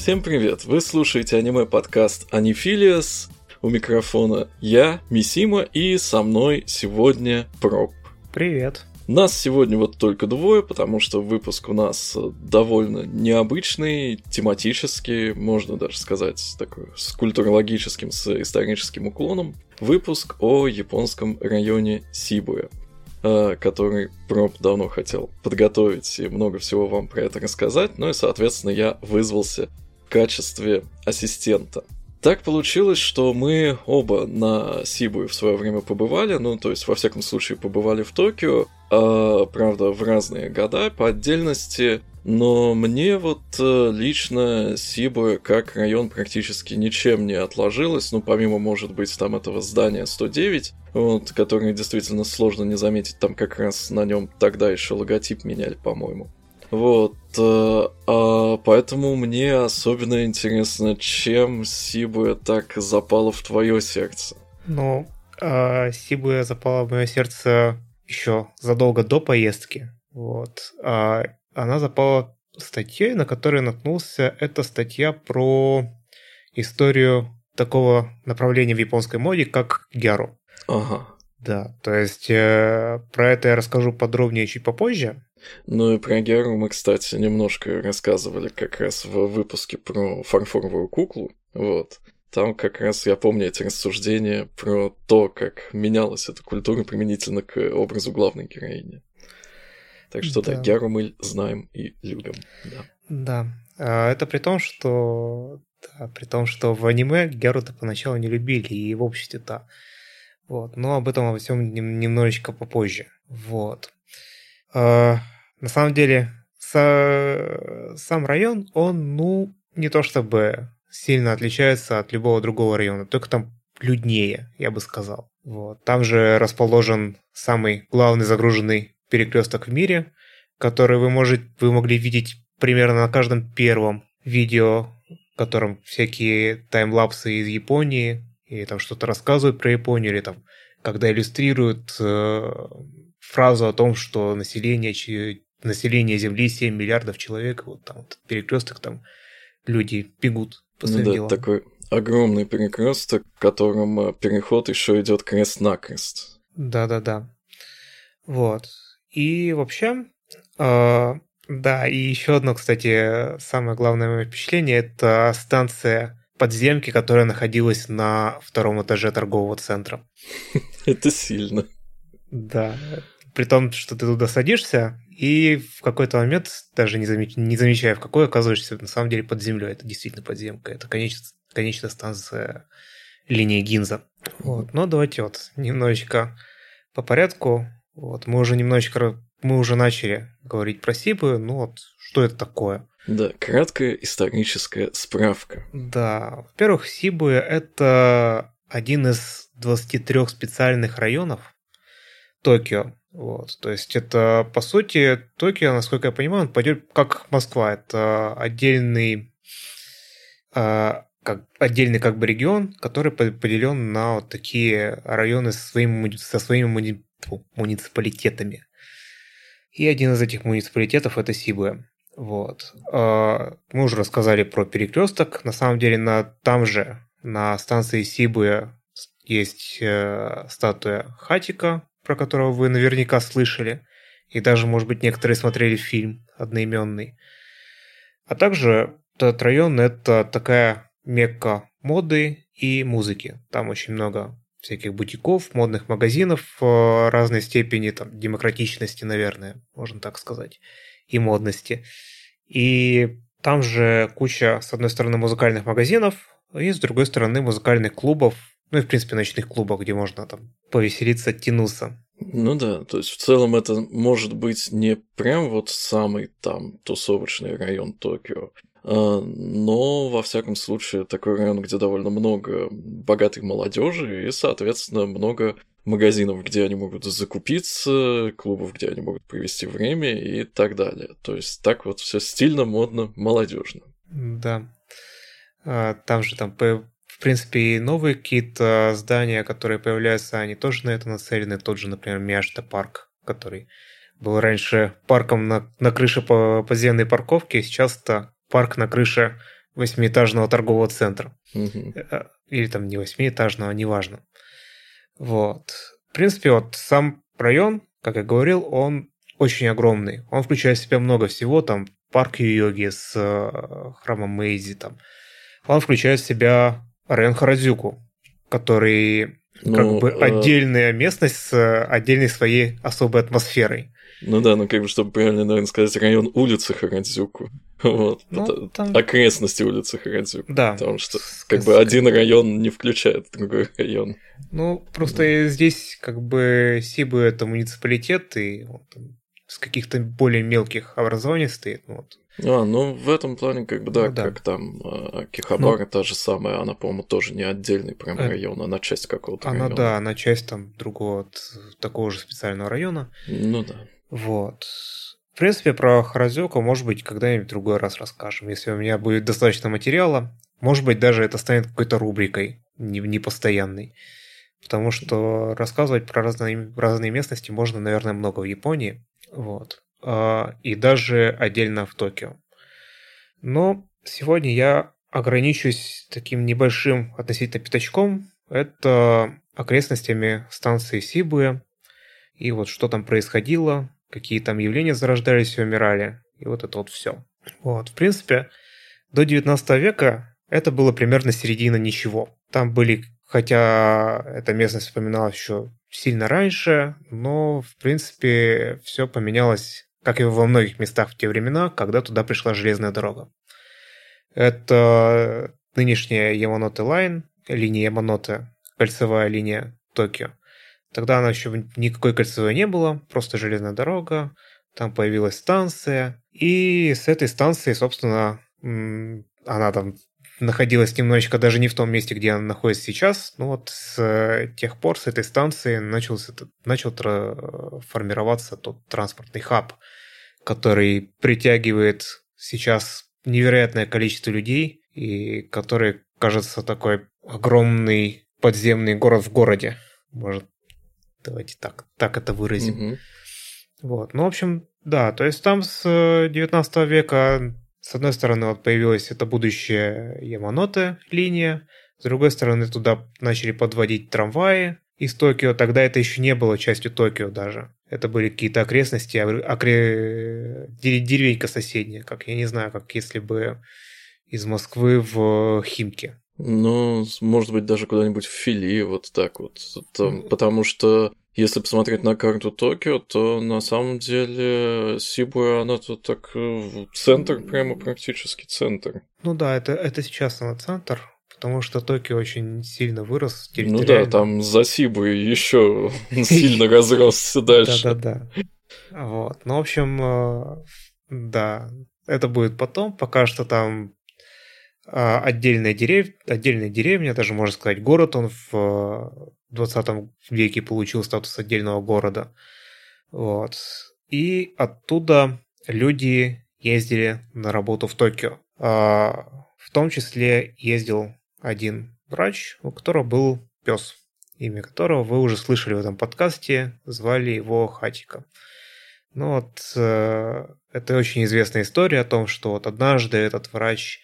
Всем привет! Вы слушаете аниме-подкаст Анифилиас. У микрофона я, Мисима, и со мной сегодня Проб. Привет. Нас сегодня вот только двое, потому что выпуск у нас довольно необычный, тематический, можно даже сказать, такой с культурологическим, с историческим уклоном. Выпуск о японском районе Сибуя. Э, который Проб давно хотел подготовить и много всего вам про это рассказать, ну и, соответственно, я вызвался качестве ассистента. Так получилось, что мы оба на Сибуе в свое время побывали, ну, то есть, во всяком случае, побывали в Токио, а, правда, в разные года по отдельности, но мне вот э, лично Сибуя как район практически ничем не отложилось, ну, помимо, может быть, там этого здания 109, вот, которое действительно сложно не заметить, там как раз на нем тогда еще логотип меняли, по-моему. Вот, э, а поэтому мне особенно интересно, чем Сибуя так запала в твое сердце. Ну, э, Сибуя запала в мое сердце еще задолго до поездки. Вот. А она запала статьей, на которой наткнулся. Это статья про историю такого направления в японской моде, как гяру. Ага. Да, то есть э, про это я расскажу подробнее чуть попозже. Ну и про Геру мы, кстати, немножко рассказывали как раз в выпуске про фарфоровую куклу. Вот. Там как раз я помню эти рассуждения про то, как менялась эта культура применительно к образу главной героини. Так что да, да Геру мы знаем и любим. Да. да. А это при том, что да, при том, что в аниме Геру-то поначалу не любили, и в обществе-то. Вот. Но об этом обо всем немножечко попозже. Вот. А, на самом деле, сам район, он, ну, не то чтобы сильно отличается от любого другого района, только там люднее, я бы сказал. Вот. Там же расположен самый главный загруженный перекресток в мире, который вы, можете, вы могли видеть примерно на каждом первом видео, в котором всякие таймлапсы из Японии, и там что-то рассказывают про Японию, или там, когда иллюстрируют э, фразу о том, что население, население Земли 7 миллиардов человек, вот там вот перекресток, там люди бегут по своим ну, да, делам. такой огромный перекресток, в котором переход еще идет крест-накрест. Да-да-да. Вот. И вообще, э, да, и еще одно, кстати, самое главное мое впечатление, это станция подземки, которая находилась на втором этаже торгового центра. Это сильно. Да. При том, что ты туда садишься, и в какой-то момент, даже не, замеч... не замечая, в какой оказываешься на самом деле под землей. Это действительно подземка. Это конеч... конечная станция линии Гинза. Вот. Но давайте вот немножечко по порядку. Вот. Мы уже немножечко мы уже начали говорить про Сибы. Ну вот, что это такое? Да, краткая историческая справка. Да, во-первых, Сибуя – это один из 23 специальных районов Токио. Вот, то есть это, по сути, Токио, насколько я понимаю, он пойдет как Москва. Это отдельный, э, как, отдельный как бы регион, который поделен на вот такие районы со своими, со своими муни, муниципалитетами. И один из этих муниципалитетов это Сибуя. Вот. А, мы уже рассказали про перекресток. На самом деле, на, там же, на станции Сибуя, есть э, статуя Хатика, про которого вы наверняка слышали. И даже, может быть, некоторые смотрели фильм одноименный. А также этот район – это такая мекка моды и музыки. Там очень много всяких бутиков, модных магазинов э, разной степени там, демократичности, наверное, можно так сказать и модности. И там же куча, с одной стороны, музыкальных магазинов, и с другой стороны, музыкальных клубов, ну и, в принципе, ночных клубов, где можно там повеселиться, оттянуться. Ну да, то есть в целом это может быть не прям вот самый там тусовочный район Токио, а, но во всяком случае такой район, где довольно много богатой молодежи и, соответственно, много магазинов, где они могут закупиться, клубов, где они могут провести время и так далее. То есть так вот все стильно, модно, молодежно. Да. А, там же там, в принципе, и новые какие-то здания, которые появляются, они тоже на это нацелены. Тот же, например, Миашта парк, который был раньше парком на, на крыше по подземной парковки, сейчас это парк на крыше восьмиэтажного торгового центра. Э, Или там не восьмиэтажного, неважно. Вот. В принципе, вот сам район, как я говорил, он очень огромный. Он включает в себя много всего, там парк йоги с э, храмом Мэйзи, там. Он включает в себя район Харадзюку, который Ну, как бы э, отдельная местность с э, отдельной своей особой атмосферой. Ну да, ну как бы, чтобы правильно, наверное, сказать, район улицы Харадзюку. Вот. Ну, Это там- Окрестности улицы Харадзюку. Да. Потому что, как бы, один район не включает другой район. Ну, просто здесь как бы Сибу это муниципалитет, и там с каких-то более мелких образований стоит. ну вот. А, ну в этом плане, как бы, да, Ну да. как там э, Кихабара, та же самая, она, по-моему, тоже не отдельный прям Э, район, она часть какого-то Она, района. да, она часть там другого, такого же специального района. Ну да. Вот. В принципе, про Харазёку, может быть, когда-нибудь в другой раз расскажем. Если у меня будет достаточно материала, может быть, даже это станет какой-то рубрикой, не, не. Потому что рассказывать про разные, разные местности можно, наверное, много в Японии. Вот. А, И даже отдельно в Токио. Но сегодня я ограничусь таким небольшим относительно пятачком. Это окрестностями станции Сибуя. И вот что там происходило, какие там явления зарождались и умирали. И вот это вот все. Вот, в принципе, до 19 века это было примерно середина ничего. Там были, хотя эта местность вспоминалась еще сильно раньше, но, в принципе, все поменялось, как и во многих местах в те времена, когда туда пришла железная дорога. Это нынешняя Яманоте Лайн, линия Яманоте, кольцевая линия Токио. Тогда она еще никакой кольцевой не было, просто железная дорога, там появилась станция, и с этой станции, собственно, она там находилась немножечко даже не в том месте, где она находится сейчас, но вот с э, тех пор, с этой станции начался, начал тра- формироваться тот транспортный хаб, который притягивает сейчас невероятное количество людей, и который кажется такой огромный подземный город в городе. Может, давайте так, так это выразим. Мгм. Вот. Ну, в общем, да, то есть там с э, 19 века, с одной стороны, вот появилась это будущее Яманоте линия, с другой стороны, туда начали подводить трамваи из Токио. Тогда это еще не было частью Токио даже. Это были какие-то окрестности, окре- окре- дерев- деревенька соседняя, как, я не знаю, как если бы из Москвы в Химки. Ну, может быть, даже куда-нибудь в Фили, вот так вот. Там, потому что, если посмотреть на карту Токио, то на самом деле Сибуя, она тут так э, центр, прямо практически центр. Ну да, это, это сейчас она центр, потому что Токио очень сильно вырос Ну да, там за Сибуей еще сильно разросся дальше. Да-да-да. Вот. Ну, в общем, э, да, это будет потом. Пока что там отдельная, дерев... отдельная деревня, даже можно сказать город, он в э, 20 веке получил статус отдельного города. Вот. И оттуда люди ездили на работу в Токио. А, В том числе ездил один врач, у которого был пес, имя которого вы уже слышали в этом подкасте, звали его Хатика. Ну вот, э, это очень известная история о том, что вот однажды этот врач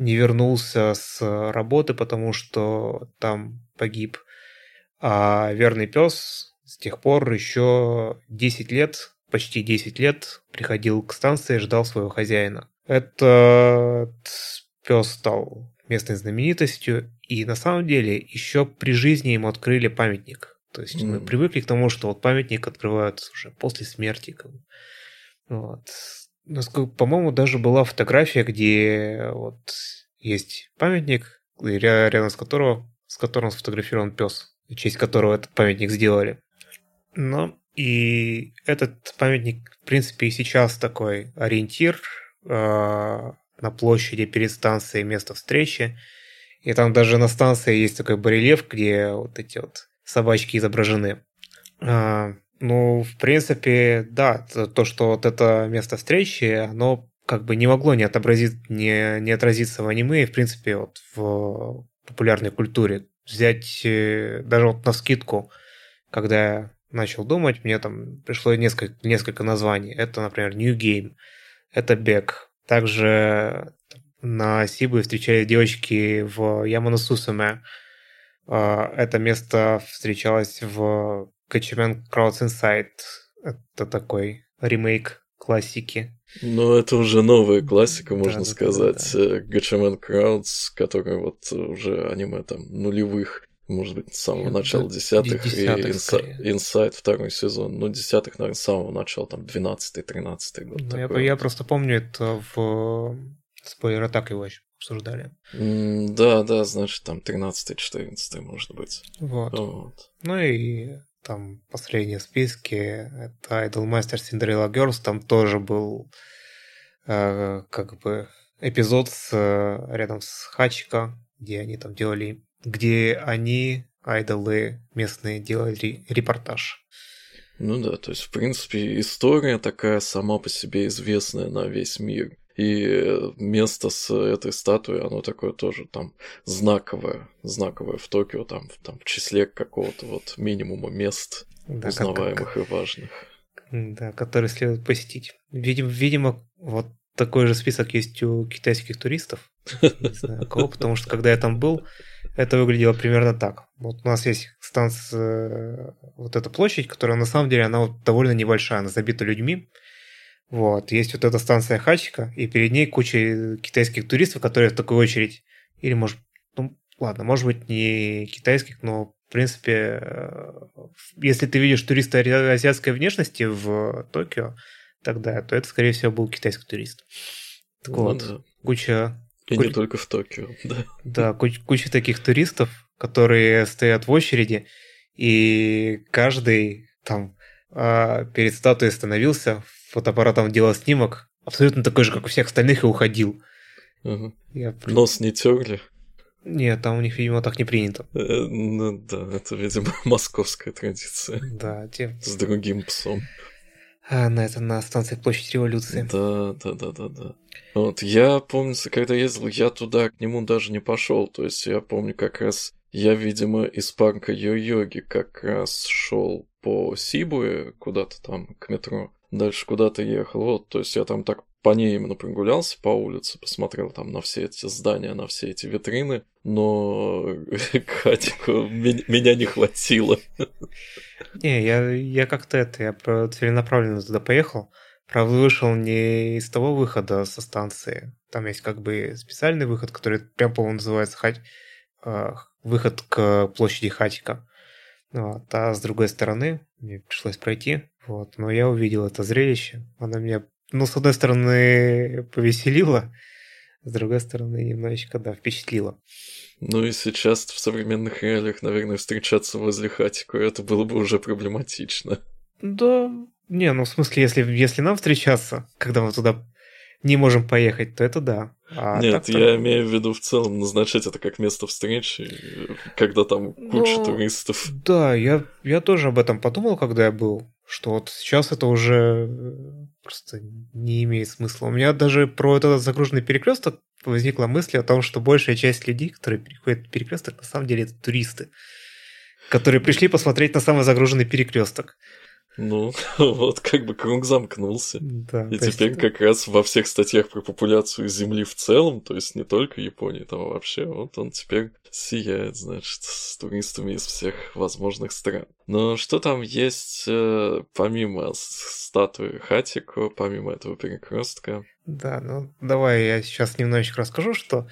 не вернулся с работы, потому что там погиб. А верный пес с тех пор еще 10 лет, почти 10 лет приходил к станции и ждал своего хозяина. Этот пес стал местной знаменитостью, и на самом деле еще при жизни ему открыли памятник. То есть мы М. привыкли к тому, что вот памятник открывают уже после смерти. Вот. Насколько- По-моему, даже была фотография, где вот есть памятник, рядом с которого, с которым сфотографирован пес, в честь которого этот памятник сделали. Ну, и этот памятник, в принципе, и сейчас такой ориентир э, на площади перед станцией место встречи. И там даже на станции есть такой барельеф, где вот эти вот собачки изображены. А, ну, в принципе, да, то, то, что вот это место встречи, оно как бы не могло не, отобразить, не, не отразиться в аниме и, в принципе, вот в популярной культуре. Взять э, даже вот на скидку, когда я начал думать, мне там пришло несколько, несколько названий. Это, например, New Game, это Бег. Также на Сибу встречались девочки в Яманосусуме. А, это место встречалось в Качемен Crowds Inside. Это такой ремейк классики. Ну, это уже новая классика, можно да, сказать. Да, да. Краудс, который вот уже аниме там нулевых, может быть, с самого начала десятых, и Инсайд второй сезон. Ну, десятых, наверное, с самого начала, там, двенадцатый, тринадцатый год. Ну, я, я просто помню это в спойлер так его обсуждали. Mm, да, да, значит, там 13-14, может быть. Вот. вот. Ну и там последние в списке это Idolmaster Cinderella Girls, там тоже был э, как бы эпизод с, э, рядом с Хачика, где они там делали, где они, айдолы местные, делали репортаж. Ну да, то есть, в принципе, история такая сама по себе известная на весь мир. И место с этой статуей, оно такое тоже там знаковое, знаковое в Токио, там, там в числе какого-то вот минимума мест да, узнаваемых как, как, и важных. Да, которые следует посетить. Видимо, видимо, вот такой же список есть у китайских туристов. Не знаю кого, потому что когда я там был, это выглядело примерно так. Вот у нас есть станция, вот эта площадь, которая на самом деле, она вот довольно небольшая, она забита людьми. Вот, есть вот эта станция Хачика, и перед ней куча китайских туристов, которые в такой очередь, или может, ну ладно, может быть не китайских, но в принципе, э, если ты видишь туриста азиатской внешности в Токио, тогда, то это, скорее всего, был китайский турист. Так ну, вот, да. куча... И куча... не только в Токио, да. Да, куча, куча таких туристов, которые стоят в очереди, и каждый там а, перед статуей становился, фотоаппаратом делал снимок, абсолютно такой же, как у всех остальных, и уходил. Угу. Я... Нос не терли? Нет, там у них, видимо, так не принято. Э, ну да, это, видимо, московская традиция. Да, те... С другим псом. А, на это на станции Площадь Революции. Да, да, да, да, да. Вот, я помню, когда ездил, я туда к нему даже не пошел. То есть я помню как раз я, видимо, из парка Йо-Йоги как раз шел по Сибуе куда-то там к метро дальше куда-то ехал. Вот, то есть я там так по ней именно прогулялся по улице, посмотрел там на все эти здания, на все эти витрины, но Катику меня не хватило. Не, я, я как-то это, я целенаправленно туда поехал. Правда, вышел не из того выхода со станции. Там есть как бы специальный выход, который прям, по-моему, называется хать, э, выход к площади Хатика. Вот. А с другой стороны, мне пришлось пройти вот, но я увидел это зрелище. Она меня, ну, с одной стороны, повеселила, с другой стороны, немножечко, да, впечатлила. Ну и сейчас в современных реалиях, наверное, встречаться возле хатику, это было бы уже проблематично. Да, не, ну в смысле, если, если нам встречаться, когда мы туда не можем поехать, то это да. А Нет, я имею в виду в целом назначать это как место встречи, когда там куча ну, туристов. Да, я, я тоже об этом подумал, когда я был что вот сейчас это уже э, просто не имеет смысла. У меня даже про этот загруженный перекресток возникла мысль о том, что большая часть людей, которые переходят в перекресток, на самом деле это туристы, которые пришли посмотреть на самый загруженный перекресток. Ну, вот как бы круг замкнулся. Да, и теперь есть... как раз во всех статьях про популяцию Земли в целом, то есть не только Японии, там вообще, вот он теперь сияет, значит, с туристами из всех возможных стран. Но что там есть э, помимо статуи Хатико, помимо этого перекрестка? Да, ну давай я сейчас немножечко расскажу, что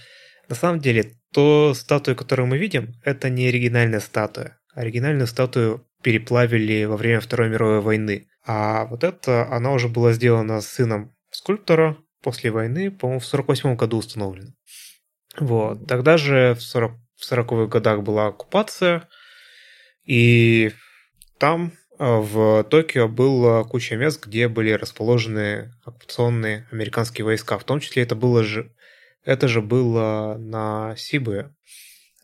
на самом деле то статую, которую мы видим, это не оригинальная статуя. Оригинальную статую переплавили во время Второй мировой войны. А вот это, она уже была сделана сыном скульптора после войны, по-моему, в 48 году установлена. Вот. Тогда же в, 40, в 40-х годах была оккупация, и там э, в Токио была куча мест, где были расположены оккупационные американские войска. В том числе это было же, это же было на Сибуе.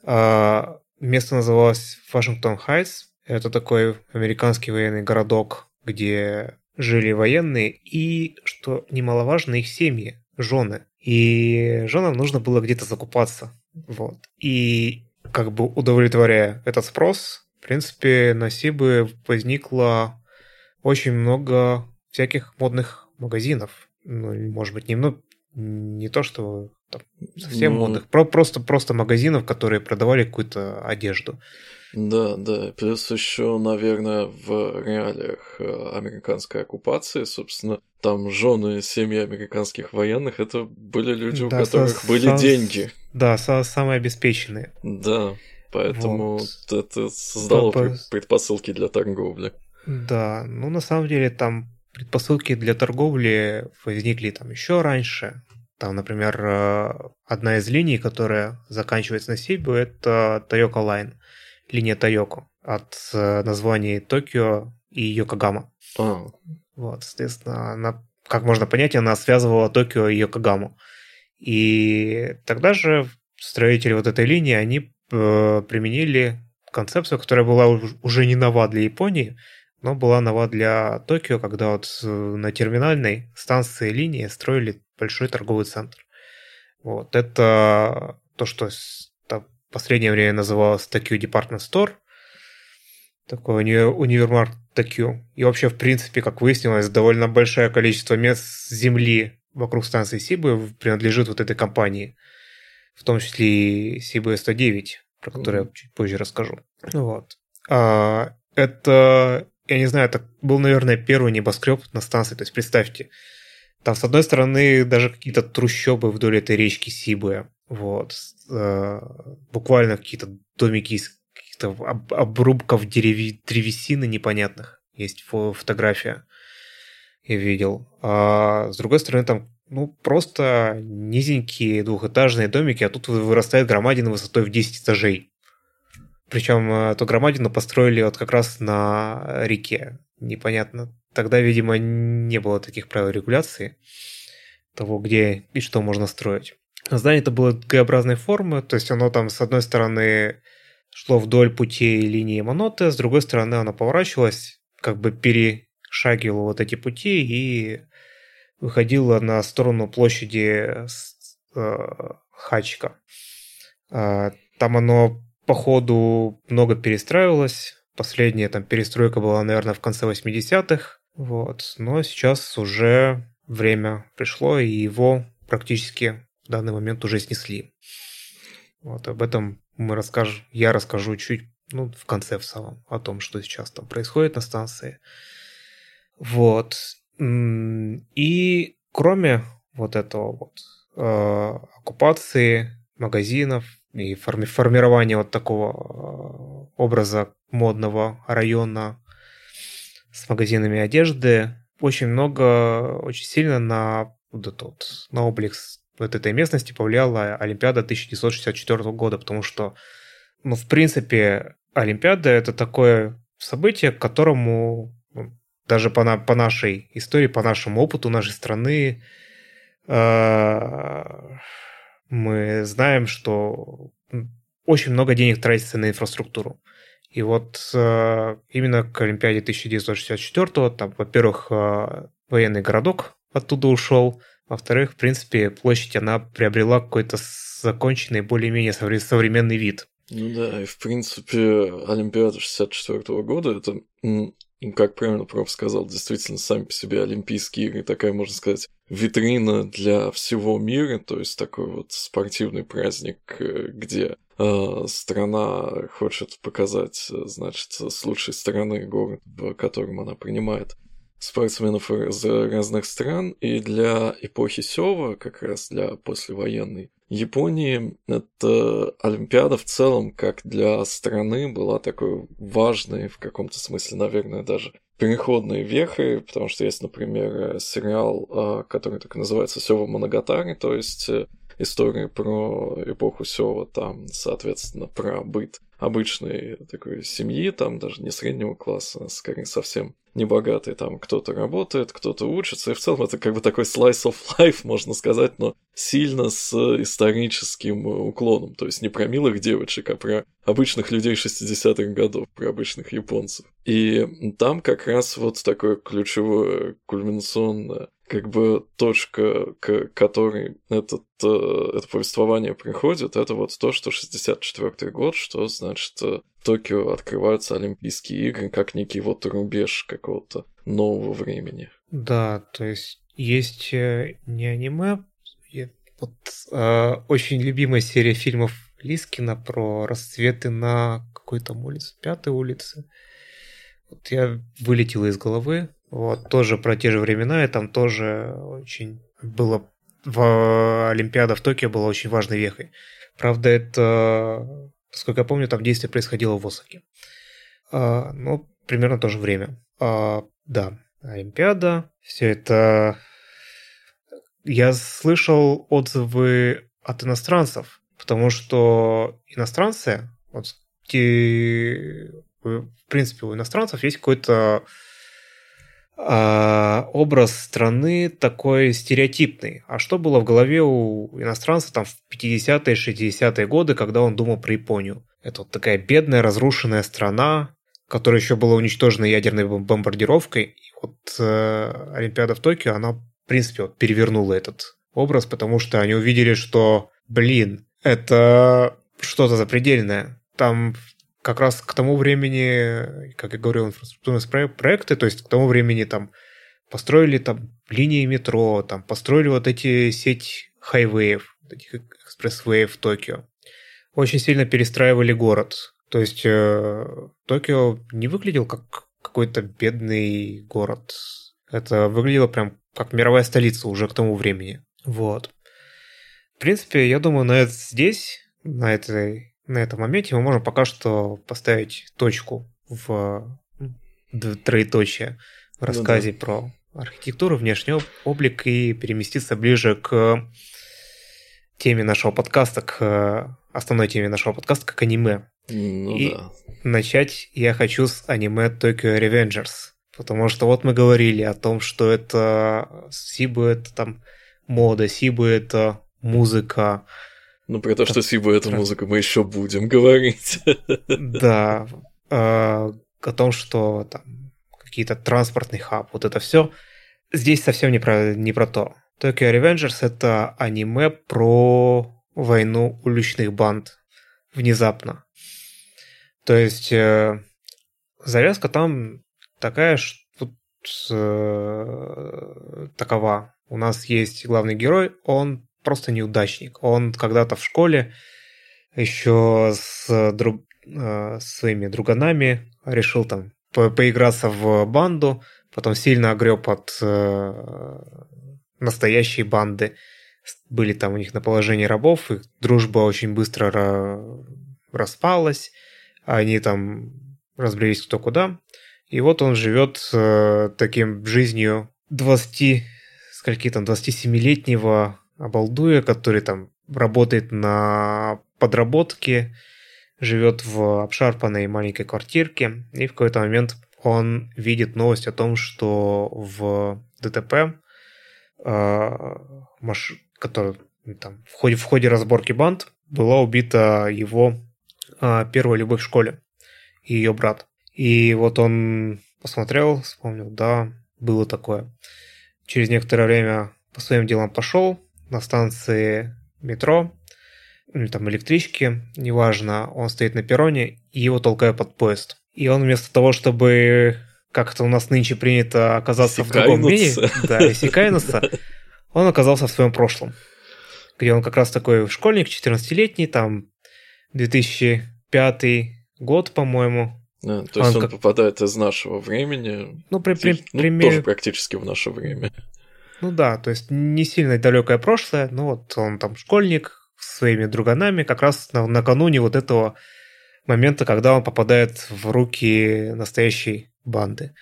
А, место называлось Вашингтон Хайтс, это такой американский военный городок, где жили военные и, что немаловажно, их семьи, жены. И женам нужно было где-то закупаться. Вот. И как бы удовлетворяя этот спрос, в принципе, на Сибы возникло очень много всяких модных магазинов. Ну, может быть, не, ну, не то, что там, совсем ну... модных, про просто, просто магазинов, которые продавали какую-то одежду. Да, да. Плюс еще, наверное, в реалиях э, американской оккупации, собственно, там жены семьи американских военных, это были люди, да, у которых со, были со, деньги. Да, со, самые обеспеченные. Да, поэтому вот. это создало По... предпосылки для торговли. Да, ну на самом деле там предпосылки для торговли возникли там еще раньше. Там, например, э, одна из линий, которая заканчивается на Сибу, это Toyota Line линия Тойоко от э, названий Токио и Йокогама. А. Вот, соответственно, она, как можно понять, она связывала Токио и Йокогаму. И тогда же строители вот этой линии, они э, применили концепцию, которая была уже не нова для Японии, но была нова для Токио, когда вот э, на терминальной станции линии строили большой торговый центр. Вот это то, что последнее время называлась Tokyo Department Store. Такой уни универмаг Tokyo. И вообще, в принципе, как выяснилось, довольно большое количество мест земли вокруг станции Сибы принадлежит вот этой компании. В том числе и Сибы 109, про которую mm-hmm. я чуть позже расскажу. Вот. А, это, я не знаю, это был, наверное, первый небоскреб на станции. То есть представьте, там с одной стороны даже какие-то трущобы вдоль этой речки Сибы. Вот. Э, буквально какие-то домики из каких-то обрубков дерев... древесины непонятных. Есть фотография. Я видел. А с другой стороны, там ну, просто низенькие двухэтажные домики, а тут вырастает громадина высотой в 10 этажей. Причем э, эту громадину построили вот как раз на реке. Непонятно. Тогда, видимо, не было таких правил регуляции того, где и что можно строить. Здание это было Г-образной формы, то есть оно там с одной стороны шло вдоль путей линии Моноты, с другой стороны оно поворачивалось, как бы перешагивало вот эти пути и выходило на сторону площади э, Хачика. Э, там оно по ходу много перестраивалось. Последняя там перестройка была, наверное, в конце 80-х. Вот. Но сейчас уже время пришло, и его практически в данный момент уже снесли. Вот об этом мы расскажем, я расскажу чуть ну, в конце в самом, о том, что сейчас там происходит на станции. Вот. И кроме вот этого вот э, оккупации магазинов и форми формирования вот такого э, образа модного района с магазинами одежды, очень много, очень сильно на вот этот, на облик вот этой местности повлияла Олимпиада 1964 года, потому что, ну, в принципе, Олимпиада это такое событие, к которому ну, даже по, на, по нашей истории, по нашему опыту нашей страны э, мы знаем, что очень много денег тратится на инфраструктуру. И вот э, именно к Олимпиаде 1964 там, во-первых, э, военный городок оттуда ушел, во-вторых, в принципе, площадь, она приобрела какой-то законченный, более-менее современный вид. Ну да, и в принципе Олимпиада 64 года это, как правильно проф сказал, действительно сами по себе Олимпийские игры, такая, можно сказать, витрина для всего мира, то есть такой вот спортивный праздник, э, где э, страна хочет показать, э, значит, с лучшей стороны город, в котором она принимает спортсменов из разных стран, и для эпохи Сева, как раз для послевоенной Японии, эта Олимпиада в целом, как для страны, была такой важной, в каком-то смысле, наверное, даже переходной вехой, потому что есть, например, сериал, а, который так называется «Сева Моногатари», то есть история про эпоху Сева, там, соответственно, про быт обычной такой семьи, там даже не среднего класса, а скорее совсем небогатый, там кто-то работает, кто-то учится, и в целом это как бы такой slice of life, можно сказать, но сильно с историческим уклоном, то есть не про милых девочек, а про обычных людей 60-х годов, про обычных японцев. И там как раз вот такое ключевое кульминационное как бы точка, к которой этот, э, это повествование приходит, это вот то, что 64 год, что значит в Токио открываются Олимпийские игры как некий вот рубеж какого-то нового времени. Да, то есть есть э, не аниме, Вот э, очень любимая серия фильмов Лискина про расцветы на какой то улице, пятой улице. Вот я вылетела из головы. Вот, тоже про те же времена, и там тоже очень было в Олимпиада в Токио была очень важной вехой. Правда, это, насколько я помню, там действие происходило в Осаке. А, ну, примерно то же время. А, да, Олимпиада, все это... Я слышал отзывы от иностранцев, потому что иностранцы, вот, те, в принципе, у иностранцев есть какой-то образ страны такой стереотипный. А что было в голове у иностранца там в 50-е, 60-е годы, когда он думал про Японию? Это вот такая бедная, разрушенная страна, которая еще была уничтожена ядерной бомбардировкой. И вот э, Олимпиада в Токио, она, в принципе, вот перевернула этот образ, потому что они увидели, что, блин, это что-то запредельное. Там как раз к тому времени, как я говорил, инфраструктурные проекты, то есть к тому времени там построили там линии метро, там построили вот эти сеть хайвеев, этих экспрессвеев в Токио. Очень сильно перестраивали город. То есть э, Токио не выглядел как какой-то бедный город. Это выглядело прям как мировая столица уже к тому времени. Вот. В принципе, я думаю, на это здесь, на этой на этом моменте мы можем пока что поставить точку в троеточие в рассказе ну, да. про архитектуру, внешний облик и переместиться ближе к теме нашего подкаста, к основной теме нашего подкаста, как аниме. Ну, и да. начать я хочу с аниме Tokyo Revengers. Потому что вот мы говорили о том, что это Сибы это там мода, Сибы это музыка, ну, про то, что Сибу эту музыку мы еще будем говорить. Да. Э, о том, что там какие-то транспортный хаб, вот это все. Здесь совсем не про, не про то. Tokyo Revengers — это аниме про войну уличных банд внезапно. То есть э, завязка там такая, что э, такова. У нас есть главный герой, он просто неудачник. Он когда-то в школе еще с друг, э, своими друганами решил там по поиграться в банду, потом сильно огреб от э, настоящей банды. Были там у них на положении рабов, их дружба очень быстро распалась, они там разбрелись кто куда. И вот он живет э, таким жизнью 20, скольки там, 27-летнего обалдуя, который там работает на подработке, живет в обшарпанной маленькой квартирке, и в какой-то момент он видит новость о том, что в ДТП, э, маш... который там, в, ходе, в ходе разборки банд была убита его э, первая любовь в школе и ее брат. И вот он посмотрел, вспомнил, да, было такое. Через некоторое время по своим делам пошел, на станции метро, или там электрички, неважно, он стоит на перроне, и его толкают под поезд. И он вместо того, чтобы как-то у нас нынче принято оказаться в другом мире, да, иссякайнуться, он оказался в своем прошлом, где он как раз такой школьник, 14-летний, там 2005 год, по-моему. А, то есть он, он как... попадает из нашего времени. Ну, при, при, ну пример... тоже практически в наше время. Ну да, то есть не сильно далекое прошлое, но вот он там школьник своими друганами, как раз на, накануне вот этого момента, когда он попадает в руки настоящей банды.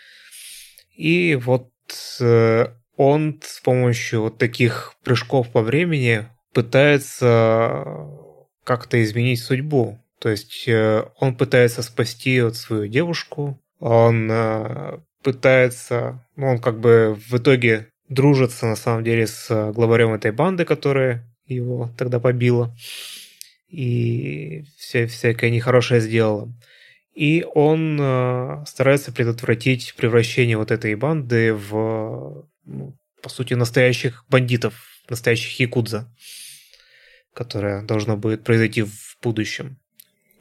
И вот э, он с помощью вот таких прыжков по времени пытается как-то изменить судьбу. То есть э, он пытается спасти вот свою девушку, он э, пытается, ну, он как бы в итоге дружится на самом деле с э, главарем этой банды, которая его тогда побила. И все, всякое нехорошее сделала. И он э, старается предотвратить превращение вот этой банды в, ну, по сути, настоящих бандитов, настоящих якудза, которое должно будет произойти в будущем.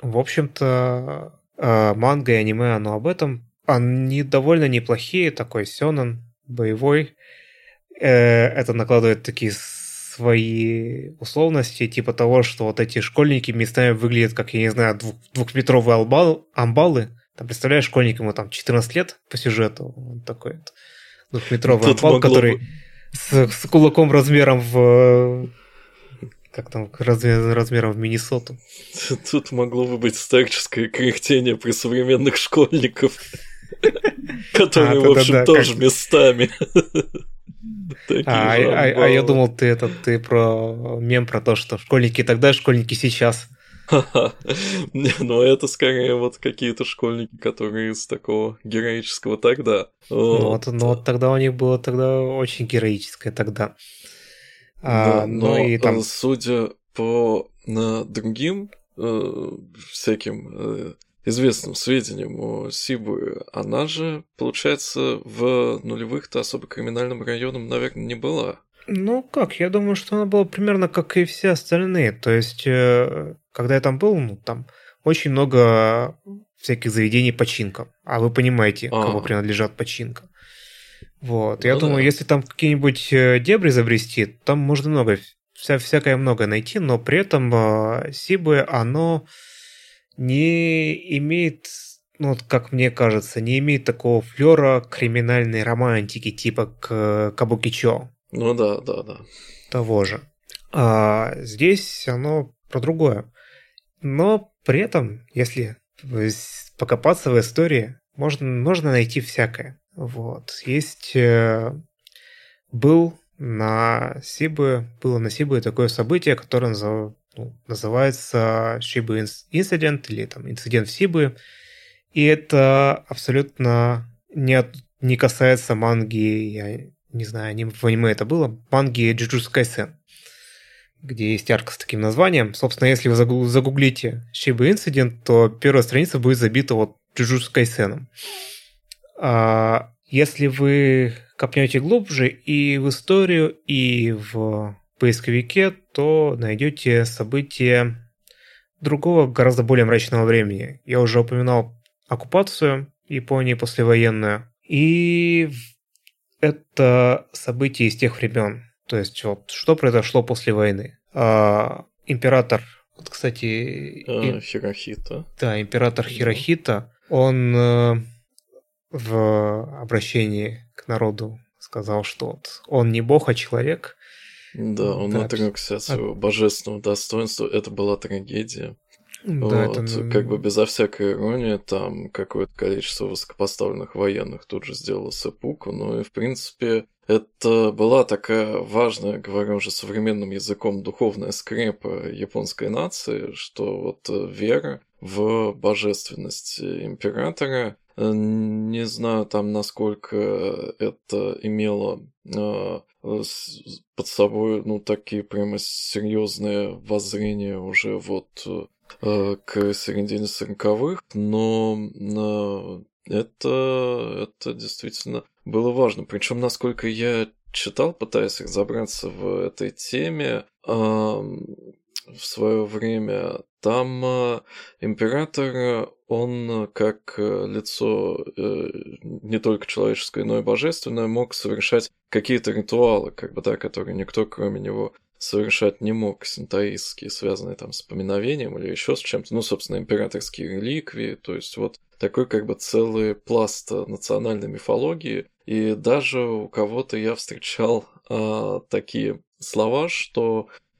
В общем-то, э, манга и аниме, оно об этом. Они довольно неплохие, такой сёнэн, боевой, это накладывает такие свои условности, типа того, что вот эти школьники местами выглядят как, я не знаю, двух, двухметровые албал, амбалы. Там, представляешь, школьник ему там 14 лет по сюжету, он такой вот, двухметровый Тут амбал, который бы... с, с кулаком размером в как там, размер, размером в Миннесоту. Тут могло бы быть старческое кряхтение при современных школьников, которые, а, в общем, тоже местами. А, а, а я думал, ты это ты про мем про то, что школьники тогда, школьники сейчас. Не, ну это скорее вот какие-то школьники, которые из такого героического тогда. Вот, ну вот тогда у них было тогда очень героическое тогда. А, да, ну но и там... судя по на другим э, всяким э, известным сведениям о Сибуе, она же, получается, в нулевых-то особо криминальным районом, наверное, не была. Ну как, я думаю, что она была примерно как и все остальные. То есть, э, когда я там был, ну там очень много всяких заведений починка. А вы понимаете, а. кому принадлежат починка. Вот. Я ну, думаю, да. если там какие-нибудь э, дебри забрести, там можно много, вся, всякое много найти, но при этом э, Сибы, оно не имеет, ну, как мне кажется, не имеет такого флера криминальной романтики, типа к Кабукичо. Ну да, да, да. Того же. А здесь оно про другое. Но при этом, если покопаться в истории, можно, можно найти всякое. Вот. Есть... Э, был на Сибы, было на Сибы такое событие, которое ну, называется Shiba Incident или там инцидент в Сибы. И это абсолютно не, от, не касается манги, я не знаю, аним, в аниме это было, манги Jujutsu Kaisen, где есть арка с таким названием. Собственно, если вы загуглите Shiba Incident, то первая страница будет забита вот Jujutsu Kaisen. А если вы копнете глубже и в историю, и в поисковике, то найдете события другого, гораздо более мрачного времени. Я уже упоминал оккупацию Японии послевоенную. И это события из тех времен. То есть вот что произошло после войны. А, император, вот, кстати... А, Хирохита. Да, император Хирохита, он э, в обращении к народу сказал, что вот он не бог, а человек. Да, он да, отрекся от своего от... божественного достоинства. Это была трагедия. Да, вот, это... Как бы безо всякой иронии, там какое-то количество высокопоставленных военных тут же сделало сепуку, ну и в принципе это была такая важная, говорю уже современным языком, духовная скрепа японской нации, что вот э, вера в божественность императора Э, не знаю там, насколько это имело э, под собой, ну, такие прямо серьезные воззрения уже вот э, к середине сороковых, но это, это действительно было важно. Причем, насколько я читал, пытаясь разобраться в этой теме, в свое время. Там император он как э, лицо э, не только человеческое, но и божественное мог совершать какие-то ритуалы, как бы, да, которые никто кроме него совершать не мог, синтаистские, связанные там с поминовением или еще с чем-то, ну, собственно, императорские реликвии, то есть вот такой как бы целый пласт национальной мифологии, и даже у кого-то я встречал а, такие слова, что Э,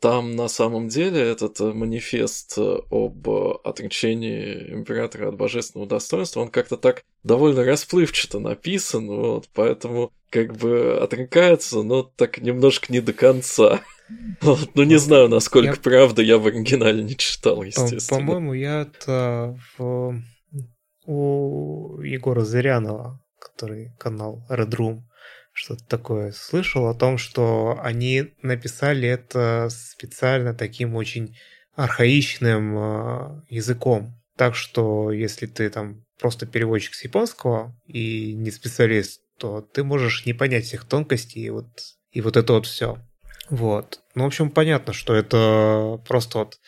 там на самом деле этот э, манифест э, об отречении императора от божественного достоинства, он как-то так довольно расплывчато написан, вот, поэтому как бы отрекается, но так немножко не до конца. Вот, ну, не знаю, насколько я... правда, я в оригинале не читал, естественно. По-моему, я это в... у Егора Зырянова, который канал Red Room, что-то такое слышал о том, что они написали это специально таким очень архаичным э, языком. Так что если ты там просто переводчик с японского и не специалист, то ты можешь не понять всех тонкостей и вот, и вот это вот все. Вот. Ну, в общем, понятно, что это просто вот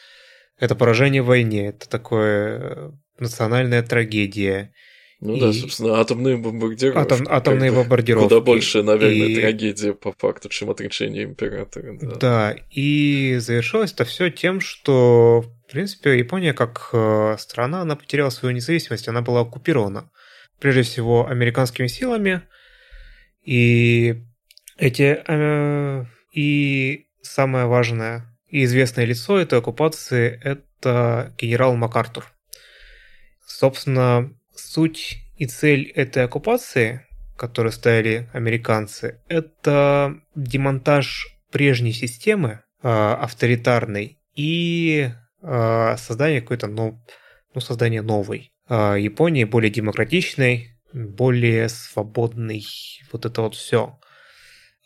это поражение в войне, это такое национальная трагедия. Ну и... да, собственно, атомные бомбардировки. Атом, атомные как бомбардировки. Куда больше, наверное, и... трагедия по факту, чем отречение императора. Да. да, и завершилось это все тем, что, в принципе, Япония как э, страна, она потеряла свою независимость, она была оккупирована. Прежде всего, американскими силами. И эти... Э, и самое важное и известное лицо этой оккупации – это генерал МакАртур. Собственно, суть и цель этой оккупации, которую ставили американцы, это демонтаж прежней системы э, авторитарной и э, создание какой-то, ну, ну, создание новой. Э, Японии более демократичной, более свободной, вот это вот все.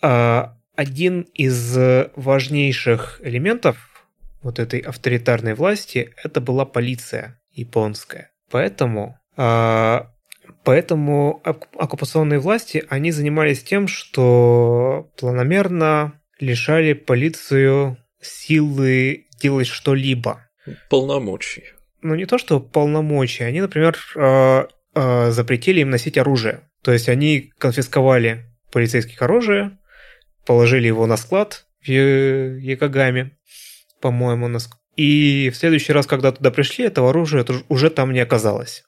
Э, один из важнейших элементов вот этой авторитарной власти это была полиция японская. Поэтому Поэтому оккупационные власти, они занимались тем, что планомерно лишали полицию силы делать что-либо. Полномочий. Ну, не то, что полномочия. Они, например, а, а, запретили им носить оружие. То есть они конфисковали полицейских оружие, положили его на склад в Якогаме, по-моему, на. И в следующий раз, когда туда пришли, этого оружия уже там не оказалось.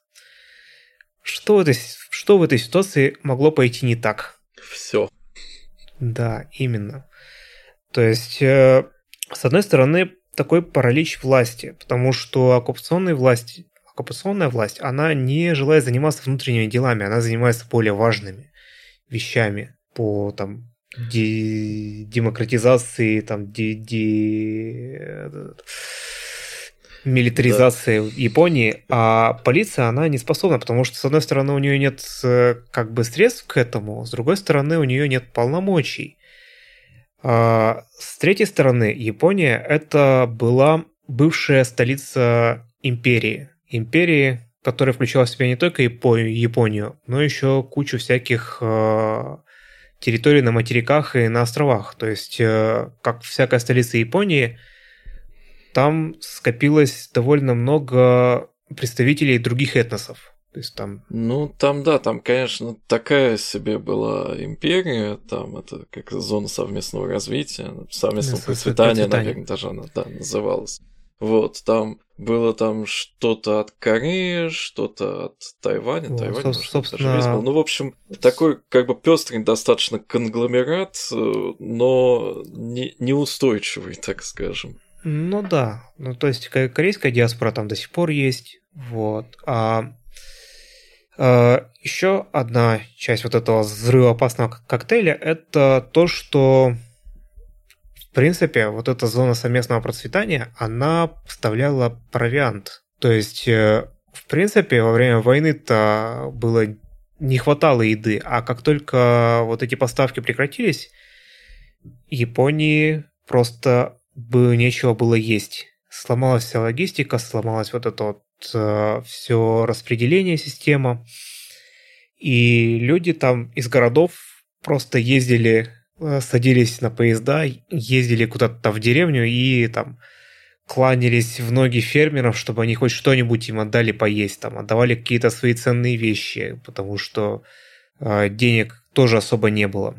Что в, этой, что в этой ситуации могло пойти не так? Все. Да, именно. То есть, э, с одной стороны, такой паралич власти, потому что оккупационная власть, оккупационная власть, она не желает заниматься внутренними делами, она занимается более важными вещами по там де- демократизации, там, де- де- милитаризации да. Японии, а полиция, она не способна, потому что, с одной стороны, у нее нет э, как бы средств к этому, с другой стороны, у нее нет полномочий. А с третьей стороны, Япония – это была бывшая столица империи. Империи, которая включала в себя не только Японию, но еще кучу всяких э, территорий на материках и на островах. То есть, э, как всякая столица Японии – там скопилось довольно много представителей других этносов. То есть там... Ну, там, да, там, конечно, такая себе была империя, там это как зона совместного развития, совместного да, процветания, процветания, наверное, даже она, да, называлась. Вот, там было там что-то от Кореи, что-то от Тайваня, вот, Тайвань, может, собственно... даже весь был. Ну, в общем, такой как бы пестрый достаточно конгломерат, э, но не, неустойчивый, так скажем. Ну да, ну то есть корейская диаспора там до сих пор есть, вот. А, а еще одна часть вот этого взрывоопасного коктейля это то, что в принципе вот эта зона совместного процветания, она вставляла провиант. То есть, э, в принципе, во время войны-то было не хватало еды, а как только вот эти поставки прекратились, Японии просто бы нечего было есть. Сломалась вся логистика, сломалась вот это вот э, все распределение система. И люди там из городов просто ездили, э, садились на поезда, ездили куда-то в деревню и там кланялись в ноги фермеров, чтобы они хоть что-нибудь им отдали поесть, там отдавали какие-то свои ценные вещи, потому что э, денег тоже особо не было.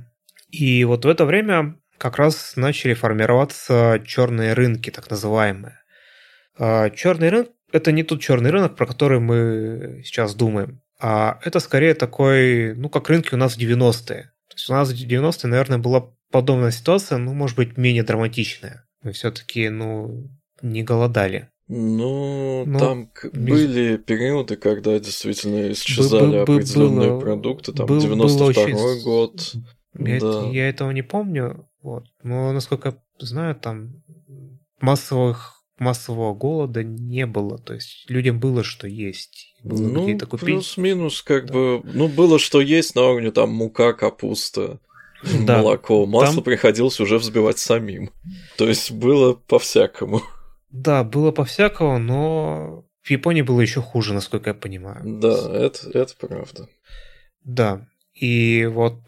И вот в это время как раз начали формироваться черные рынки, так называемые. А, черный рынок – это не тот черный рынок, про который мы сейчас думаем, а это скорее такой, ну, как рынки у нас в 90-е. То есть у нас в 90-е, наверное, была подобная ситуация, ну, может быть, менее драматичная. Мы все-таки, ну, не голодали. Ну, ну там были периоды, когда действительно исчезали определенные было, продукты, там был, 92 очень... год. Я, да. я этого не помню, вот. Но, насколько я знаю, там массовых массового голода не было. То есть людям было что есть. Было ну, где-то купить. Плюс-минус, как да. бы. Ну, было что есть на уровне там мука, капуста, да. молоко. Масло там... приходилось уже взбивать самим. То есть было по-всякому. Да, было по-всякому, но в Японии было еще хуже, насколько я понимаю. Да, это, это правда. Да. И вот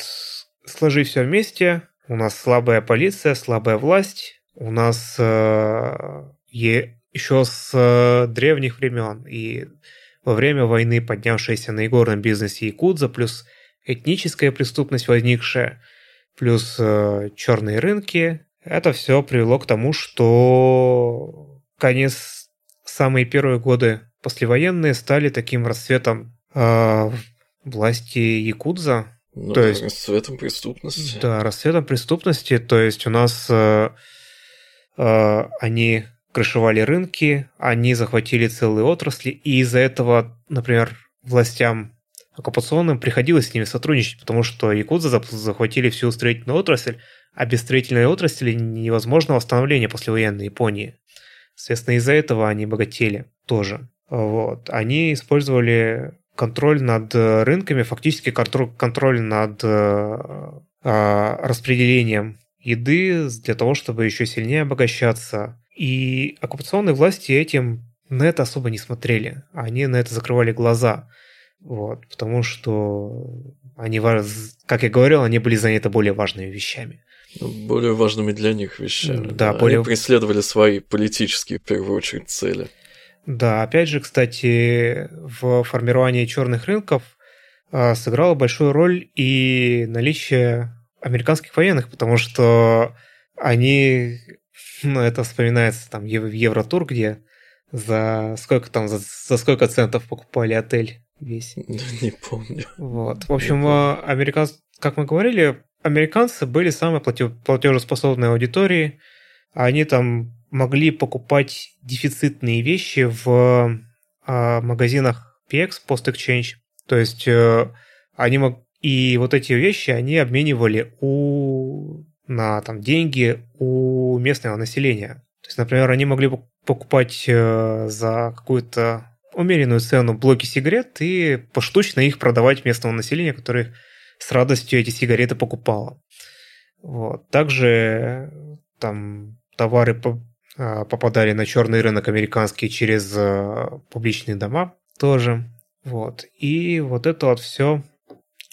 сложи все вместе, у нас слабая полиция, слабая власть, у нас э, еще с э, древних времен и во время войны поднявшаяся на игорном бизнесе Якудза, плюс этническая преступность возникшая, плюс э, черные рынки, это все привело к тому, что конец, самые первые годы послевоенные стали таким расцветом э, власти Якудза. Ну, то есть расцветом преступности. Да, расцветом преступности. То есть у нас э, э, они крышевали рынки, они захватили целые отрасли, и из-за этого, например, властям оккупационным приходилось с ними сотрудничать, потому что якудзы захватили всю строительную отрасль, а без строительной отрасли невозможно восстановление послевоенной Японии. Соответственно, из-за этого они богатели тоже. Вот. Они использовали контроль над рынками, фактически контроль над э, а, распределением еды для того, чтобы еще сильнее обогащаться. И оккупационные власти этим на это особо не смотрели. Они на это закрывали глаза. Вот, потому что они, как я говорил, они были заняты более важными вещами. Ну, более важными для них вещами. Да, да. более... Они преследовали свои политические, в первую очередь, цели. Да, опять же, кстати, в формировании черных рынков э, сыграло большую роль и наличие американских военных, потому что они, ну, это вспоминается там в Евротур, где за сколько там, за, за сколько центов покупали отель весь. Не помню. Вот. В общем, э, американцы, как мы говорили, американцы были самой платежеспособной аудиторией. Они там могли покупать дефицитные вещи в э, магазинах PX, Post Exchange. То есть э, они мог... и вот эти вещи они обменивали у на там деньги у местного населения. То есть, например, они могли покупать э, за какую-то умеренную цену блоки сигарет и поштучно их продавать местному населению, которое с радостью эти сигареты покупало. Вот. Также там товары а, попадали на черный рынок американский через а, публичные дома тоже. Вот. И вот это вот все,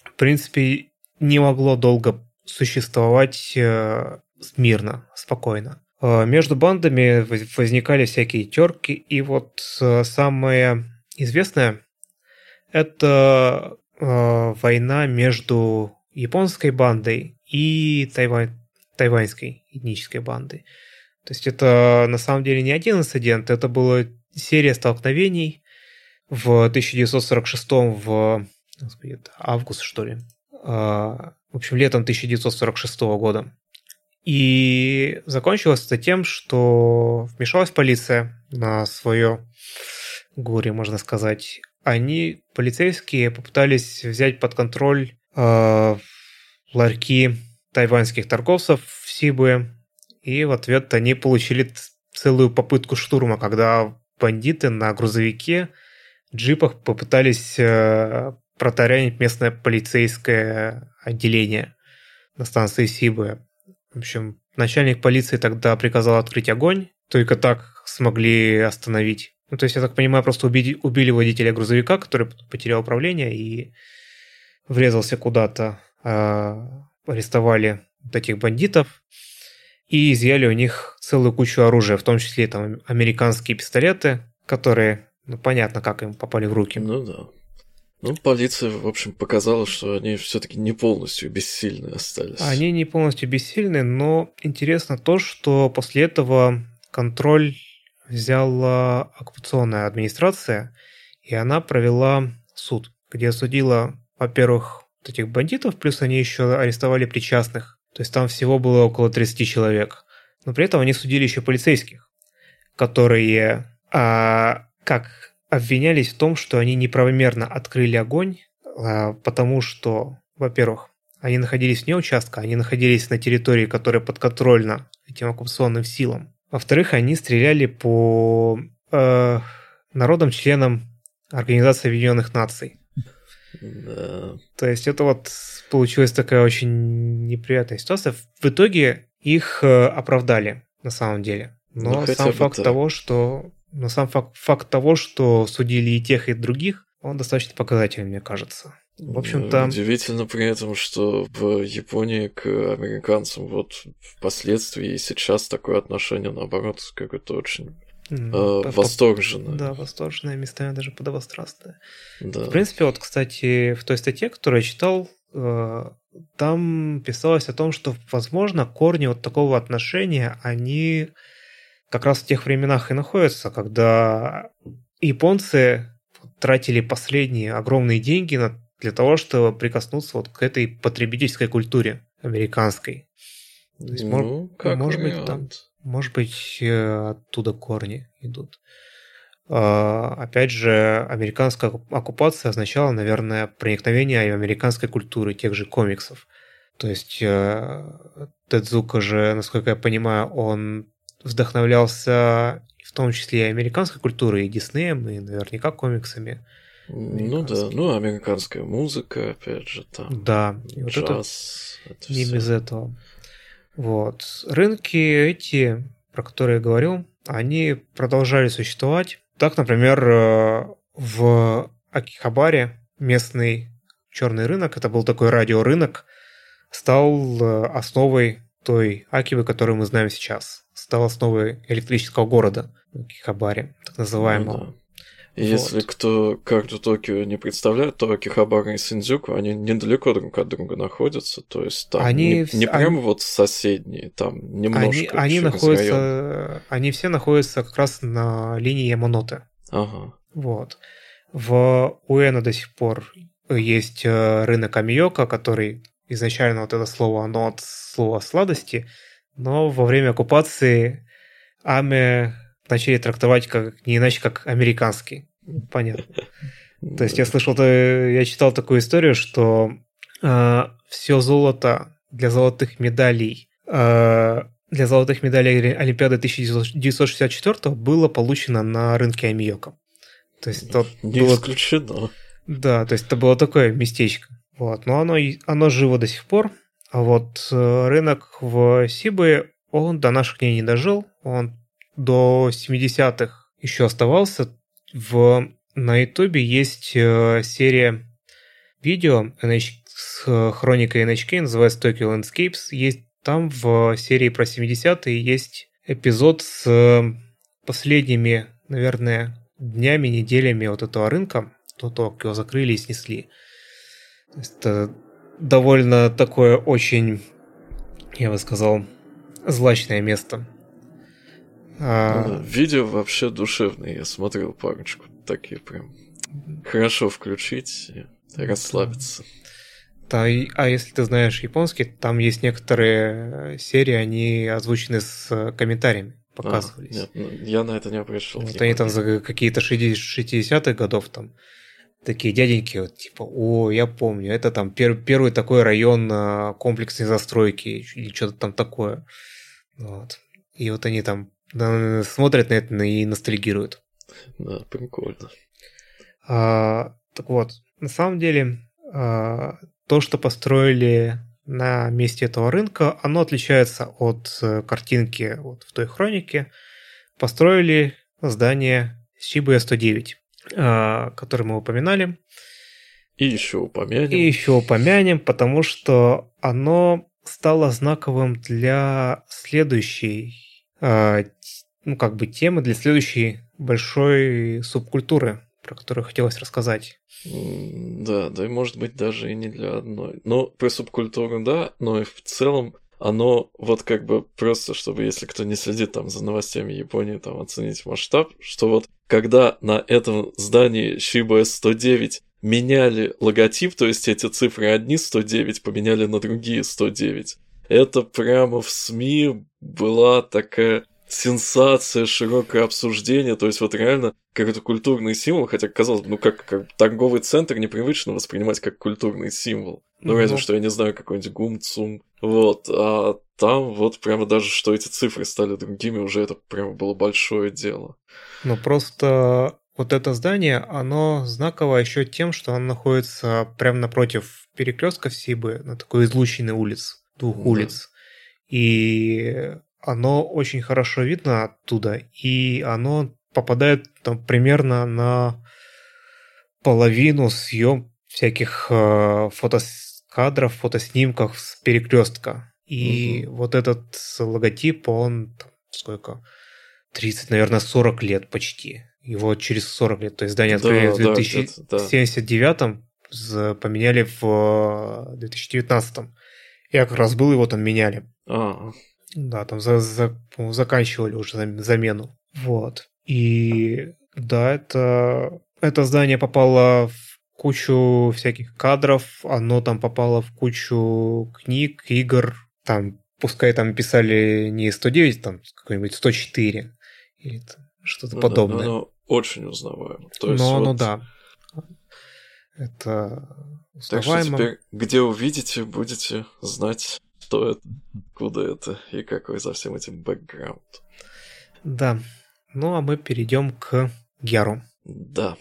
в принципе, не могло долго существовать э, мирно, спокойно. Э, между бандами возникали всякие терки, и вот э, самое известное – это война между японской бандой и тайвань, тайваньской этнической бандой. То есть это на самом деле не один инцидент, это была серия столкновений в 1946 в август, что ли. В общем, летом 1946 года. И закончилось это тем, что вмешалась полиция на свое горе, можно сказать. Они, полицейские, попытались взять под контроль э, ларьки тайваньских торговцев в Сибуе. И в ответ они получили целую попытку штурма, когда бандиты на грузовике, джипах попытались э, протаранить местное полицейское отделение на станции Сибуя. В общем, начальник полиции тогда приказал открыть огонь, только так смогли остановить. Ну, то есть, я так понимаю, просто убили, убили водителя грузовика, который потерял управление и врезался куда-то. Э, арестовали вот этих бандитов и изъяли у них целую кучу оружия, в том числе там американские пистолеты, которые, ну, понятно, как им попали в руки. Ну да. Ну, полиция, в общем, показала, что они все-таки не полностью бессильны остались. Они не полностью бессильны, но интересно то, что после этого контроль взяла оккупационная администрация, и она провела суд, где осудила, во-первых, этих бандитов, плюс они еще арестовали причастных. То есть там всего было около 30 человек. Но при этом они судили еще полицейских, которые, а, как обвинялись в том, что они неправомерно открыли огонь, а, потому что, во-первых, они находились вне участка, они находились на территории, которая подконтрольна этим оккупационным силам. Во-вторых, они стреляли по э, народам-членам Организации Объединенных Наций. Да. То есть это вот получилась такая очень неприятная ситуация. В итоге их э, оправдали на самом деле. Но ну, сам факт так. того, что но сам факт, факт того, что судили и тех, и других, он достаточно показательный, мне кажется. В общем-то... Удивительно при этом, что в Японии к американцам вот впоследствии и сейчас такое отношение, наоборот, какое-то очень э, восторженная. Да, восторженная, местами даже подобострастная. Да. В принципе, вот, кстати, в той статье, которую я читал, э, там писалось о том, что, возможно, корни вот такого отношения, они как раз в тех временах и находятся, когда японцы тратили последние огромные деньги на, для того, чтобы прикоснуться вот к этой потребительской культуре американской. То есть, ну, как может быть, там, может быть, э, оттуда корни идут. А, опять же, американская оккупация означала, наверное, проникновение американской культуры, тех же комиксов. То есть э, Тедзука же, насколько я понимаю, он вдохновлялся в том числе и американской культурой, и Диснеем, и наверняка комиксами. Ну да, ну американская музыка, опять же, там. Да, и вот джаз, это, это не всё. без этого. Вот. Рынки эти, про которые я говорил, они продолжали существовать. Так, например, э, в Акихабаре местный черный рынок, это был такой радиорынок, стал э, основой той Акивы, которую мы знаем сейчас. Стал основой электрического города в Акихабаре, так называемого. Ну, да. И вот. Если кто карту Токио не представляет, то Акихабара и Синдзюку, они недалеко друг от друга находятся. То есть там они, не, не они, прямо вот соседние, там немножко. Они, они находятся, они все находятся как раз на линии Яманоте. Ага. Вот. В Уэна до сих пор есть э, рынок Амиока, который изначально вот это слово, оно от слова сладости, но во время оккупации Аме начали трактовать как не иначе, как американский. Понятно. То есть я слышал, я читал такую историю, что э, все золото для золотых медалей э, для золотых медалей Олимпиады 1964 было получено на рынке Амиока. То есть это не было... исключено. Да, то есть это было такое местечко. Вот, но оно, оно живо до сих пор. А вот э, рынок в Сибе, он до наших дней не дожил. Он до 70-х еще оставался. В, на Ютубе есть э, серия видео NH, с хроникой NHK, называется Tokyo Landscapes. Есть там в серии про 70-е есть эпизод с последними, наверное, днями, неделями вот этого рынка. То Токио закрыли и снесли. Это довольно такое очень, я бы сказал, злачное место. А... Видео вообще душевное, я смотрел парочку. Такие прям хорошо включить и расслабиться. Да, а если ты знаешь японский, там есть некоторые серии, они озвучены с комментариями, показывались. А, нет, ну, я на это не обращал. Вот они там за какие-то 60-х годов там такие дяденьки, вот, типа, о, я помню, это там пер первый такой район а, комплексной застройки или что-то там такое. Вот. И вот они там смотрят на это и ностальгируют. Да, прикольно. А, так вот, на самом деле, а, то, что построили на месте этого рынка, оно отличается от э, картинки вот в той хронике. Построили здание Shibuya 109, а, которое мы упоминали. И еще упомянем. И еще упомянем, потому что оно стало знаковым для следующей ну, как бы темы для следующей большой субкультуры, про которую хотелось рассказать. Да, да, и может быть даже и не для одной. Но про субкультуру, да, но и в целом оно вот как бы просто, чтобы если кто не следит там за новостями Японии, там оценить масштаб, что вот когда на этом здании Shiba S109 меняли логотип, то есть эти цифры одни 109 поменяли на другие 109, это прямо в СМИ была такая сенсация, широкое обсуждение, то есть вот реально какой-то культурный символ, хотя казалось бы, ну как, как торговый центр непривычно воспринимать как культурный символ. Ну, разве что, я не знаю, какой-нибудь гумцум. Вот, а там вот прямо даже, что эти цифры стали другими, уже это прямо было большое дело. Ну, просто вот это здание, оно знаково еще тем, что оно находится прямо напротив перекрестка Сибы, на такой излученной улиц, двух да. улиц. И оно очень хорошо видно оттуда, и оно попадает там примерно на половину съем всяких э, фотокадров, фотоснимков с перекрестка. И угу. вот этот логотип, он там, сколько? 30, наверное, 40 лет почти. Его через 40 лет. То есть здание открыли да, в 2079 да. поменяли в 2019. Я как раз был, его там меняли. А. Да, там за, за, заканчивали уже замену. Вот. И да, это, это здание попало в кучу всяких кадров, оно там попало в кучу книг, игр, там, пускай там писали не 109, там какой-нибудь 104 или что-то ну, подобное. Да, оно очень узнаваемо. То есть но вот... да. Это узнаваемо. Так что теперь, где увидите, будете знать, что это, куда это и какой за всем этим бэкграунд. Да. Ну, а мы перейдем к Геру. Да.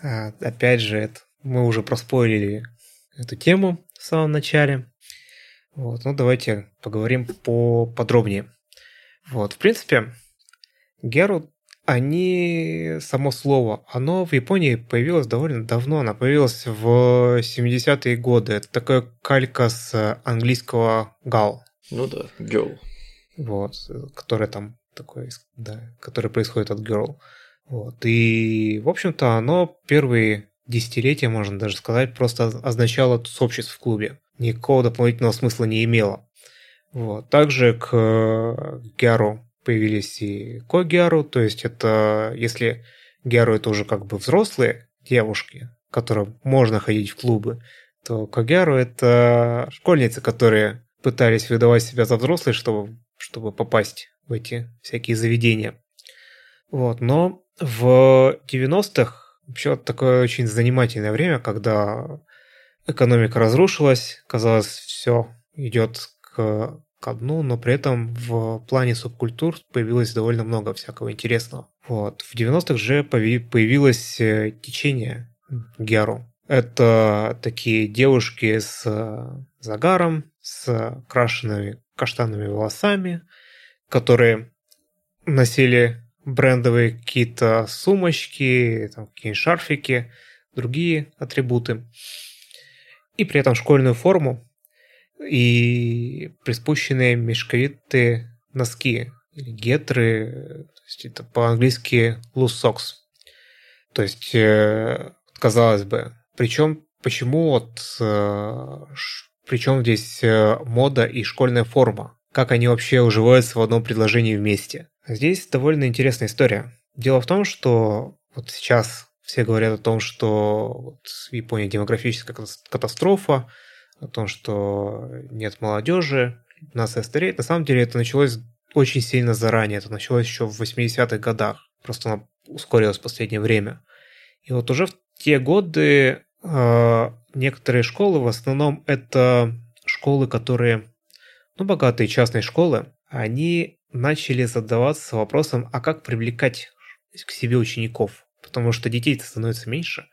А, опять же, это, мы уже проспойлили эту тему в самом начале. Вот, ну давайте поговорим поподробнее. Вот, в принципе, Геру, они, само слово, оно в Японии появилось довольно давно, оно появилось в 70-е годы. Это такая калька с английского гал. Ну да, girl. Вот, который там такой, да, который происходит от girl. Вот. И, в общем-то, оно первые десятилетия, можно даже сказать, просто означало сообщество в клубе. Никакого дополнительного смысла не имело. Вот. Также к Гяру появились и Когяру, то есть это, если Гяру это уже как бы взрослые девушки, которым можно ходить в клубы, то Когяру это школьницы, которые пытались выдавать себя за взрослые, чтобы, чтобы попасть в эти всякие заведения. Вот, но в 90-х вообще такое очень занимательное время, когда экономика разрушилась, казалось, все идет к, к дну, но при этом в плане субкультур появилось довольно много всякого интересного. Вот. В 90-х же появилось э, течение Геру. Это такие девушки с загаром, с крашенными каштанными волосами, которые носили брендовые какие-то сумочки, какие-нибудь шарфики, другие атрибуты. И при этом школьную форму и приспущенные мешковитые носки или гетры, то есть это по-английски loose socks. То есть, э, казалось бы, причем почему вот, э, причем здесь э, мода и школьная форма? Как они вообще уживаются в одном предложении вместе? Здесь довольно интересная история. Дело в том, что вот сейчас все говорят о том, что вот в Японии демографическая катастрофа, о том, что нет молодежи, нация стареет. На самом деле это началось очень сильно заранее. Это началось еще в 80-х годах. Просто оно ускорилось в последнее время. И вот уже в те годы э, некоторые школы, в основном это школы, которые, ну, богатые частные школы, они начали задаваться вопросом, а как привлекать к себе учеников, потому что детей-то становится меньше.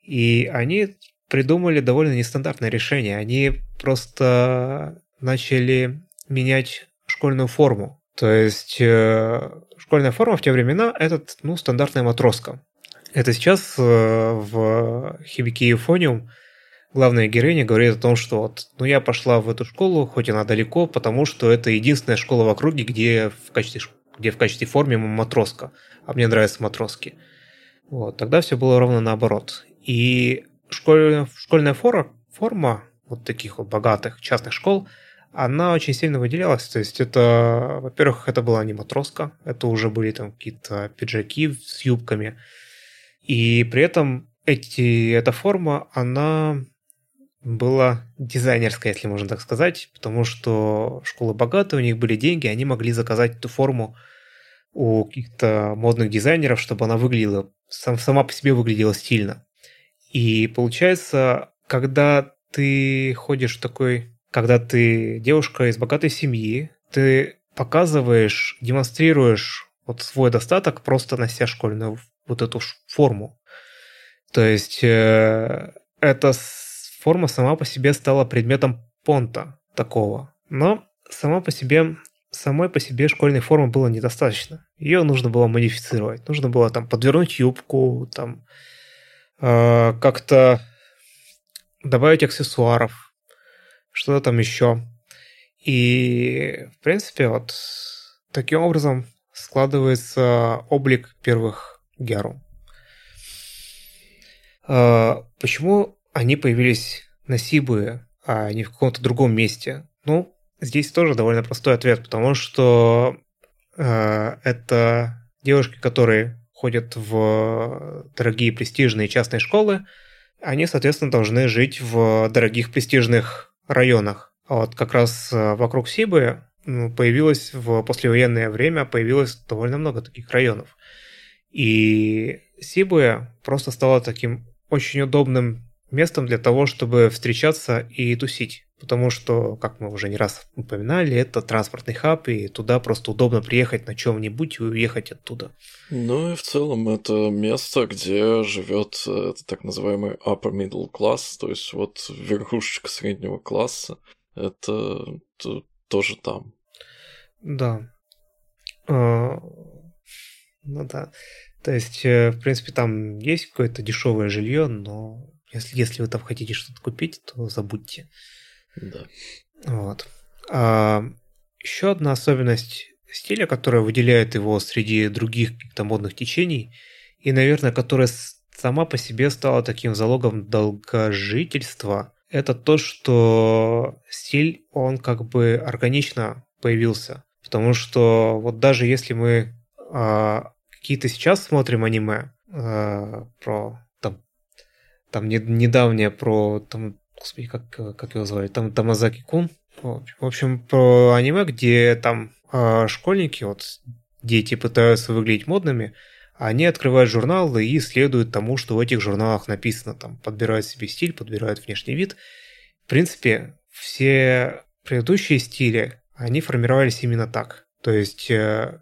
И они придумали довольно нестандартное решение. Они просто начали менять школьную форму. То есть э, школьная форма в те времена это ну, стандартная матроска. Это сейчас э, в Хибике Юфониум главная героиня говорит о том, что вот, ну я пошла в эту школу, хоть она далеко, потому что это единственная школа в округе, где в качестве, где в качестве формы матроска, а мне нравятся матроски. Вот, тогда все было ровно наоборот. И школьная, школьная форма, форма вот таких вот богатых частных школ, она очень сильно выделялась. То есть это, во-первых, это была не матроска, это уже были там какие-то пиджаки с юбками. И при этом эти, эта форма, она была дизайнерская, если можно так сказать, потому что школы богатые, у них были деньги, они могли заказать эту форму у каких-то модных дизайнеров, чтобы она выглядела, сам, сама по себе выглядела стильно. И получается, когда ты ходишь такой, когда ты девушка из богатой семьи, ты показываешь, демонстрируешь вот свой достаток, просто нося школьную вот эту форму. То есть э, это форма сама по себе стала предметом понта такого. Но сама по себе, самой по себе школьной формы было недостаточно. Ее нужно было модифицировать. Нужно было там подвернуть юбку, там как-то добавить аксессуаров, что-то там еще. И, в принципе, вот таким образом складывается облик первых Гяру. А, почему они появились на Сибуе, а не в каком-то другом месте? Ну, здесь тоже довольно простой ответ, потому что э, это девушки, которые ходят в дорогие престижные частные школы, они, соответственно, должны жить в дорогих престижных районах. А вот как раз э, вокруг Сибы ну, появилось в послевоенное время появилось довольно много таких районов. И Сибуя просто стала таким очень удобным местом для того, чтобы встречаться и тусить. Потому что, как мы уже не раз упоминали, это транспортный хаб, и туда просто удобно приехать на чем-нибудь и уехать оттуда. Ну и в целом это место, где живет э, так называемый upper middle class, то есть вот верхушечка среднего класса. Это тоже там. Да. А, ну да. То есть, э, в принципе, там есть какое-то дешевое жилье, но если, если вы там хотите что-то купить, то забудьте. Да. Вот. А, еще одна особенность стиля, которая выделяет его среди других каких-то модных течений, и, наверное, которая сама по себе стала таким залогом долгожительства, это то, что стиль, он как бы органично появился. Потому что вот даже если мы а, какие-то сейчас смотрим аниме а, про там, не, недавнее про там, господи, как, как его звали, там Тамазаки Кун. В общем, про аниме, где там а, школьники, вот дети пытаются выглядеть модными, они открывают журналы и следуют тому, что в этих журналах написано. Там подбирают себе стиль, подбирают внешний вид. В принципе, все предыдущие стили, они формировались именно так. То есть э,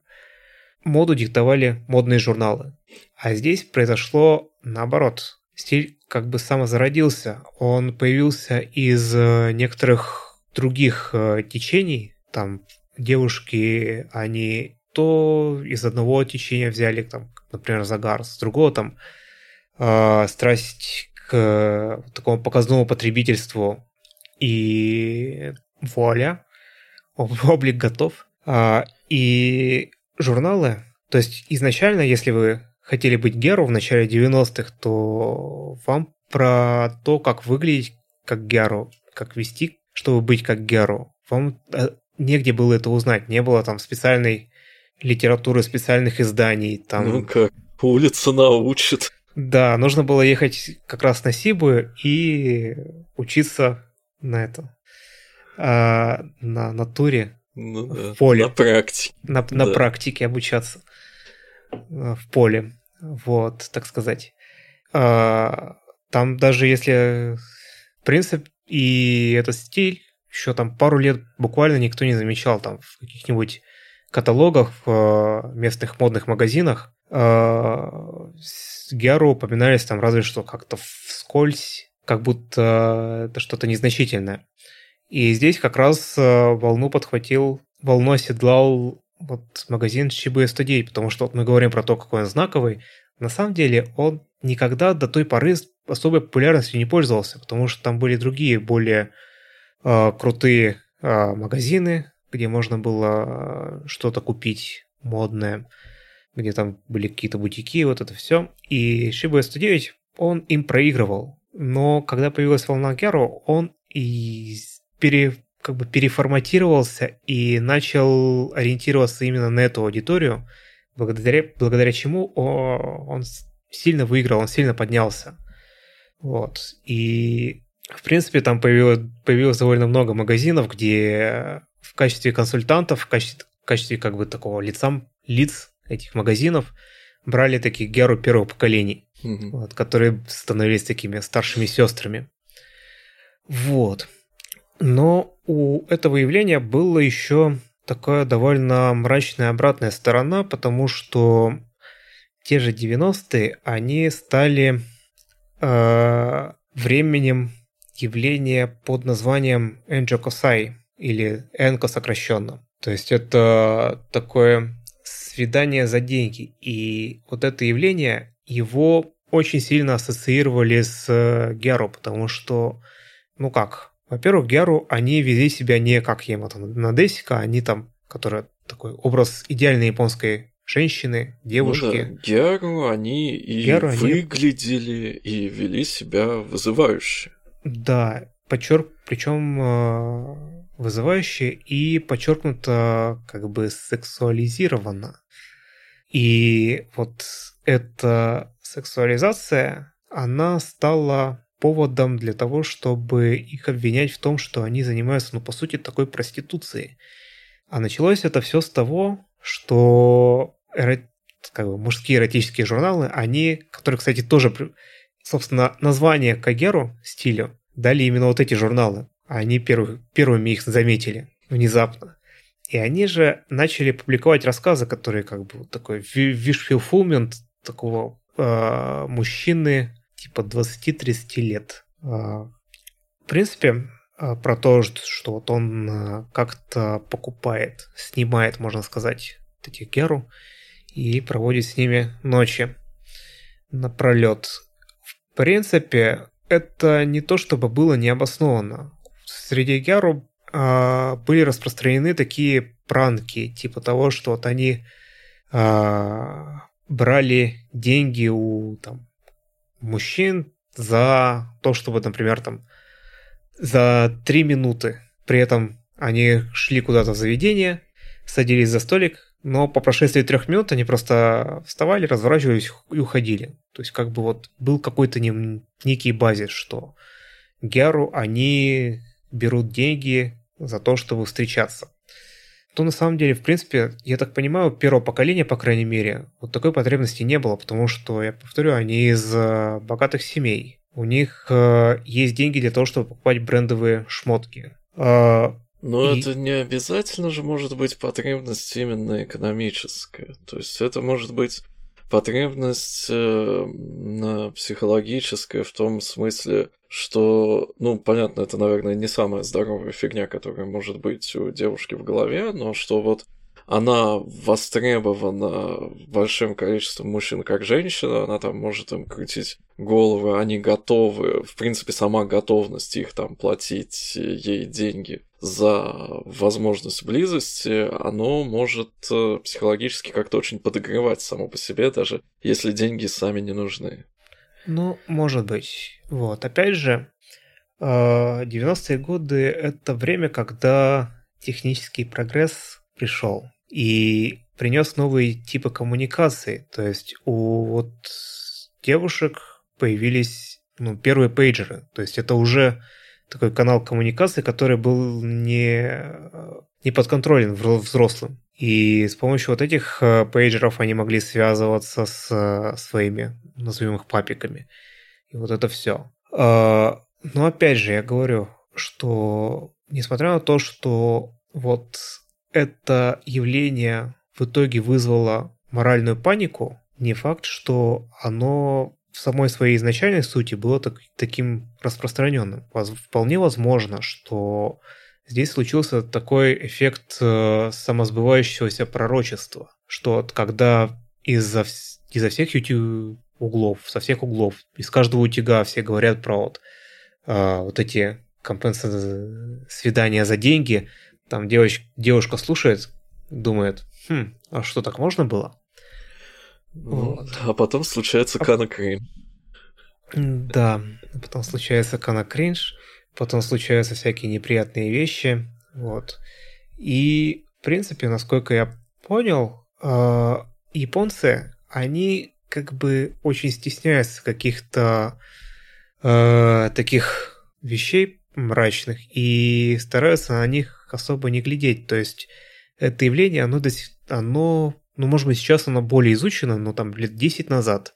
моду диктовали модные журналы. А здесь произошло наоборот. Стиль как бы самозародился. Он появился из э, некоторых других э, течений. Там девушки, они то из одного течения взяли, там, например, загар, с другого там э, страсть к такому показному потребительству и вуаля, облик готов. А, и журналы, то есть изначально, если вы хотели быть Геру в начале 90-х, то вам про то, как выглядеть как Геру, как вести, чтобы быть как Геру, вам э, негде было это узнать, не было там специальной литературы, специальных изданий. Там... Ну как, улица научит. Да, нужно было ехать как раз на Сибу и учиться на это, а, на натуре, ну, в да. поле. На практике. На, на Да. практике обучаться в поле, вот, так сказать. А, там даже если принцип и этот стиль еще там пару лет буквально никто не замечал там в каких-нибудь каталогах в э, местных модных магазинах э, с Гяру упоминались там разве что как-то вскользь, как будто это что-то незначительное. И здесь как раз э, волну подхватил, волну оседлал вот магазин Shibuya 109, потому что вот мы говорим про то, какой он знаковый. На самом деле он никогда до той поры особой популярностью не пользовался, потому что там были другие, более э, крутые э, магазины, где можно было что-то купить модное, где там были какие-то бутики, вот это все. И Shibuya 109, он им проигрывал. Но когда появилась волна Геру, он и пере, как бы переформатировался и начал ориентироваться именно на эту аудиторию, благодаря, благодаря чему он сильно выиграл, он сильно поднялся. Вот. И, в принципе, там появилось, появилось довольно много магазинов, где в качестве консультантов, в качестве, в качестве как бы такого лица, лиц этих магазинов брали таких геру первого поколения, Мгм. вот, которые становились такими старшими сестрами. Вот. Но у этого явления было еще такая довольно мрачная обратная сторона, потому что те же 90-е, они стали э, временем явления под названием Энджокосай, или Энко сокращенно. То есть это такое свидание за деньги. И вот это явление, его очень сильно ассоциировали с э, Геру, потому что, ну как, во-первых, Геру, они вели себя не как Ямато Надесика, они там, которая такой образ идеальной японской женщины, девушки. Ну да, Геру они и Геру выглядели, они... и вели себя вызывающе. Да, подчерк, причем э, вызывающе и подчеркнуто как бы сексуализировано. И вот эта сексуализация, она стала поводом для того, чтобы их обвинять в том, что они занимаются, ну, по сути, такой проституцией. А началось это все с того, что эро... как бы, мужские эротические журналы, они, которые, кстати, тоже, собственно, название Кагеру стилю дали именно вот эти журналы. Они первых, первыми их заметили внезапно. И они же начали публиковать рассказы, которые как бы такой fulfillment такого э, мужчины типа 20-30 лет. Э, в принципе, э, про то, что вот он э, как-то покупает, снимает, можно сказать, этих геру и проводит с ними ночи напролет. В принципе, это не то, чтобы было необоснованно. Среди геру были распространены такие пранки, типа того, что вот они э, брали деньги у там, мужчин за то, чтобы, например, там за три минуты. При этом они шли куда-то в заведение, садились за столик, но по прошествии трех минут они просто вставали, разворачивались и уходили. То есть как бы вот был какой-то не, некий базис, что Геру они берут деньги за то, чтобы встречаться. То на самом деле, в принципе, я так понимаю, первого поколения, по крайней мере, вот такой потребности не было, потому что, я повторю, они из э, богатых семей. У них э, есть деньги для того, чтобы покупать брендовые шмотки. Э, но и... это не обязательно же может быть потребность именно экономическая. То есть это может быть потребность э, психологическая в том смысле, что, ну, понятно, это, наверное, не самая здоровая фигня, которая может быть у девушки в голове, но что вот она востребована большим количеством мужчин как женщина, она там может им крутить головы, они готовы, в принципе, сама готовность их там платить ей деньги за возможность близости, оно может э, психологически как-то очень подогревать само по себе, даже если деньги сами не нужны. Ну, может быть. Вот, опять же, 90-е э, годы – это время, когда технический прогресс пришел и принес новые типы коммуникации. То есть у вот девушек появились ну, первые пейджеры. То есть это уже такой канал коммуникации, который был не, не подконтролен взрослым. И с помощью вот этих э, пейджеров они могли связываться с своими, назовем их папиками. И вот это все. А, но опять же, я говорю, что несмотря на то, что вот это явление в итоге вызвало моральную панику, не факт, что оно в самой своей изначальной сути было так, таким распространенным. Вполне возможно, что здесь случился такой эффект э, самосбывающегося пророчества, что когда из-за изо всех YouTube углов, со всех углов, из каждого утюга все говорят про вот, э, вот эти компенса свидания за деньги, там девоч, девушка слушает, думает, хм, а что так можно было? Вот. А потом случается а... Кана Кринж. Да, потом случается Кана Кринж, потом случаются всякие неприятные вещи, вот. И, в принципе, насколько я понял, э, японцы, они как бы очень стесняются каких-то э, таких вещей мрачных и стараются на них особо не глядеть. То есть это явление, оно, оно ну, может быть, сейчас оно более изучено, но там лет 10 назад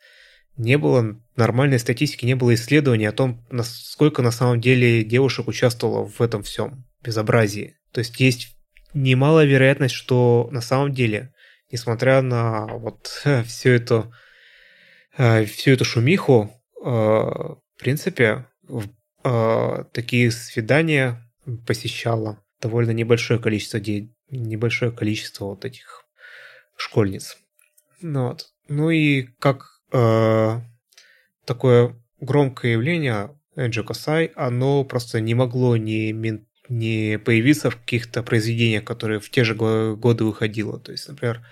не было нормальной статистики, не было исследований о том, насколько на самом деле девушек участвовало в этом всем безобразии. То есть есть немалая вероятность, что на самом деле, несмотря на вот всю эту, э, всю эту шумиху, э, в принципе, э, такие свидания посещало довольно небольшое количество, небольшое количество вот этих школьниц. Ну, вот. ну и как э, такое громкое явление Эджи Косай, оно просто не могло не, не появиться в каких-то произведениях, которые в те же годы выходило. То есть, например,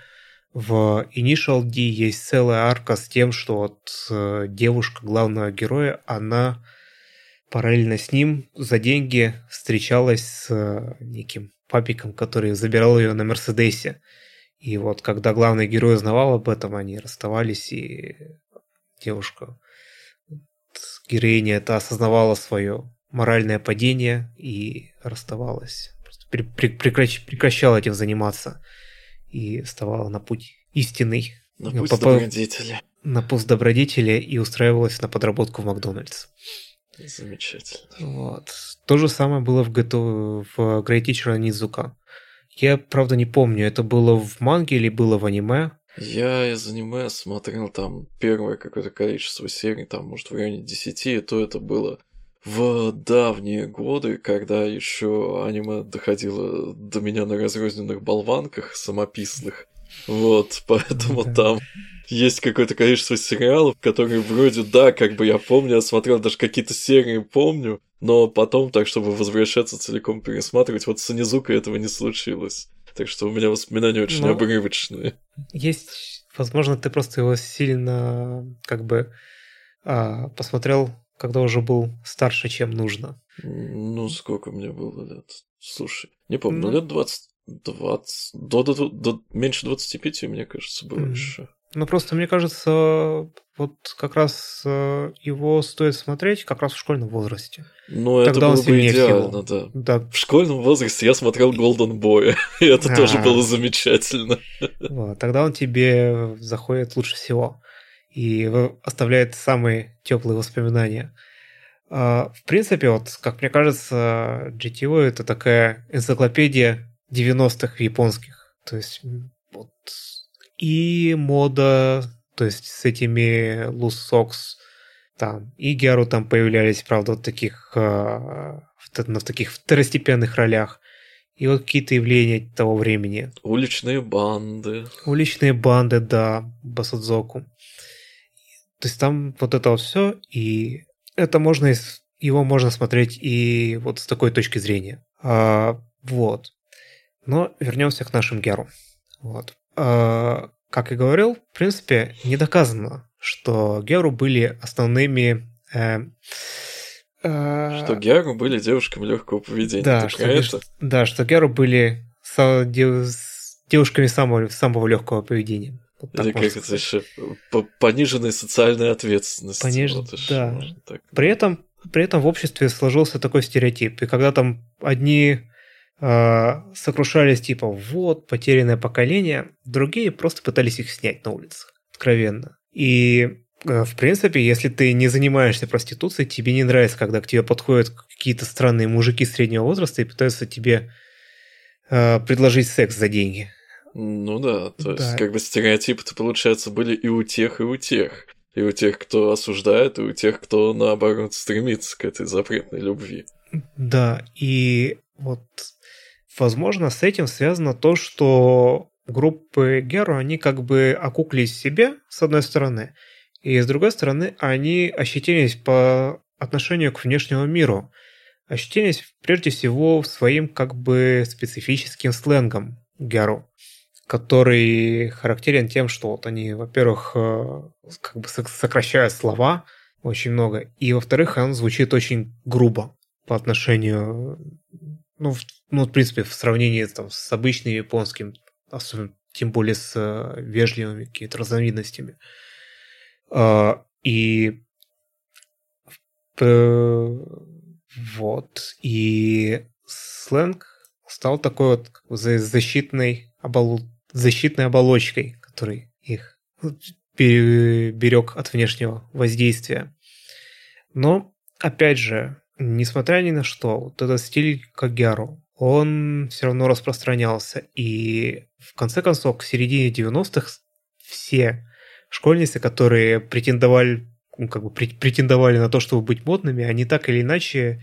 в Initial D есть целая арка с тем, что вот э, девушка главного героя, она параллельно с ним за деньги встречалась с э, неким папиком, который забирал ее на Мерседесе. И вот когда главный герой узнавал об этом, они расставались, и девушка, героиня это осознавала свое моральное падение и расставалась. Просто прекращ, прекращала этим заниматься и вставала на путь истинный. На путь Попал... добродетели. На путь добродетели и устраивалась на подработку в Макдональдс. Замечательно. Вот. То же самое было в, GTO, в Great Teacher Низука. Я, правда, не помню, это было в манге или было в аниме. Я из аниме смотрел там первое какое-то количество серий, там, может, в районе 10, и то это было в давние годы, когда еще аниме доходило до меня на разрозненных болванках самописных. Вот, поэтому да. там есть какое-то количество сериалов, которые вроде, да, как бы я помню, я смотрел даже какие-то серии, помню, но потом, так чтобы возвращаться целиком пересматривать, вот с Анизука этого не случилось. Так что у меня воспоминания очень но обрывочные. Есть, возможно, ты просто его сильно как бы а, посмотрел, когда уже был старше, чем нужно. Ну, сколько мне было лет? Слушай, не помню, ну, лет 20, 20 до, до, до, меньше 25, мне кажется, было mm. еще. Ну, просто мне кажется, вот как раз э, его стоит смотреть как раз в школьном возрасте. Ну, это было бы идеально, да. да. В школьном возрасте я смотрел Golden Boy, и это а, тоже было замечательно. Вот, тогда он тебе заходит лучше всего и оставляет самые теплые воспоминания. А, в принципе, вот, как мне кажется, GTO это такая энциклопедия 90-х японских. То есть вот и мода, то есть с этими Loose Socks, там, и Геру там появлялись, правда, в таких, э, в, в таких второстепенных ролях. И вот какие-то явления того времени. Уличные банды. Уличные банды, да, Басадзоку. То есть там вот это вот все, и это можно, его можно смотреть и вот с такой точки зрения. А, вот. Но вернемся к нашим Геру. Вот. А, как и говорил, в принципе, не доказано, что Геру были основными... Э, э, что Геру были девушками легкого поведения. Да, что, это? да что Геру были дев, девушками самого, самого легкого поведения. Вот Или как это еще пониженной социальной ответственности. Пониж... Вот да. При этом при этом в обществе сложился такой стереотип. И когда там одни сокрушались типа вот потерянное поколение, другие просто пытались их снять на улицах, откровенно. И э, в принципе, если ты не занимаешься проституцией, тебе не нравится, когда к тебе подходят какие-то странные мужики среднего возраста и пытаются тебе э, предложить секс за деньги. Ну да, то да. есть как бы стереотипы-то, получается, были и у тех, и у тех. И у тех, кто осуждает, и у тех, кто, наоборот, стремится к этой запретной любви. Да, и вот Возможно, с этим связано то, что группы Геру, они как бы окуклись себе, с одной стороны, и с другой стороны, они ощетинились по отношению к внешнему миру. Ощетинились прежде всего своим как бы специфическим сленгом Геру, который характерен тем, что вот они, во-первых, э, как бы сокращают слова очень много, и во-вторых, он звучит очень грубо по отношению ну, в, ну, в принципе, в сравнении там, с обычным японским, особенно тем более с э, вежливыми какими-то разновидностями. Э, и э, вот. И сленг стал такой вот как бы, защитной, обол... защитной оболочкой, который их берег от внешнего воздействия. Но, опять же, несмотря ни на что, вот этот стиль Кагяру, он все равно распространялся. И в конце концов, к середине 90-х все школьницы, которые претендовали, ну, как бы претендовали на то, чтобы быть модными, они так или иначе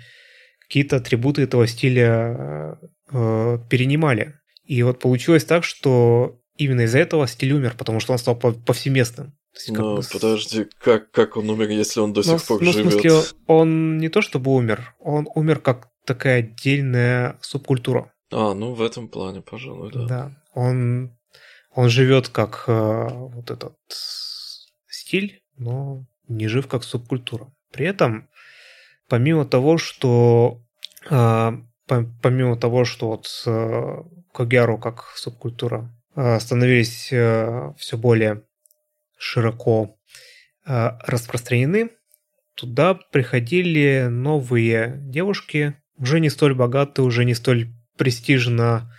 какие-то атрибуты этого стиля э, перенимали. И вот получилось так, что именно из-за этого стиль умер, потому что он стал повсеместным. Ну, бы... подожди, как, как он умер, если он до сих ну, пор ну, живет? В смысле, он не то чтобы умер, он умер как такая отдельная субкультура. А, ну в этом плане, пожалуй, да. Да, он, он живет как э, вот этот стиль, но не жив как субкультура. При этом, помимо того, что э, помимо того, что вот э, Когяру как субкультура э, становились э, все более широко э, распространены, туда приходили новые девушки, уже не столь богатые, уже не столь престижно,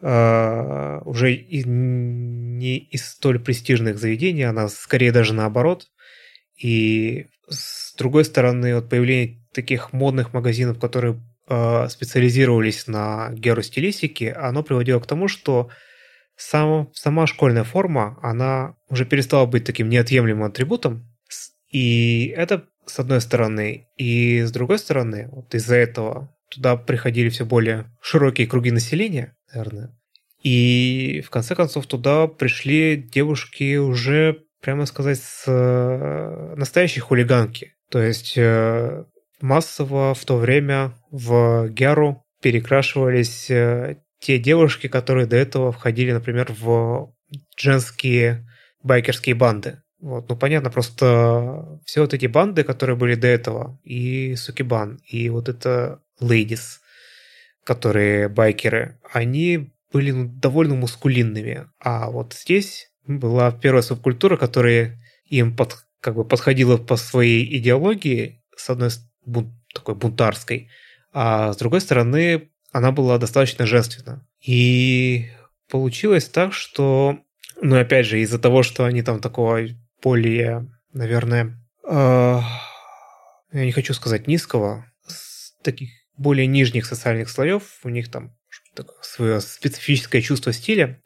э, уже не из столь престижных заведений, она скорее даже наоборот. И с другой стороны, вот появление таких модных магазинов, которые э, специализировались на геростилистике, оно приводило к тому, что сам, сама школьная форма, она уже перестала быть таким неотъемлемым атрибутом. И это с одной стороны. И с другой стороны, вот из-за этого туда приходили все более широкие круги населения, наверное. И в конце концов туда пришли девушки уже, прямо сказать, с э, настоящей хулиганки. То есть э, массово в то время в Гяру перекрашивались э, те девушки, которые до этого входили, например, в женские байкерские банды. Вот, ну понятно, просто все вот эти банды, которые были до этого, и Сукибан, и вот это Ladies, которые байкеры, они были ну, довольно мускулинными. А вот здесь была первая субкультура, которая им под, как бы подходила по своей идеологии, с одной бун, такой бунтарской, а с другой стороны она была достаточно женственна. И получилось так, что, ну опять же, из-за того, что они там такого более, наверное, э, я не хочу сказать низкого, с таких более нижних социальных слоев, у них там свое специфическое чувство стиля.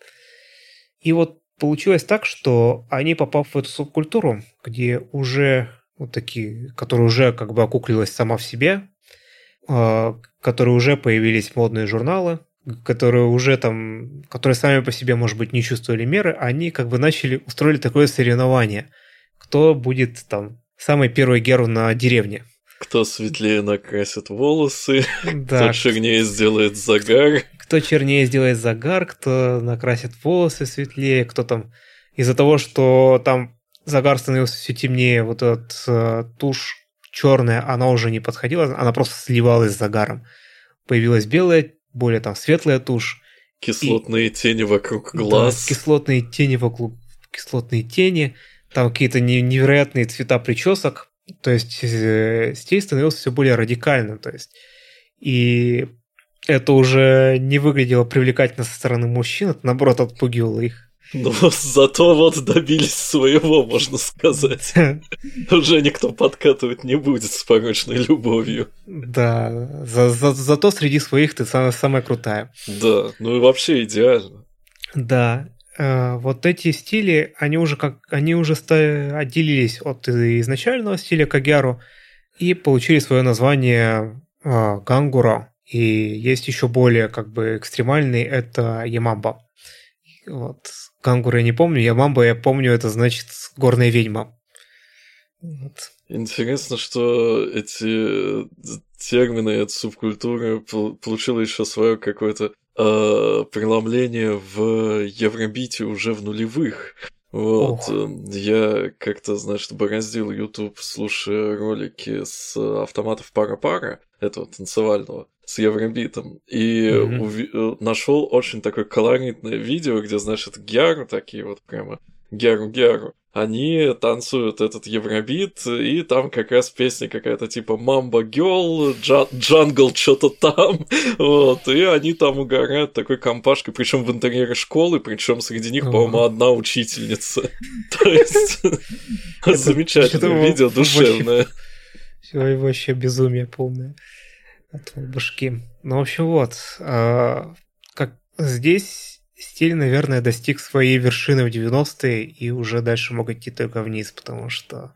И вот получилось так, что они, попав в эту субкультуру, где уже вот такие, которая уже как бы окуклилась сама в себе, э, которые уже появились модные журналы, которые уже там, которые сами по себе, может быть, не чувствовали меры, они как бы начали, устроили такое соревнование. Кто будет там самый первый герой на деревне. Кто светлее накрасит волосы, да. кто чернее сделает загар. Кто чернее сделает загар, кто накрасит волосы светлее, кто там из-за того, что там загар становился все темнее, вот этот э, тушь черная, она уже не подходила, она просто сливалась с загаром. Появилась белая более там светлая тушь. Кислотные и... тени вокруг глаз. Да, кислотные тени вокруг кислотные тени, там какие-то невероятные цвета причесок. То есть э, стиль становился все более радикальным. То есть и это уже не выглядело привлекательно со стороны мужчин, это наоборот отпугивало их. Но зато вот добились своего, можно сказать. Уже никто подкатывать не будет с порочной любовью. Да, за, за, зато среди своих ты самая, самая крутая. Да, ну и вообще идеально. Да, э, вот эти стили, они уже как они уже отделились от изначального стиля Кагяру и получили свое название э, Гангура. И есть еще более как бы экстремальный, это Ямамба. Вот. Кангура я не помню, я мамба, я помню, это значит горная ведьма. Вот. Интересно, что эти термины, эта субкультура получила еще свое какое-то э, преломление в Евробите уже в нулевых. Вот, Ох. Эм, я как-то, значит, бороздил YouTube, слушая ролики с автоматов пара-пара, этого танцевального, с Евробитом, и mm-hmm. уви- нашел очень такое колоритное видео, где, значит, гяру такие вот прямо, гяру-гяру, они танцуют этот евробит, и там как раз песня какая-то типа «Мамба Гелл», «Джангл» что-то там, вот, и они там угорают такой компашкой, причем в интерьере школы, причем среди них, по-моему, одна учительница. То есть, замечательное видео, душевное. Вообще безумие полное от башки. Ну, в общем, вот, а, как здесь стиль, наверное, достиг своей вершины в 90-е и уже дальше мог идти только вниз, потому что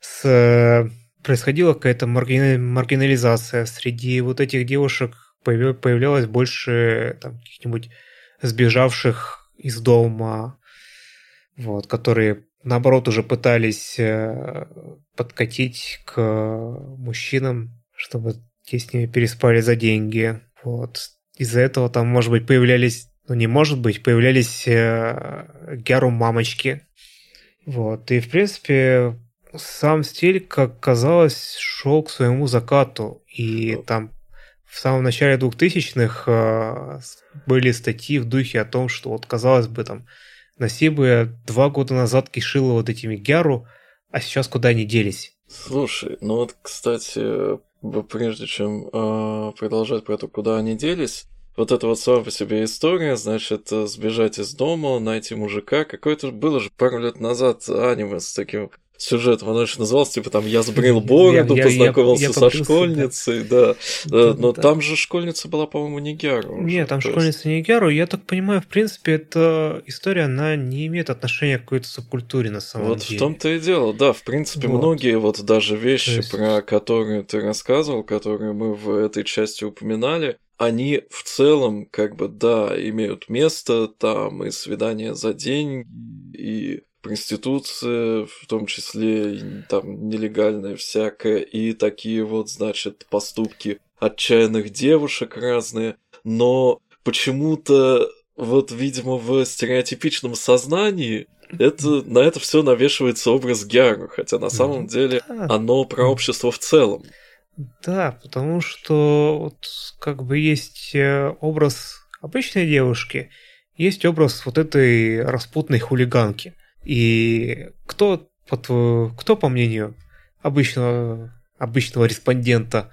с... происходила какая-то маргина... маргинализация. Среди вот этих девушек появлялось больше там, каких-нибудь сбежавших из дома, вот, которые наоборот уже пытались э, подкатить к мужчинам, чтобы те с ними переспали за деньги. Вот. Из-за этого там, может быть, появлялись, ну не может быть, появлялись э, Геру мамочки. Вот. И, в принципе, сам стиль, как казалось, шел к своему закату. И там в самом начале 2000-х э, были статьи в духе о том, что вот, казалось бы, там, Насибы два года назад кишила вот этими Гяру, а сейчас куда они делись? Слушай, ну вот, кстати, прежде чем э, продолжать про то, куда они делись, вот эта вот сама по себе история, значит, сбежать из дома, найти мужика, какое-то было же пару лет назад аниме с таким сюжет, он же назывался, типа, там, я сбрил бороду, я, познакомился я, я, со школьницей, да. да. Но да. там же школьница была, по-моему, не Геру. Нет, там школьница не Геру. Я так понимаю, в принципе, эта история, она не имеет отношения к какой-то субкультуре на самом вот деле. Вот в том-то и дело, да. В принципе, вот. многие вот даже вещи, есть... про которые ты рассказывал, которые мы в этой части упоминали, они в целом, как бы, да, имеют место, там и свидания за день, и проституция, в том числе там нелегальная всякая, и такие вот, значит, поступки отчаянных девушек разные, но почему-то вот, видимо, в стереотипичном сознании это, на это все навешивается образ Гяру, хотя на самом деле оно про общество в целом. Да, потому что вот как бы есть э, образ обычной девушки, есть образ вот этой распутной хулиганки. И кто, по, кто, по мнению обычного, обычного респондента,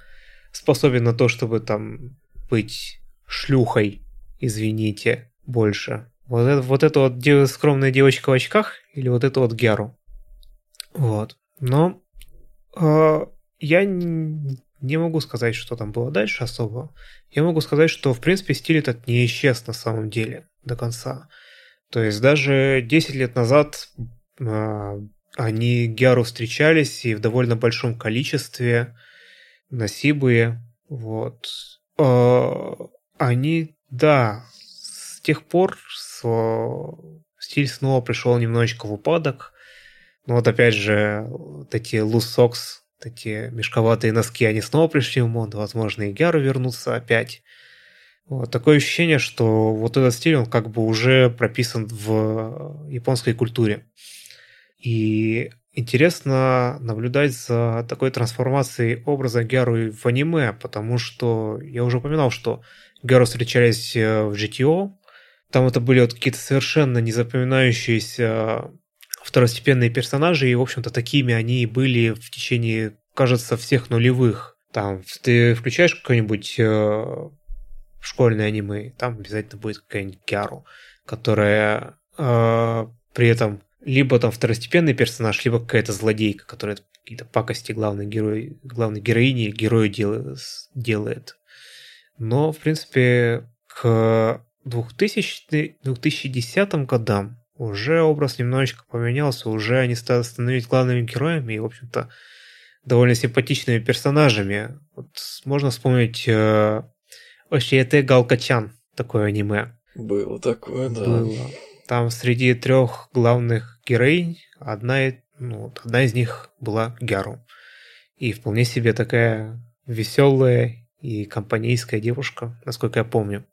способен на то, чтобы там быть шлюхой, извините, больше? Вот это вот, это вот дев, скромная девочка в очках или вот это вот Геру? Вот. Но э, я не могу сказать, что там было дальше особо. Я могу сказать, что в принципе стиль этот не исчез на самом деле до конца. То есть даже 10 лет назад э, они Гяру встречались и в довольно большом количестве на Сибуе. Вот. Э, они, да, с тех пор стиль снова пришел немножечко в упадок. Но вот опять же, loose socks, эти мешковатые носки, они снова пришли в моду. Возможно, и Гяру вернутся опять. Вот, такое ощущение, что вот этот стиль, он как бы уже прописан в японской культуре. И интересно наблюдать за такой трансформацией образа Гяру в аниме, потому что я уже упоминал, что Гяру встречались э, в GTO, там это были вот какие-то совершенно незапоминающиеся второстепенные персонажи, и, в общем-то, такими они и были в течение, кажется, всех нулевых. Там ты включаешь какой-нибудь э, школьное аниме, там обязательно будет какая-нибудь Кяру, которая э, при этом либо там второстепенный персонаж, либо какая-то злодейка, которая какие-то пакости главной, герой, главной героини, герою дел, делает. Но, в принципе, к 2000, 2010 годам уже образ немножечко поменялся, уже они стали становиться главными героями и, в общем-то, довольно симпатичными персонажами. Вот можно вспомнить э, Ошиете Галкачан, такое аниме. Было такое, да. Было. Там среди трех главных героинь одна, ну, одна из них была Гяру. И вполне себе такая веселая и компанейская девушка, насколько я помню.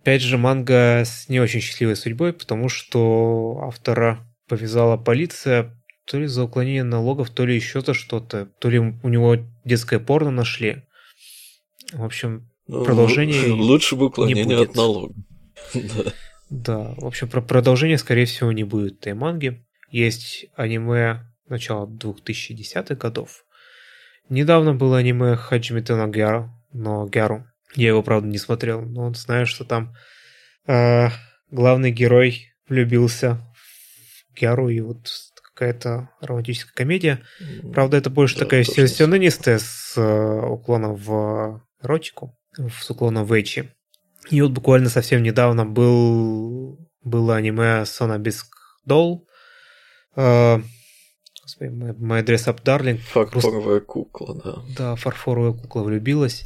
Опять же, манга с не очень счастливой судьбой, потому что автора повязала полиция то ли за уклонение налогов, то ли еще за что-то, то ли у него детское порно нашли. В общем, ну, продолжение Лучше бы уклонение от налога. да. да, в общем, про продолжение, скорее всего, не будет этой манги. Есть аниме начала 2010-х годов. Недавно было аниме Хаджимите на Гяру, но Гяру. Я его, правда, не смотрел, но знаю, что там э, главный герой влюбился в Гяру, и вот какая-то романтическая комедия. Правда, это больше да, такая сенсионистая с э, уклоном в эротику в уклоном в Эчи. И вот буквально совсем недавно был, было аниме Sona Bisque Doll. Uh, My Dress Up Darling. Фарфоровая кукла, да. Да, фарфоровая кукла влюбилась.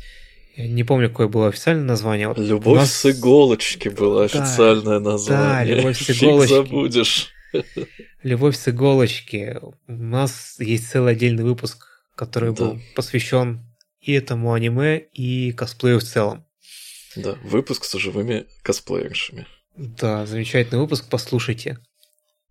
Я не помню, какое было официальное название. Вот Любовь нас... с иголочки было официальное да, название. Да, Любовь с иголочки. Фиг забудешь. Любовь с иголочки. У нас есть целый отдельный выпуск, который да. был посвящен и этому аниме, и косплею в целом. Да, выпуск с живыми косплеершами. Да, замечательный выпуск, послушайте.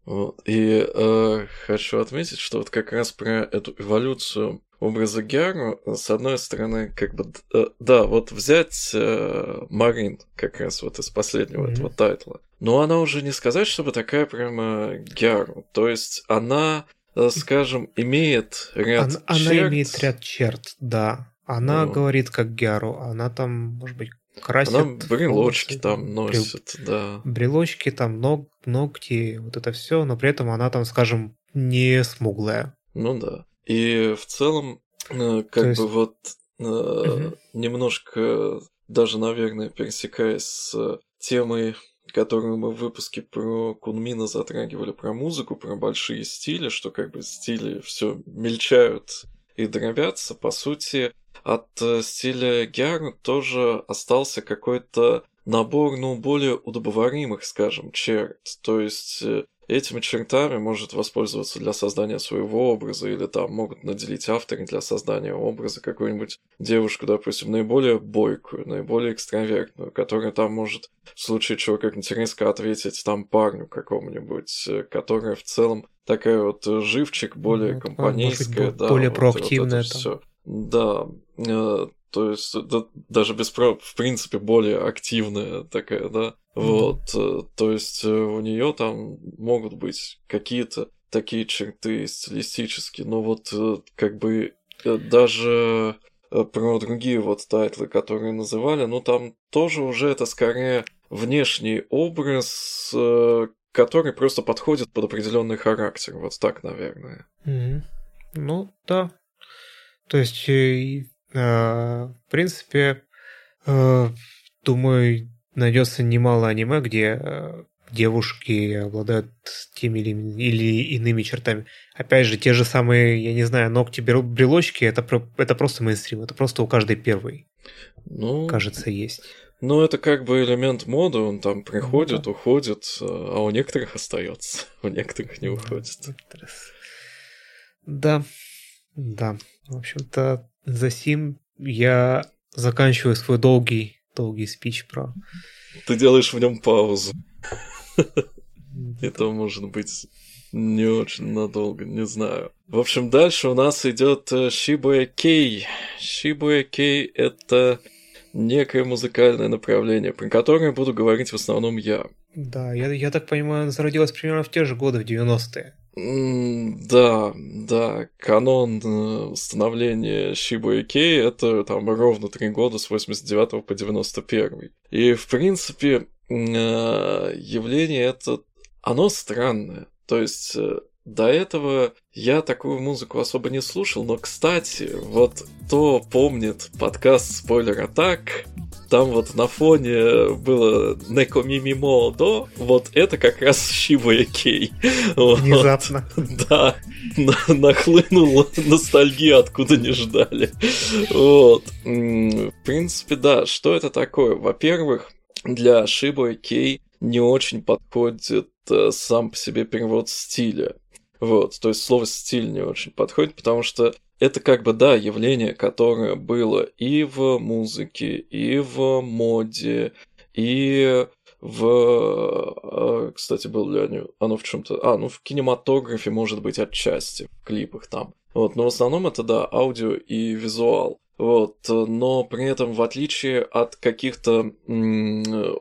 Вот. И э, хочу отметить, что вот как раз про эту эволюцию образа Гяру, с одной стороны, как бы, э, да, вот взять э, Марин, как раз вот из последнего mm-hmm. этого тайтла, но она уже не сказать, чтобы такая прямо Гяру, то есть она, э, скажем, имеет ряд она, черт. Она имеет ряд черт, да. Она ну. говорит как Гяру, она там, может быть, красит. Она брелочки волосы, там носит, брел... да. Брелочки, там ног, ногти, вот это все, но при этом она там, скажем, не смуглая. Ну да. И в целом, э, как То есть... бы вот угу. немножко даже, наверное, пересекаясь с темой, которую мы в выпуске про Кунмина затрагивали, про музыку, про большие стили, что как бы стили все мельчают и дробятся, по сути, от э, стиля Гяру тоже остался какой-то набор, ну, более удобоваримых, скажем, черт. То есть э, этими чертами может воспользоваться для создания своего образа, или там могут наделить авторы для создания образа какую-нибудь девушку, допустим, наиболее бойкую, наиболее экстравертную, которая там может в случае чего как-нибудь резко ответить там парню какому-нибудь, э, которая в целом такая вот живчик, более ну, компанейская, да, более вот, проактивная. Вот все. Да, э, то есть да, даже без в принципе более активная такая, да. Вот, э, то есть э, у нее там могут быть какие-то такие черты стилистические, но вот как бы даже про другие вот тайтлы, которые называли, ну там тоже уже это скорее внешний образ, который просто подходит под определенный характер, вот так, наверное. Mm-hmm. Ну да, то есть, э, в принципе, э, думаю, найдется немало аниме, где э, девушки обладают теми или, или иными чертами. Опять же, те же самые, я не знаю, ногти брелочки, это, это просто мейнстрим, это просто у каждой первой, ну, кажется, есть. Ну, это как бы элемент моды, он там приходит, ну, да. уходит, а у некоторых остается, у некоторых не уходит. Да, да. В общем-то, за сим я заканчиваю свой долгий, долгий спич про... Ты делаешь в нем паузу. Это может быть не очень надолго, не знаю. В общем, дальше у нас идет Shibuya Kei. Shibuya Kei — это некое музыкальное направление, про которое буду говорить в основном я. Да, я, я так понимаю, зародилась примерно в те же годы, в 90-е. Да, да, канон э, становления Shibuya Kei это там ровно три года с 89 по 91. И, в принципе, э, явление это, оно странное. То есть э, до этого я такую музыку особо не слушал, но, кстати, вот кто помнит подкаст «Спойлер Атак», там вот на фоне было Некомимимо до, вот это как раз Шибуя Кей. Внезапно. Вот. Да, нахлынула ностальгия, откуда не ждали. Вот. В принципе, да, что это такое? Во-первых, для Шибуя Кей не очень подходит э, сам по себе перевод стиля. Вот, то есть слово стиль не очень подходит, потому что это как бы, да, явление, которое было и в музыке, и в моде, и в... А, кстати, было ли оно, в чем то А, ну в кинематографе, может быть, отчасти, в клипах там. Вот, но в основном это, да, аудио и визуал. Вот, но при этом, в отличие от каких-то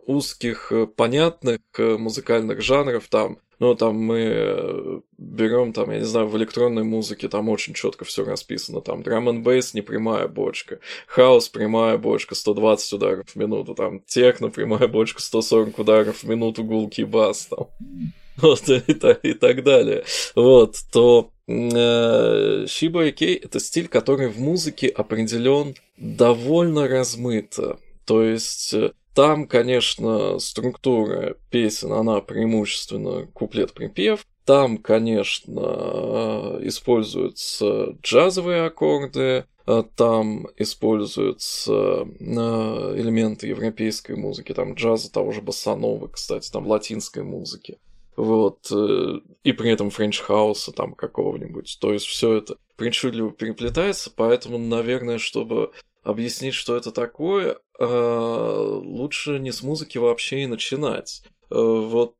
узких, понятных музыкальных жанров, там, ну, там мы э, берем, там, я не знаю, в электронной музыке там очень четко все расписано. Там драм н бейс непрямая бочка, хаос прямая бочка, 120 ударов в минуту, там техно прямая бочка, 140 ударов в минуту, гулкий бас, там. Вот, и, так, и так далее. Вот, то э, Shiba Kei это стиль, который в музыке определен довольно размыто. То есть э, там, конечно, структура песен, она преимущественно куплет-припев. Там, конечно, используются джазовые аккорды, там используются элементы европейской музыки, там джаза того же босановы, кстати, там латинской музыки. Вот, э, и при этом french house'а там какого-нибудь. То есть все это причудливо переплетается, поэтому, наверное, чтобы объяснить, что это такое, э, лучше не с музыки вообще и начинать. Э, вот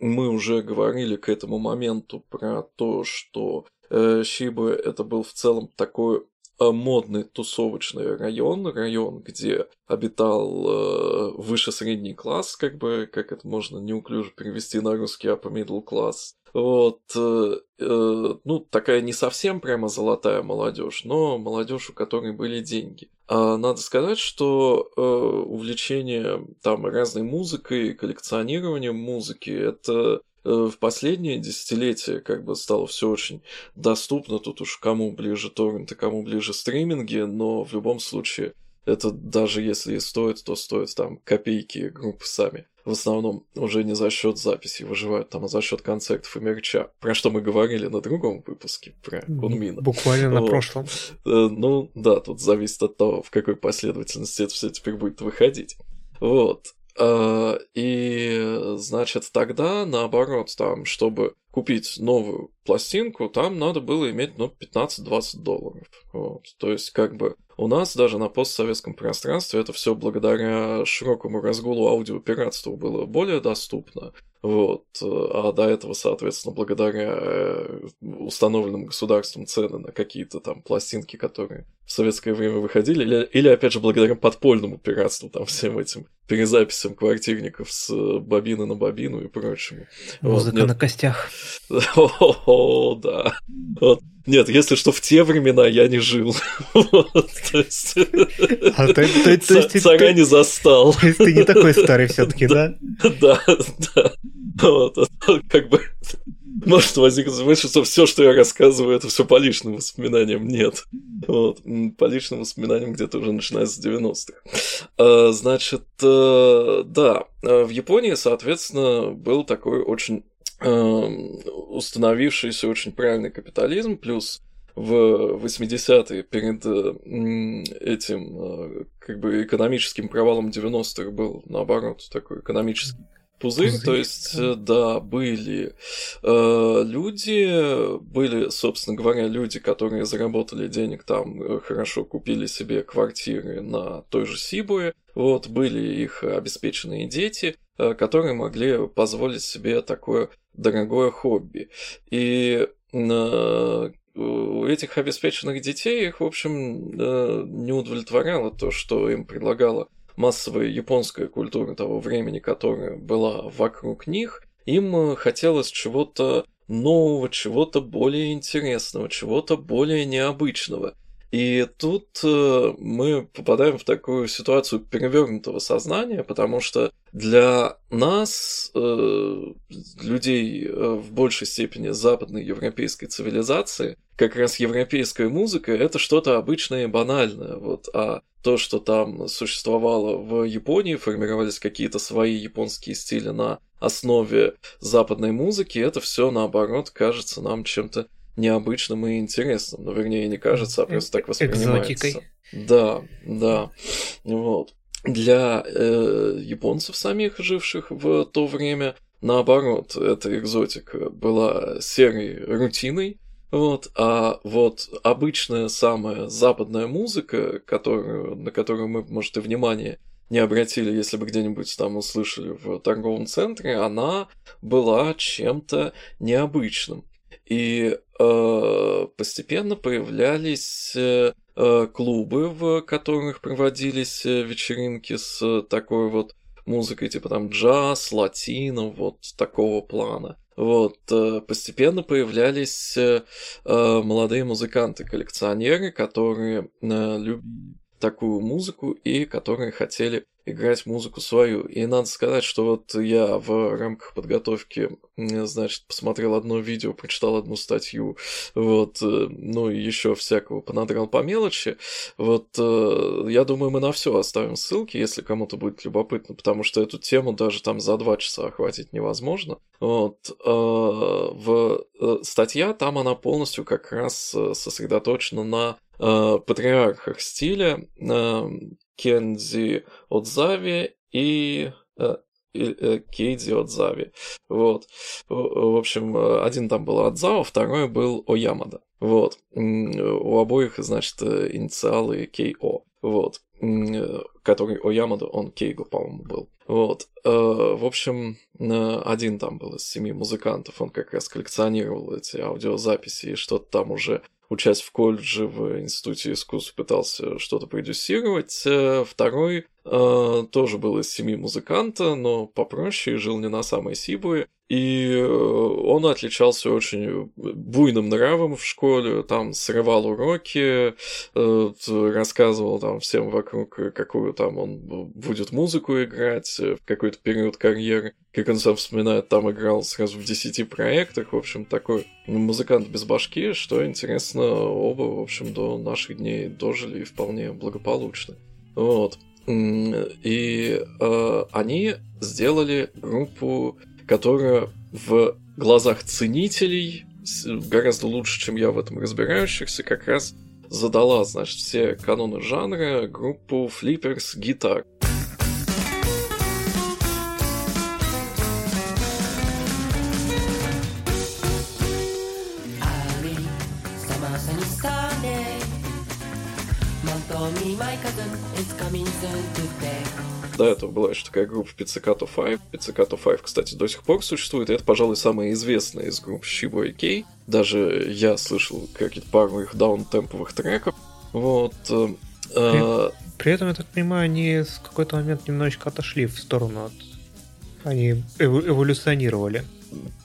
мы уже говорили к этому моменту про то, что Сибуя это был в целом такой модный тусовочный район, район, где обитал э, выше средний класс, как бы, как это можно неуклюже перевести на русский upper middle class. Вот, э, э, ну, такая не совсем прямо золотая молодежь, но молодежь, у которой были деньги. А надо сказать, что э, увлечение там разной музыкой, коллекционированием музыки, это Э, в последние десятилетия как бы стало все очень доступно, тут уж кому ближе торренты, кому ближе стриминги, но в любом случае это даже если и стоит, то стоит там копейки группы сами. В основном уже не за счет записи выживают там, а за счет концертов и мерча. Про что мы говорили на другом выпуске, про Кунмина. Буквально на прошлом. Э, ну да, тут зависит от того, в какой последовательности это все теперь будет выходить. Вот. А, и, значит, тогда, наоборот, там, чтобы купить новую пластинку, там надо было иметь, ну, 15-20 долларов. Вот. То есть, как бы, у нас даже на постсоветском пространстве это все благодаря широкому разгулу аудиопиратства было более доступно. Вот. А до этого, соответственно, благодаря э, установленным государством цены на какие-то там пластинки, которые в советское время выходили, или, или опять же, благодаря подпольному пиратству, там, всем этим перезаписям квартирников с бобины на бобину и прочему. Музыка вот, на костях. О, да. Вот. Нет, если что, в те времена я не жил. Царя не застал. Ты не такой старый все таки да? Да, да. Вот, как бы может возникнуть мысль, что все, что я рассказываю, это все по личным воспоминаниям. Нет. Вот. По личным воспоминаниям где-то уже начинается с 90-х. А, значит, э, да, в Японии, соответственно, был такой очень установившийся очень правильный капитализм, плюс в 80-е перед этим э, как бы экономическим провалом 90-х был, наоборот, такой экономический пузырь, пузырь то есть, да, да были э, люди, были, собственно говоря, люди, которые заработали денег там, э, хорошо купили себе квартиры на той же Сибуе, вот, были их обеспеченные дети, э, которые могли позволить себе такое дорогое хобби. И э, у этих обеспеченных детей их, в общем, э, не удовлетворяло то, что им предлагала массовая японская культура того времени, которая была вокруг них. Им э, хотелось чего-то нового, чего-то более интересного, чего-то более необычного. И тут э, мы попадаем в такую ситуацию перевернутого сознания, потому что для нас, э, людей э, в большей степени западной европейской цивилизации, как раз европейская музыка это что-то обычное и банальное. Вот, а то, что там существовало в Японии, формировались какие-то свои японские стили на основе западной музыки, это все наоборот кажется нам чем-то необычным и интересным. Ну, вернее, не кажется, а просто так воспринимается. Экзотикой. Да, да. Вот. Для э, японцев самих, живших в то время, наоборот, эта экзотика была серой рутиной, вот, а вот обычная самая западная музыка, которую, на которую мы, может, и внимание не обратили, если бы где-нибудь там услышали в торговом центре, она была чем-то необычным. И э, постепенно появлялись э, э, клубы, в которых проводились э, вечеринки с такой вот музыкой, типа там джаз, латино, вот такого плана. Вот, э, постепенно появлялись молодые музыканты-коллекционеры, которые любили такую музыку и которые хотели играть музыку свою. И надо сказать, что вот я в рамках подготовки, значит, посмотрел одно видео, прочитал одну статью, вот, э, ну и еще всякого понадрал по мелочи. Вот, э, я думаю, мы на все оставим ссылки, если кому-то будет любопытно, потому что эту тему даже там за два часа охватить невозможно. Вот, э, в статья там она полностью как раз сосредоточена на патриархах стиля, Кензи Отзави и... Э, э, Кейди Отзави. Вот. В общем, один там был Адзао, второй был Оямада. Вот. У обоих, значит, инициалы Кейо. Вот. Который Оямада, он Кейго, по-моему, был. Вот. В общем, один там был из семи музыкантов, он как раз коллекционировал эти аудиозаписи и что-то там уже учась в колледже в Институте искусств, пытался что-то продюсировать. Э, второй э, тоже был из семьи музыканта, но попроще, жил не на самой Сибуе. И э, он отличался очень буйным нравом в школе, там срывал уроки, э, рассказывал там всем вокруг, какую там он будет музыку играть в какой-то период карьеры. Как он сам вспоминает, там играл сразу в десяти проектах, в общем, такой музыкант без башки, что интересно, оба, в общем, до наших дней дожили вполне благополучно. Вот. И э, они сделали группу которая в глазах ценителей гораздо лучше, чем я в этом разбирающихся, как раз задала, значит, все каноны жанра группу Flippers Guitar. Coming soon today. До этого была еще такая группа Pizzicato 5. Pizzicato 5, кстати, до сих пор существует. И это, пожалуй, самая известная из групп Shiba и Kei. Даже я слышал какие-то пару их даунтемповых треков. Вот. Э, при, а... при этом, я так понимаю, они в какой-то момент немножечко отошли в сторону от... Они эволюционировали.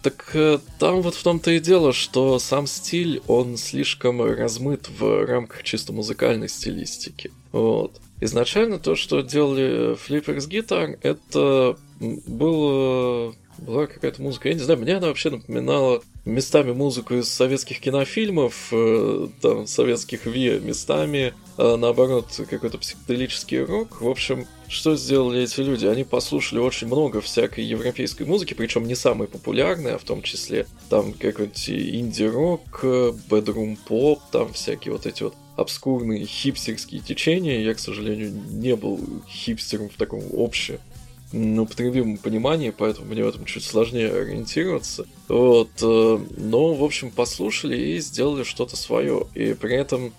Так э, там вот в том-то и дело, что сам стиль, он слишком размыт в рамках чисто музыкальной стилистики. Вот. Изначально то, что делали Flippers Guitar, это было была какая-то музыка, я не знаю, мне она вообще напоминала местами музыку из советских кинофильмов, э, там, советских Ви, местами, а наоборот, какой-то психоделический рок. В общем, что сделали эти люди? Они послушали очень много всякой европейской музыки, причем не самой популярной, а в том числе там какой-нибудь инди-рок, бедрум-поп, там всякие вот эти вот обскурные хипстерские течения. Я, к сожалению, не был хипстером в таком общем употребимом понимании, поэтому мне в этом чуть сложнее ориентироваться. Вот, э, но, в общем, послушали и сделали что-то свое. И при этом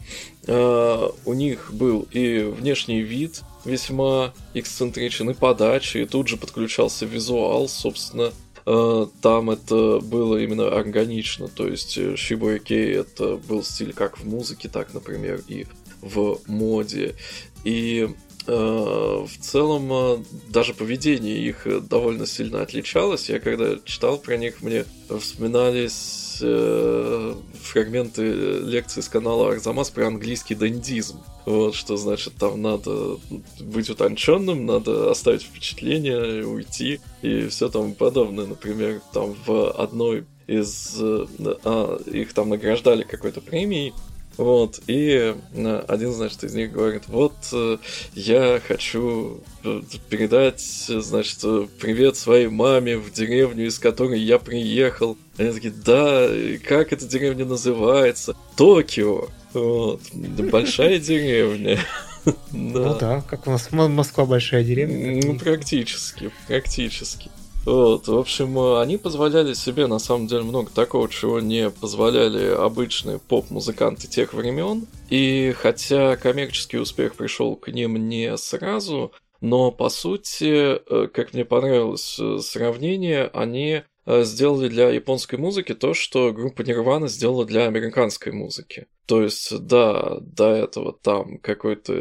э, у них был и внешний вид весьма эксцентричен, и подача, и тут же подключался визуал, собственно, там это было именно органично, то есть Shibuya Kei это был стиль как в музыке, так, например, и в моде. И Э, в целом э, даже поведение их довольно сильно отличалось. Я когда читал про них, мне вспоминались э, фрагменты лекции с канала Арзамас про английский дендизм. Вот что значит, там надо быть утонченным, надо оставить впечатление, уйти и все тому подобное. Например, там в одной из... А, их там награждали какой-то премией, вот, и э, один, значит, из них говорит, вот, э, я хочу э, передать, значит, привет своей маме в деревню, из которой я приехал. Они такие, да, как эта деревня называется? Токио. Вот, большая деревня. Ну да, как у нас Москва большая деревня. Ну, практически, практически. Вот, в общем, они позволяли себе на самом деле много такого, чего не позволяли обычные поп-музыканты тех времен. И хотя коммерческий успех пришел к ним не сразу, но по сути, э, как мне понравилось э, сравнение, они э, сделали для японской музыки то, что группа Nirvana сделала для американской музыки. То есть, да, до этого там какой-то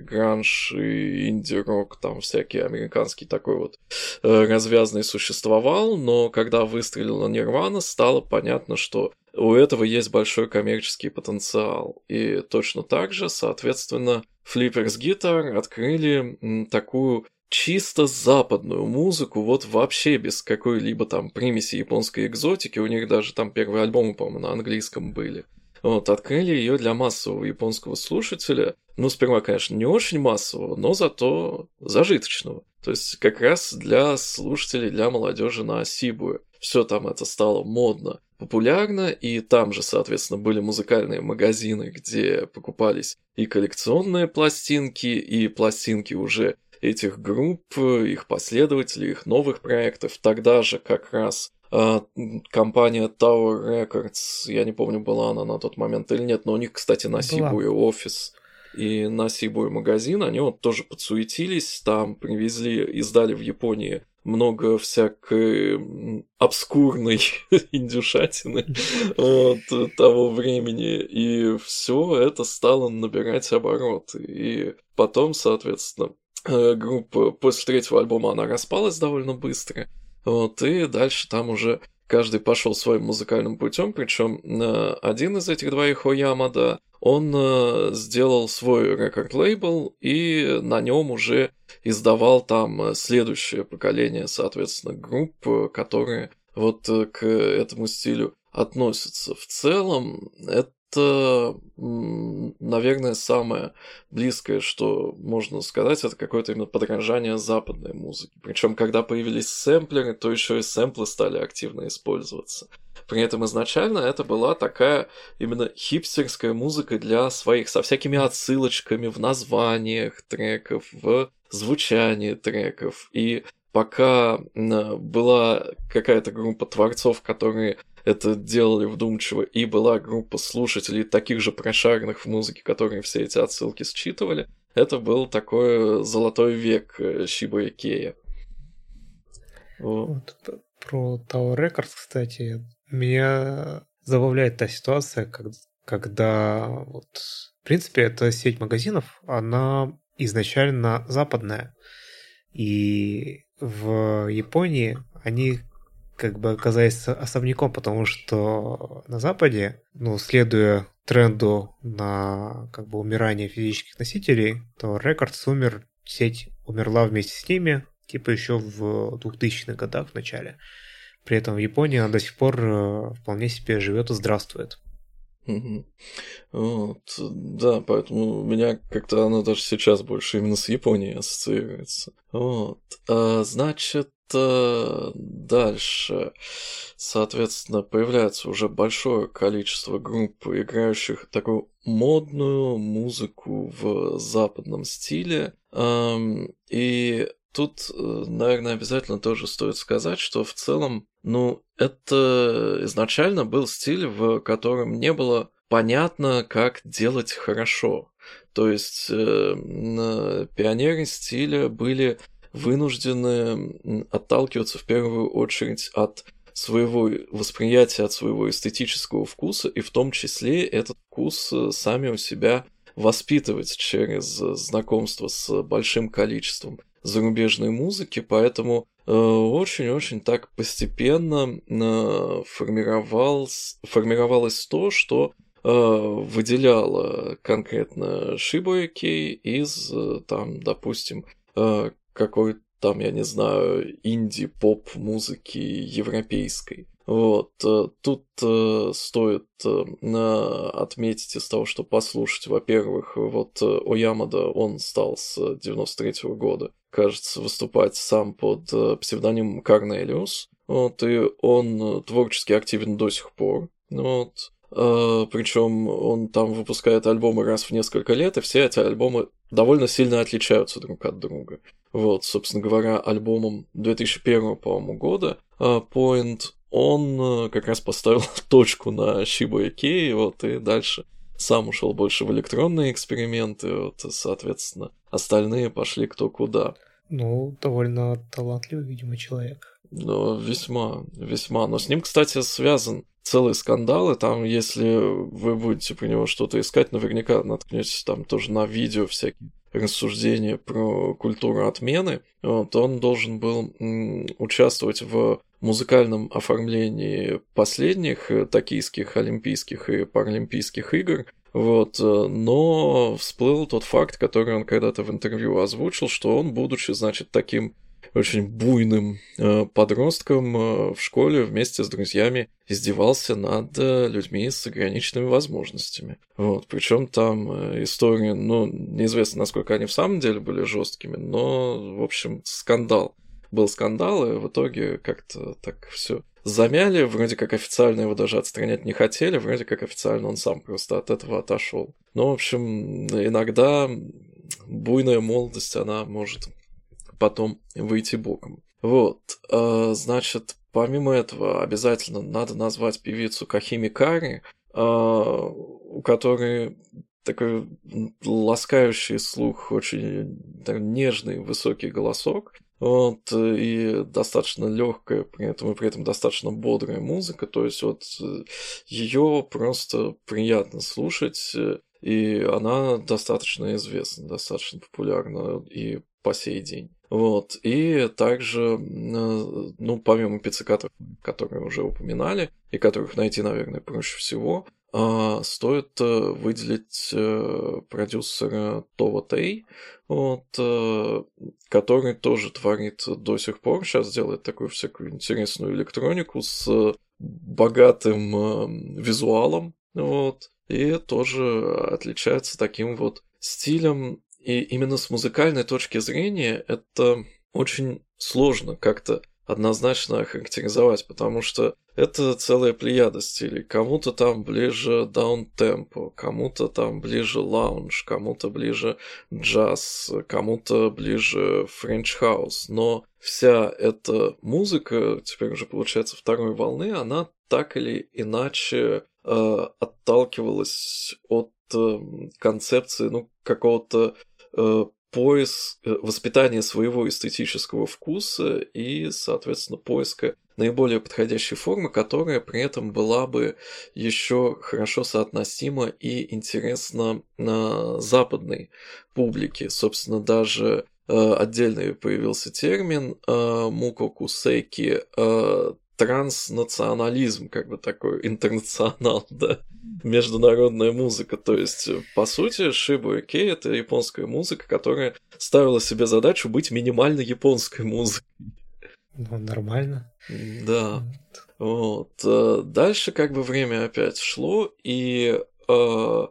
гранж и инди-рок, там всякий американский такой вот э, развязный существовал, но когда выстрелила Нирвана, стало понятно, что у этого есть большой коммерческий потенциал. И точно так же, соответственно, Flippers Guitar открыли такую чисто западную музыку, вот вообще без какой-либо там примеси японской экзотики. У них даже там первые альбомы, по-моему, на английском были. Вот, открыли ее для массового японского слушателя. Ну, сперва, конечно, не очень массового, но зато зажиточного. То есть как раз для слушателей, для молодежи на Сибуе. Все там это стало модно, популярно, и там же, соответственно, были музыкальные магазины, где покупались и коллекционные пластинки, и пластинки уже этих групп, их последователей, их новых проектов. Тогда же как раз а, компания Tower Records, я не помню, была она на тот момент или нет, но у них, кстати, на Сибуе офис и на Сибуе магазин, они вот тоже подсуетились, там привезли, издали в Японии много всякой обскурной индюшатины от того времени, и все это стало набирать обороты. И потом, соответственно, группа после третьего альбома она распалась довольно быстро, вот, и дальше там уже каждый пошел своим музыкальным путем, причем э, один из этих двоих Оямада, он э, сделал свой рекорд-лейбл и на нем уже издавал там следующее поколение, соответственно, групп, которые вот к этому стилю относятся. В целом, это, наверное, самое близкое, что можно сказать, это какое-то именно подражание западной музыки. Причем, когда появились сэмплеры, то еще и сэмплы стали активно использоваться. При этом изначально это была такая именно хипстерская музыка для своих, со всякими отсылочками в названиях треков, в звучании треков. И пока была какая-то группа творцов, которые это делали вдумчиво, и была группа слушателей, таких же прошаренных в музыке, которые все эти отсылки считывали, это был такой золотой век э, Шиба Икея. Вот. Про Tower Records, кстати, меня забавляет та ситуация, как, когда вот, в принципе, эта сеть магазинов, она изначально западная. И в Японии они как бы оказались особняком, потому что на Западе, ну, следуя тренду на как бы умирание физических носителей, то Records умер, сеть умерла вместе с ними, типа еще в 2000-х годах в начале. При этом в Японии она до сих пор э, вполне себе живет и здравствует. Вот, да, поэтому у меня как-то она даже сейчас больше именно с Японией ассоциируется. Вот. А, значит, э, дальше, соответственно, появляется уже большое количество групп, играющих такую модную музыку в западном стиле. И тут, э, наверное, обязательно тоже стоит сказать, что в целом ну, это изначально был стиль, в котором не было понятно, как делать хорошо. То есть э, пионеры стиля были вынуждены отталкиваться в первую очередь от своего восприятия, от своего эстетического вкуса, и в том числе этот вкус э, сами у себя воспитывать через знакомство с большим количеством зарубежной музыки, поэтому Э, очень-очень так постепенно э, формировалось, формировалось то, что э, выделяло конкретно Шибуэки из, там, допустим, какой там, я не знаю, инди-поп музыки европейской. Вот, тут стоит отметить из того, что послушать, во-первых, вот Оямада, он стал с 93 -го года кажется, выступать сам под э, псевдонимом Корнелиус. Вот, и он э, творчески активен до сих пор. Вот. Uh, причем он там выпускает альбомы раз в несколько лет, и все эти альбомы довольно сильно отличаются друг от друга. Вот, собственно говоря, альбомом 2001, по-моему, года uh, Point, он uh, как раз поставил точку на Shiba Ike, вот, и дальше сам ушел больше в электронные эксперименты, вот, соответственно, остальные пошли кто куда. Ну, довольно талантливый, видимо, человек. Ну, весьма, весьма. Но с ним, кстати, связан целый скандал, и там, если вы будете про него что-то искать, наверняка наткнетесь там тоже на видео всякие рассуждения про культуру отмены. Вот, он должен был м, участвовать в музыкальном оформлении последних токийских олимпийских и паралимпийских игр, вот, э, но всплыл тот факт, который он когда-то в интервью озвучил, что он, будучи, значит, таким очень буйным э, подростком э, в школе вместе с друзьями издевался над людьми с ограниченными возможностями. Вот, причем там истории, ну, неизвестно, насколько они в самом деле были жесткими, но, в общем, скандал. Был скандал, и в итоге как-то так все замяли, вроде как официально его даже отстранять не хотели, вроде как официально он сам просто от этого отошел. Ну, в общем, иногда буйная молодость, она может потом выйти боком. Вот, э, значит, помимо этого обязательно надо назвать певицу Кахими Кари, э, у которой такой ласкающий слух, очень так, нежный, высокий голосок. Вот, и достаточно легкая, при этом и при этом достаточно бодрая музыка. То есть вот ее просто приятно слушать, и она достаточно известна, достаточно популярна и по сей день. Вот, и также, ну, помимо пиццикатов, которые уже упоминали, и которых найти, наверное, проще всего, стоит э, выделить э, продюсера Това Тей, вот, э, который тоже творит до сих пор, сейчас делает такую всякую интересную электронику с богатым визуалом, вот, и тоже отличается таким вот стилем, и именно с музыкальной точки зрения это очень сложно как-то однозначно охарактеризовать, потому что это целая плеяда стилей. Кому-то там ближе downtempo, кому-то там ближе lounge, кому-то ближе джаз, кому-то ближе french house. Но вся эта музыка, теперь уже получается второй волны, она так или иначе э, отталкивалась от э, концепции ну, какого-то э, поиск, э, воспитания своего эстетического вкуса и, соответственно, поиска наиболее подходящей формы, которая при этом была бы еще хорошо соотносима и интересна на западной публике. Собственно, даже э, отдельный появился термин э, мукокусеки транснационализм, как бы такой интернационал, да, международная музыка. То есть, по сути, Шибу Кей — это японская музыка, которая ставила себе задачу быть минимально японской музыкой. Ну, нормально. Да. Вот. Э, дальше как бы время опять шло, и э,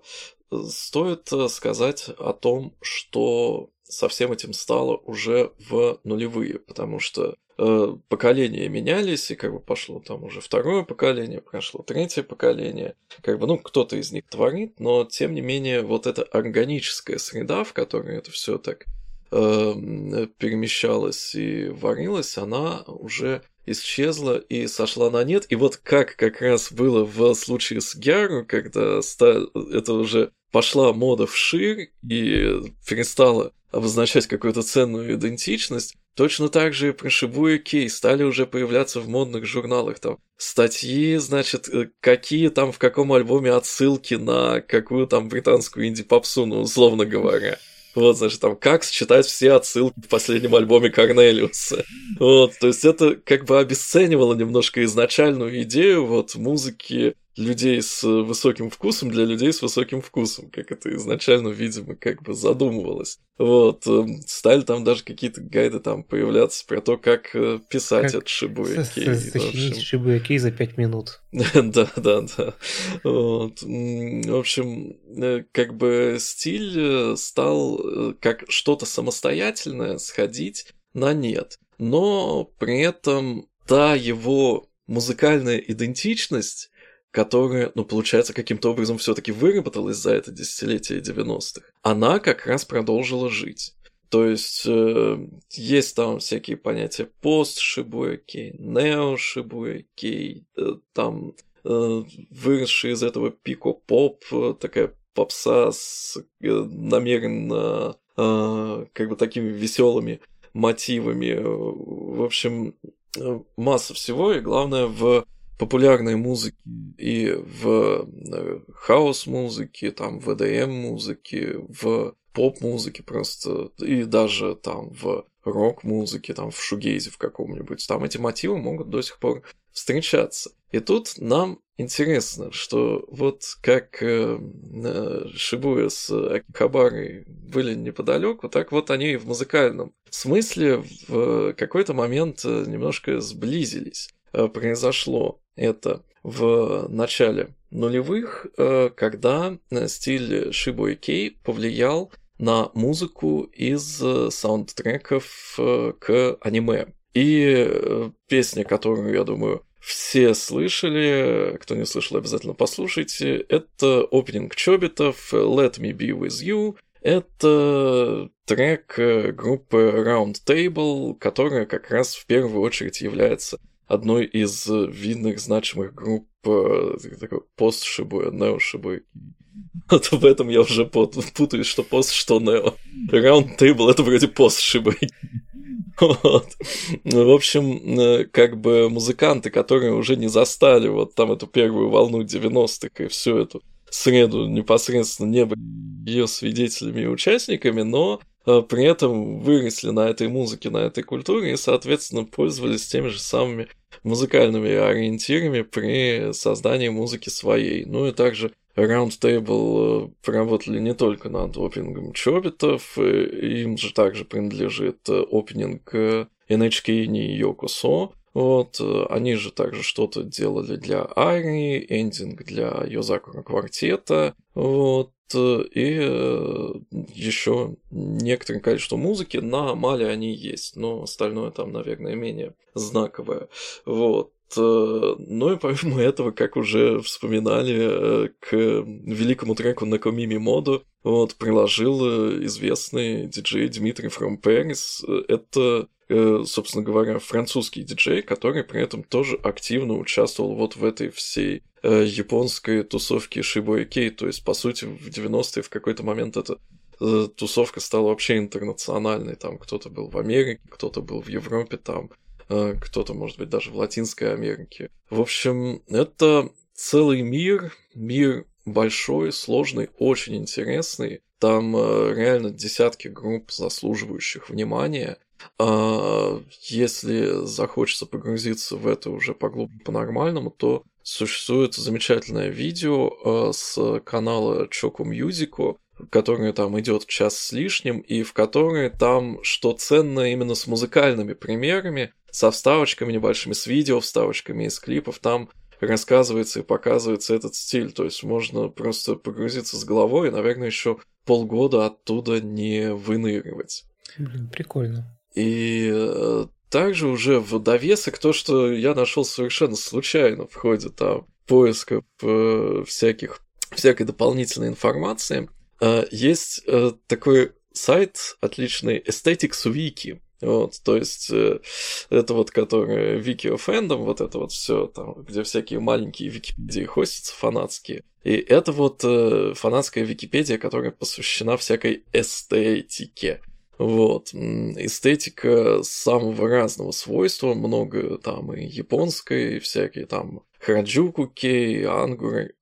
стоит сказать о том, что со всем этим стало уже в нулевые, потому что э, поколения менялись, и как бы пошло там уже второе поколение, прошло третье поколение. Как бы, ну, кто-то из них творит, но тем не менее, вот эта органическая среда, в которой это все так э, перемещалось и варилось, она уже исчезла и сошла на нет. И вот как как раз было в случае с Гяру, когда это уже пошла мода вширь и перестала обозначать какую-то ценную идентичность, точно так же про Кей стали уже появляться в модных журналах там статьи, значит, э, какие там в каком альбоме отсылки на какую там британскую инди-попсу, ну, условно говоря. Вот, значит, там, как сочетать все отсылки в последнем альбоме Корнелиуса. Вот, то есть это как бы обесценивало немножко изначальную идею вот музыки людей с высоким вкусом для людей с высоким вкусом, как это изначально, видимо, как бы задумывалось. Вот, эм, стали там даже какие-то гайды там появляться про то, как э, писать как от Шибуя Кей. Сочинить Шибуя Кей за пять минут. Да, да, да. Вот. В общем, э, как бы стиль э, стал как что-то самостоятельное сходить на нет. Но при этом та его музыкальная идентичность которая, ну, получается, каким-то образом все-таки выработалась за это десятилетие 90-х, она как раз продолжила жить. То есть э, есть там всякие понятия пост Шибуэкей, нео Шибуэкей, э, там э, выросший из этого пико-поп, э, такая попса с э, намеренно э, как бы такими веселыми мотивами. В общем, э, масса всего, и главное в популярной музыки и в э, хаус-музыке, там, в EDM-музыке, в поп-музыке просто, и даже там в рок-музыке, там в shoegaze'е в каком-нибудь, там эти мотивы могут до сих пор встречаться. И тут нам интересно, что вот как э, э Шибуя с Акихабарой были неподалеку, так вот они в музыкальном смысле в какой-то момент э, немножко сблизились. Э, произошло это в начале нулевых, э, когда э, стиль Шибуэ Кей повлиял на музыку из саундтреков к аниме. И песня, которую, я думаю, все слышали, кто не слышал, обязательно послушайте, это опенинг Чобитов «Let me be with you», Это трек э, группы Round Table, которая как раз в первую очередь является одной из видных значимых групп э, такой пост-шибуя, нео-шибуя. Вот в этом я уже путаюсь, что пост, что нео. Round Table это вроде пост шибуя. Вот. Ну, в общем, э, как бы музыканты, которые уже не застали вот там эту первую волну 90-х и всю эту среду непосредственно не были ее свидетелями и участниками, но э, при этом выросли на этой музыке, на этой культуре и, соответственно, пользовались теми же самыми музыкальными ориентирами при создании музыки своей. Ну и также Roundtable э, поработали не только над опенингом Чобитов, им же также принадлежит э, опенинг NHK Ни Йокосо, вот, э, они же также что-то делали для Айри, эндинг для Йозакура квартета, вот, и еще некоторое количество музыки на Мале они есть, но остальное там, наверное, менее знаковое. Вот. Ну и помимо этого, как уже вспоминали, э, к великому треку на Комими Моду вот, приложил э, известный диджей Дмитрий From Paris. Это, собственно говоря, французский диджей, который при этом тоже активно участвовал вот в этой всей японской тусовке Шибуя Кей. То есть, по сути, в 90-е в какой-то момент эта тусовка стала вообще интернациональной. Там кто-то был в Америке, кто-то был в Европе, там кто-то, может быть, даже в Латинской Америке. В общем, это целый мир, мир большой, сложный, очень интересный. Там э, реально десятки групп, заслуживающих внимания. А если захочется погрузиться в это уже поглубже по-нормальному, то существует замечательное видео э, с канала Choco Music, которое там идет час с лишним, и в которой там, что ценно именно с музыкальными примерами, со вставочками небольшими, с видео вставочками из клипов, там рассказывается и показывается этот стиль. То есть можно просто погрузиться с головой и, наверное, еще полгода оттуда не выныривать. Блин, прикольно. И э, также уже в довесок то, что я нашел совершенно случайно в ходе там поиска э, всяких, всякой дополнительной информации, э, есть э, такой сайт отличный Aesthetics Wiki. Вот, то есть э, это вот, которое Wiki Fandom, вот это вот все там, где всякие маленькие Википедии хостятся фанатские. И это вот э, фанатская Википедия, которая посвящена всякой эстетике. Вот, эстетика самого разного свойства, много там и японской, и всякие там Хараджуку кей, Ангуры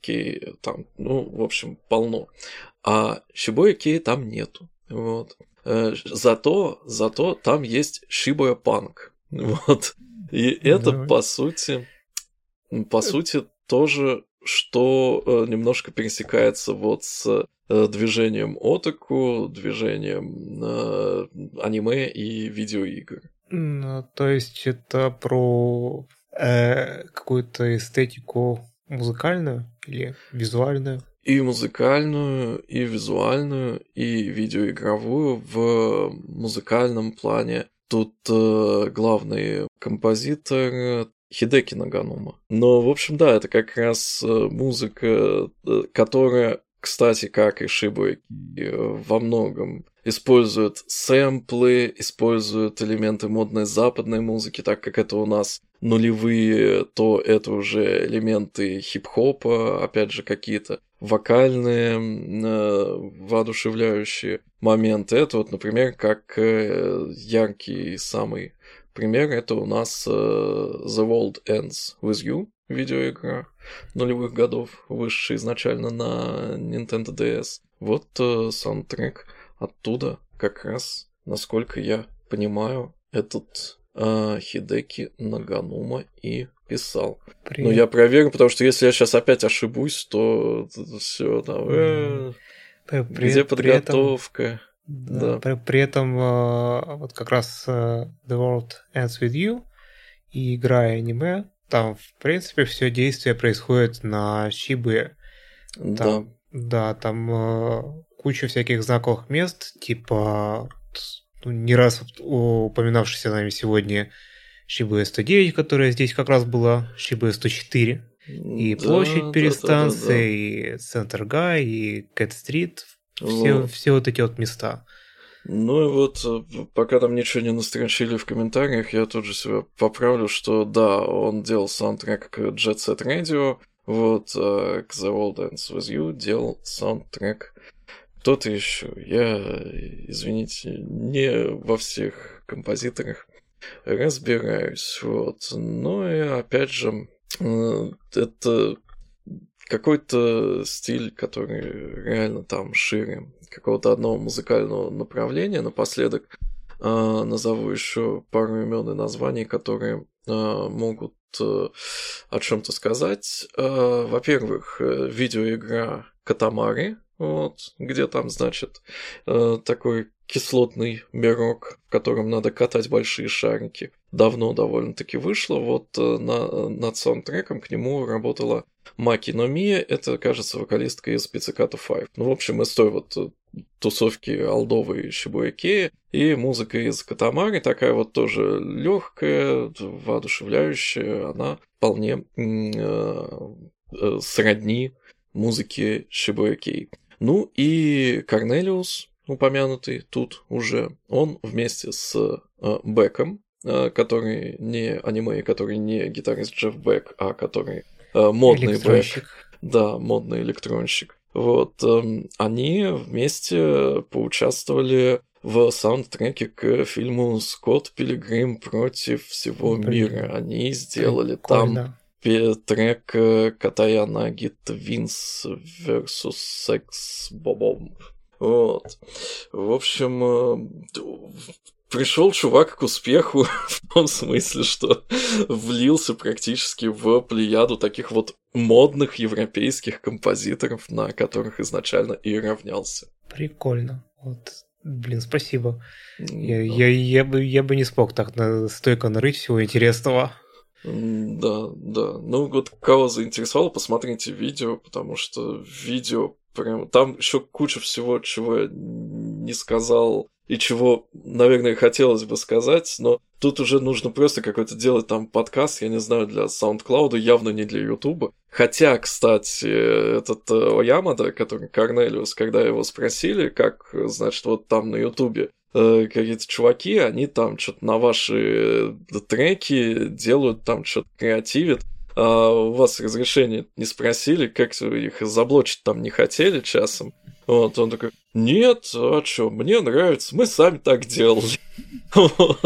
кей, там, ну, в общем, полно. А Шибоя кей там нету. Вот. Э, зато, зато там есть Шибуя Панк. Вот. И это, Давай. по сути, по сути, тоже, что э, немножко пересекается вот с э, движением отаку, движением аниме и видеоигр. Ну, то есть это про э, какую-то эстетику музыкальную или визуальную? И музыкальную, и визуальную, и видеоигровую в музыкальном плане. Тут э, главный композитор Хидеки Наганума. Но, в общем, да, это как раз э, музыка, э, которая, кстати, как и Шибуэки, э, во многом использует сэмплы, использует элементы модной западной музыки, так как это у нас нулевые, то это уже элементы хип-хопа, опять же, какие-то вокальные э, воодушевляющие моменты. Это вот, например, как э, яркий самый пример, это у нас э, The World Ends With You, видеоигра нулевых годов, вышедшая изначально на Nintendo DS. Вот саундтрек оттуда как раз, насколько я понимаю, этот э, Хидеки Наганума и писал. Ну, я проверю, потому что если я сейчас опять ошибусь, то все, там, э, при, где подготовка? При этом, да. При, при этом э, вот как раз э, The World Ends With You и игра аниме, там, в принципе, все действие происходит на Шибе. да. Да, там э, куча всяких знаковых мест, типа ну, не раз упоминавшийся нами сегодня Шибуя 109, которая здесь как раз была, Шибуя 104. И да, площадь перед да, станцией, да, да, да. и Центр Гай, и Кэт Стрит. все, вот. все вот эти вот места. Ну и вот, э, пока там ничего не настрочили в комментариях, я тут же себя поправлю, что да, он делал саундтрек к Jet Set Radio, вот, а к The World Ends With You делал саундтрек кто-то еще. Я, извините, не во всех композиторах разбираюсь, вот. Но и опять же, это какой-то стиль, который реально там шире какого-то одного музыкального направления. Напоследок э, назову еще пару имен и названий, которые э, могут э, о чем-то сказать. Э, во-первых, э, видеоигра Катамари, вот, где там, значит, э, такой кислотный мирок, в котором надо катать большие шарики. Давно довольно-таки вышло. Вот э, на, над саундтреком к нему работала Маки Номия, это, кажется, вокалистка из Pizzicato 5. Ну, в общем, из той вот э, тусовки алдовой Шибуэкея и музыка из Катамари такая вот тоже легкая, воодушевляющая, она вполне э, сродни музыке Шибуэкей. Ну и Корнелиус, упомянутый тут уже, он вместе с э, Беком, э, который не аниме, который не гитарист Джефф Бек, а который э, модный Бек. Да, модный электронщик. Вот, э, они вместе поучаствовали в саундтреке к фильму «Скотт Пилигрим против всего Блин. мира». Они сделали Прикольно. там трек Катаянаги Твинс versus Секс Бобом. Вот. В общем, э, пришел чувак к успеху в том смысле, что влился практически в плеяду таких вот модных европейских композиторов, на которых изначально и равнялся. Прикольно. Вот. Блин, спасибо. Я, я, я, бы, я бы не смог так на, стойко нарыть всего интересного. Да, да. Ну вот кого заинтересовало, посмотрите видео, потому что видео прям... Там еще куча всего, чего я не сказал и чего, наверное, хотелось бы сказать, но тут уже нужно просто какой-то делать там подкаст, я не знаю, для SoundCloud, явно не для YouTube. Хотя, кстати, этот э, Оямада, который Корнелиус, когда его спросили, как, значит, вот там на YouTube э, какие-то чуваки, они там что-то на ваши э, треки делают, там что-то креативят. А у вас разрешение не спросили, как их заблочить там не хотели часом. Вот, он такой, нет, а что, мне нравится, мы сами так делали. Ну,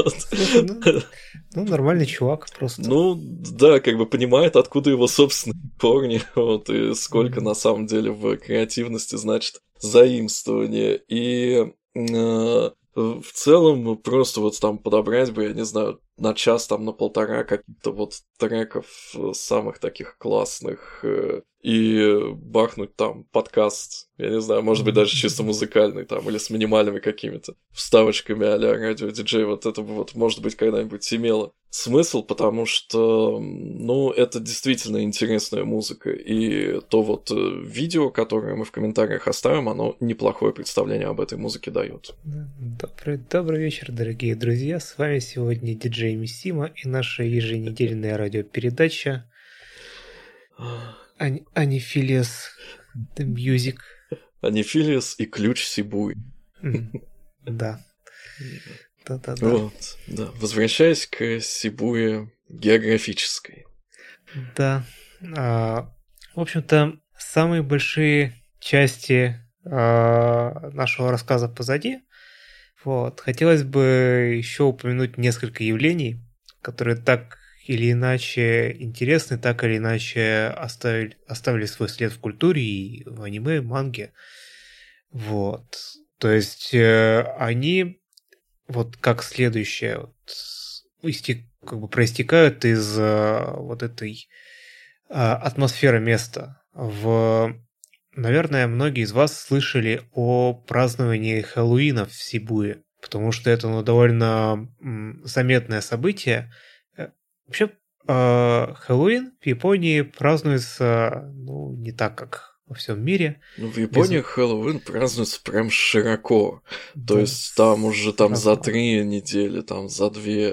ну, нормальный чувак просто. Ну, да, как бы понимает, откуда его собственные корни, вот, и сколько на самом деле в креативности значит заимствование. И э, в целом просто вот там подобрать бы, я не знаю, на час, там, на полтора каких-то вот треков э, самых таких классных э, и бахнуть там подкаст, я не знаю, может быть, даже чисто музыкальный там, или с минимальными какими-то вставочками а-ля радио-диджей, вот это бы вот, может быть, когда-нибудь имело смысл, потому что, ну, это действительно интересная музыка, и то вот э, видео, которое мы в комментариях оставим, оно неплохое представление об этой музыке дает. Добрый, добрый вечер, дорогие друзья, с вами сегодня диджей Миссима и наша еженедельная радиопередача Ани Анифилиас The Music. Анифилиас и ключ Сибуи. Да. Да-да-да. Вот, да. Возвращаясь к Сибуе географической. Да. А, в общем-то, самые большие части а, нашего рассказа позади. Вот. Хотелось бы еще упомянуть несколько явлений, которые так или иначе интересны, так или иначе оставили, оставили свой след в культуре и в аниме, манге. Вот. То есть э, они вот как следующее вот, истек, как бы проистекают из э, вот этой э, атмосферы места. В, наверное, многие из вас слышали о праздновании Хэллоуина в Сибуе, потому что это ну, довольно заметное событие – Вообще, э, Хэллоуин в Японии празднуется ну, не так, как во всем мире. Ну, в Японии Без... Хэллоуин празднуется прям широко. Да, То есть там уже там за три недели, там за две,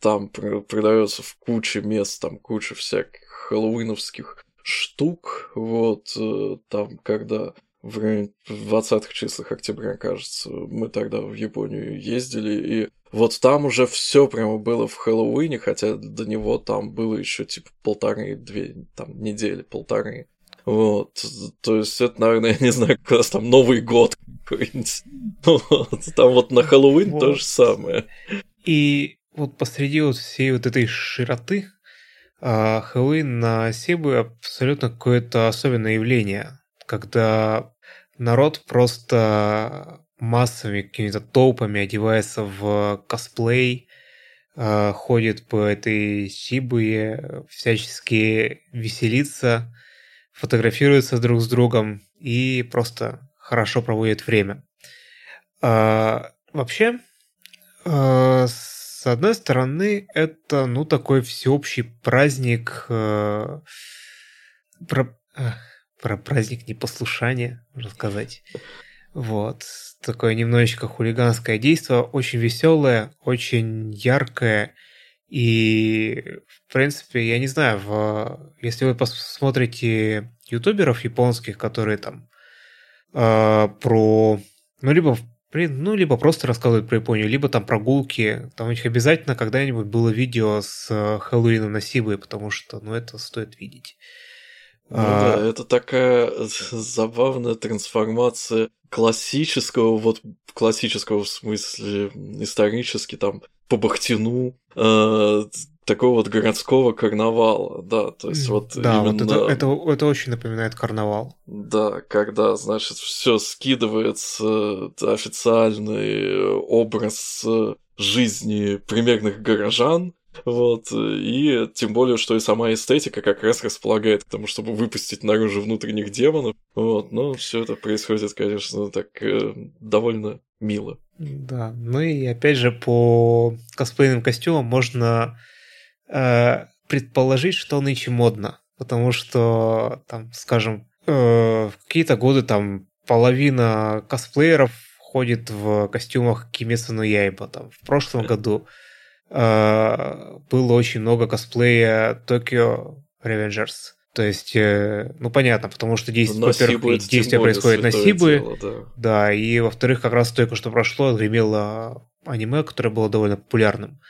там продается в куче мест, там куча всяких хэллоуиновских штук. Вот, э, там, когда в районе 20-х числах октября, кажется, мы тогда в Японию ездили, и вот там уже все прямо было в Хэллоуине, хотя до него там было еще типа полторы-две там недели, полторы. Вот, то есть это, наверное, я не знаю, как раз там Новый год какой-нибудь. Вот, там вот на Хэллоуин вот. то же самое. И вот посреди вот всей вот этой широты а, Хэллоуин на Сибу абсолютно какое-то особенное явление, когда народ просто массовыми какими-то толпами одевается в косплей, а, ходит по этой Сибуе, всячески веселится, фотографируется друг с другом и просто хорошо проводит время. А, вообще, а, с одной стороны, это, ну, такой всеобщий праздник э, про, э, про праздник непослушания, можно сказать. Вот. Такое немножечко хулиганское действие, очень веселое, очень яркое. И, в принципе, я не знаю, в... если вы посмотрите ютуберов японских, которые там э, про... Ну, либо ну, либо просто рассказывают про Японию, либо там прогулки. Там у них обязательно когда-нибудь было видео с э, Хэллоуином на Сибы, потому что, ну, это стоит видеть. Ну а... да, это такая забавная трансформация классического, вот классического в смысле исторически, там, по Бахтину, э, такого вот городского карнавала, да, то есть вот да, именно... вот это, это, это очень напоминает карнавал. Да, когда, значит, все скидывается, официальный образ жизни примерных горожан, вот, и тем более, что и сама эстетика как раз располагает к тому, чтобы выпустить наружу внутренних демонов. Вот, но все это происходит, конечно, так э, довольно мило. Да, ну и опять же по косплейным костюмам можно э, предположить, что нынче модно. Потому что, там, скажем, э, в какие-то годы там половина косплееров ходит в костюмах Кимеса но Яйба. Там, в прошлом году э, было очень много косплея Tokyo Revengers. То есть, э, ну понятно, потому что действие, во-первых, действие происходит на Сибы, да. да, и во-вторых, как раз только что прошло, гремело аниме, которое было довольно популярным.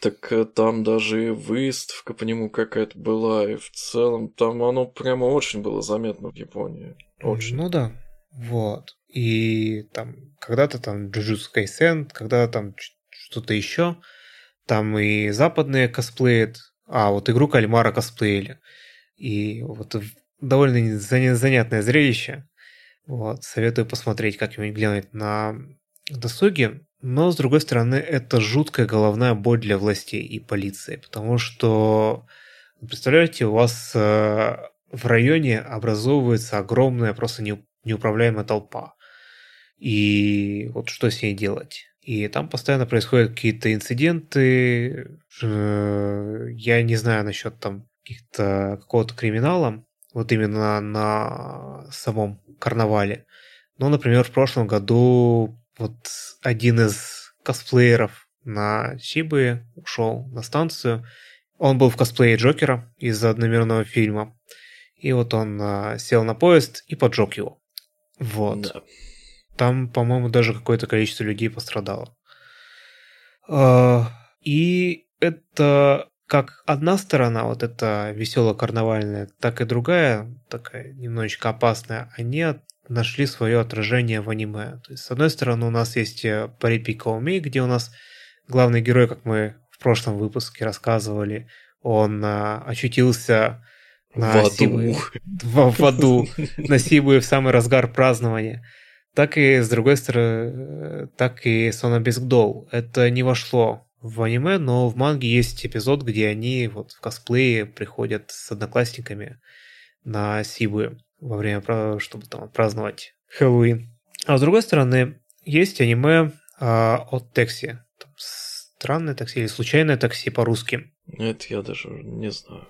Так э, там даже и выставка по нему какая-то была, и в целом там оно прямо очень было заметно в Японии. Очень. Ну да, вот. И там когда-то там Jujutsu Kaisen, когда-то там что-то еще. Там и западные косплеят, а вот игру Кальмара косплеили. И вот довольно занятное зрелище. Вот, советую посмотреть как-нибудь глянуть на досуге. Но, с другой стороны, это жуткая головная боль для властей и полиции, потому что, представляете, у вас э, в районе образовывается огромная, просто неуправляемая толпа. И вот что с ней делать? И там постоянно происходят какие-то инциденты. Э, я не знаю насчет там каких-то какого-то криминала, вот именно на самом карнавале. Но, например, в прошлом году вот один из косплееров на Сибы ушел на станцию. Он был в косплее Джокера из одномерного фильма. И вот он а, сел на поезд и поджег его. Вот. Да. Там, по-моему, даже какое-то количество людей пострадало. А, и это как одна сторона, вот эта веселая карнавальная, так и другая, такая немножечко опасная, они нашли свое отражение в аниме. То есть, с одной стороны, у нас есть Парипи Каумей, где у нас главный герой, как мы в прошлом выпуске рассказывали, он а, очутился на в Сибуе, в, в аду, на Сибуе в самый разгар празднования. Так и, с другой стороны, так и Сона Бискдол. Это не вошло в аниме, но в манге есть эпизод, где они вот в косплее приходят с одноклассниками на Сибуе во время, чтобы там праздновать Хэллоуин. А с другой стороны, есть аниме а, от Текси. Там, странное такси или случайное такси по-русски. Это я даже не знаю.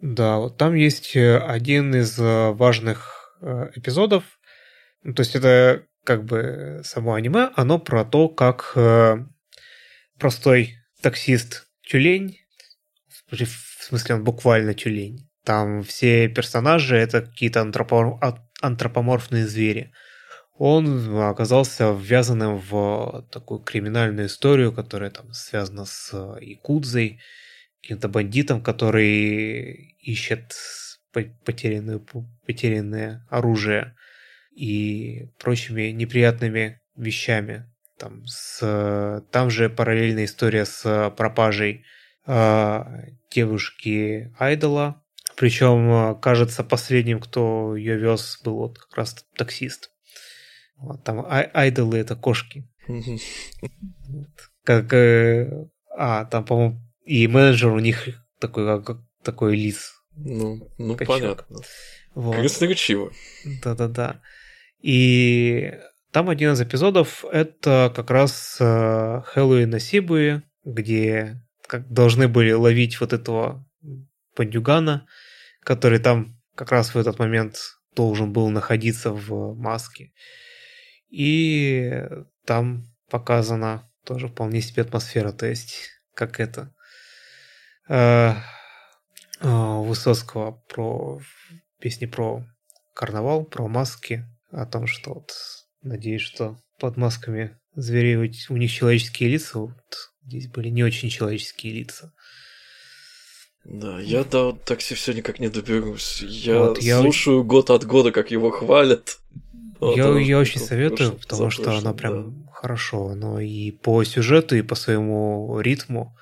Да, вот там есть э, один из э, важных э, эпизодов. Ну, то есть это как бы само аниме, оно про то, как простой таксист тюлень, в смысле он буквально тюлень, там все персонажи это какие-то антропо... антропоморфные звери. Он оказался ввязанным в такую криминальную историю, которая там связана с Якудзой, каким-то бандитом, который ищет потерянное, потерянное оружие и прочими неприятными вещами. Там, с, там же параллельная история с пропажей э, девушки Айдола. Причем, кажется, последним, кто ее вез, был вот как раз таксист. Вот, там ай- айдолы это кошки. Как, э, а, там, по-моему, и менеджер у них такой, как, такой лис. Ну, ну понятно. Вот. Красноречиво. Да-да-да. И там один из эпизодов это как раз э, Хэллоуин на Сибуе, где как должны были ловить вот этого бандюгана, который там как раз в этот момент должен был находиться в маске. И там показана тоже вполне себе атмосфера, то есть как это э, э, Высоцкого про песни про карнавал, про маски, о том, что вот надеюсь, что под масками зверей у них человеческие лица, вот здесь были не очень человеческие лица. Да, я до такси все никак не доберусь. Я вот, слушаю я... год от года, как его хвалят. Вот я, я очень советую, прошлым, потому что оно прям да. хорошо. Оно и по сюжету, и по своему ритму.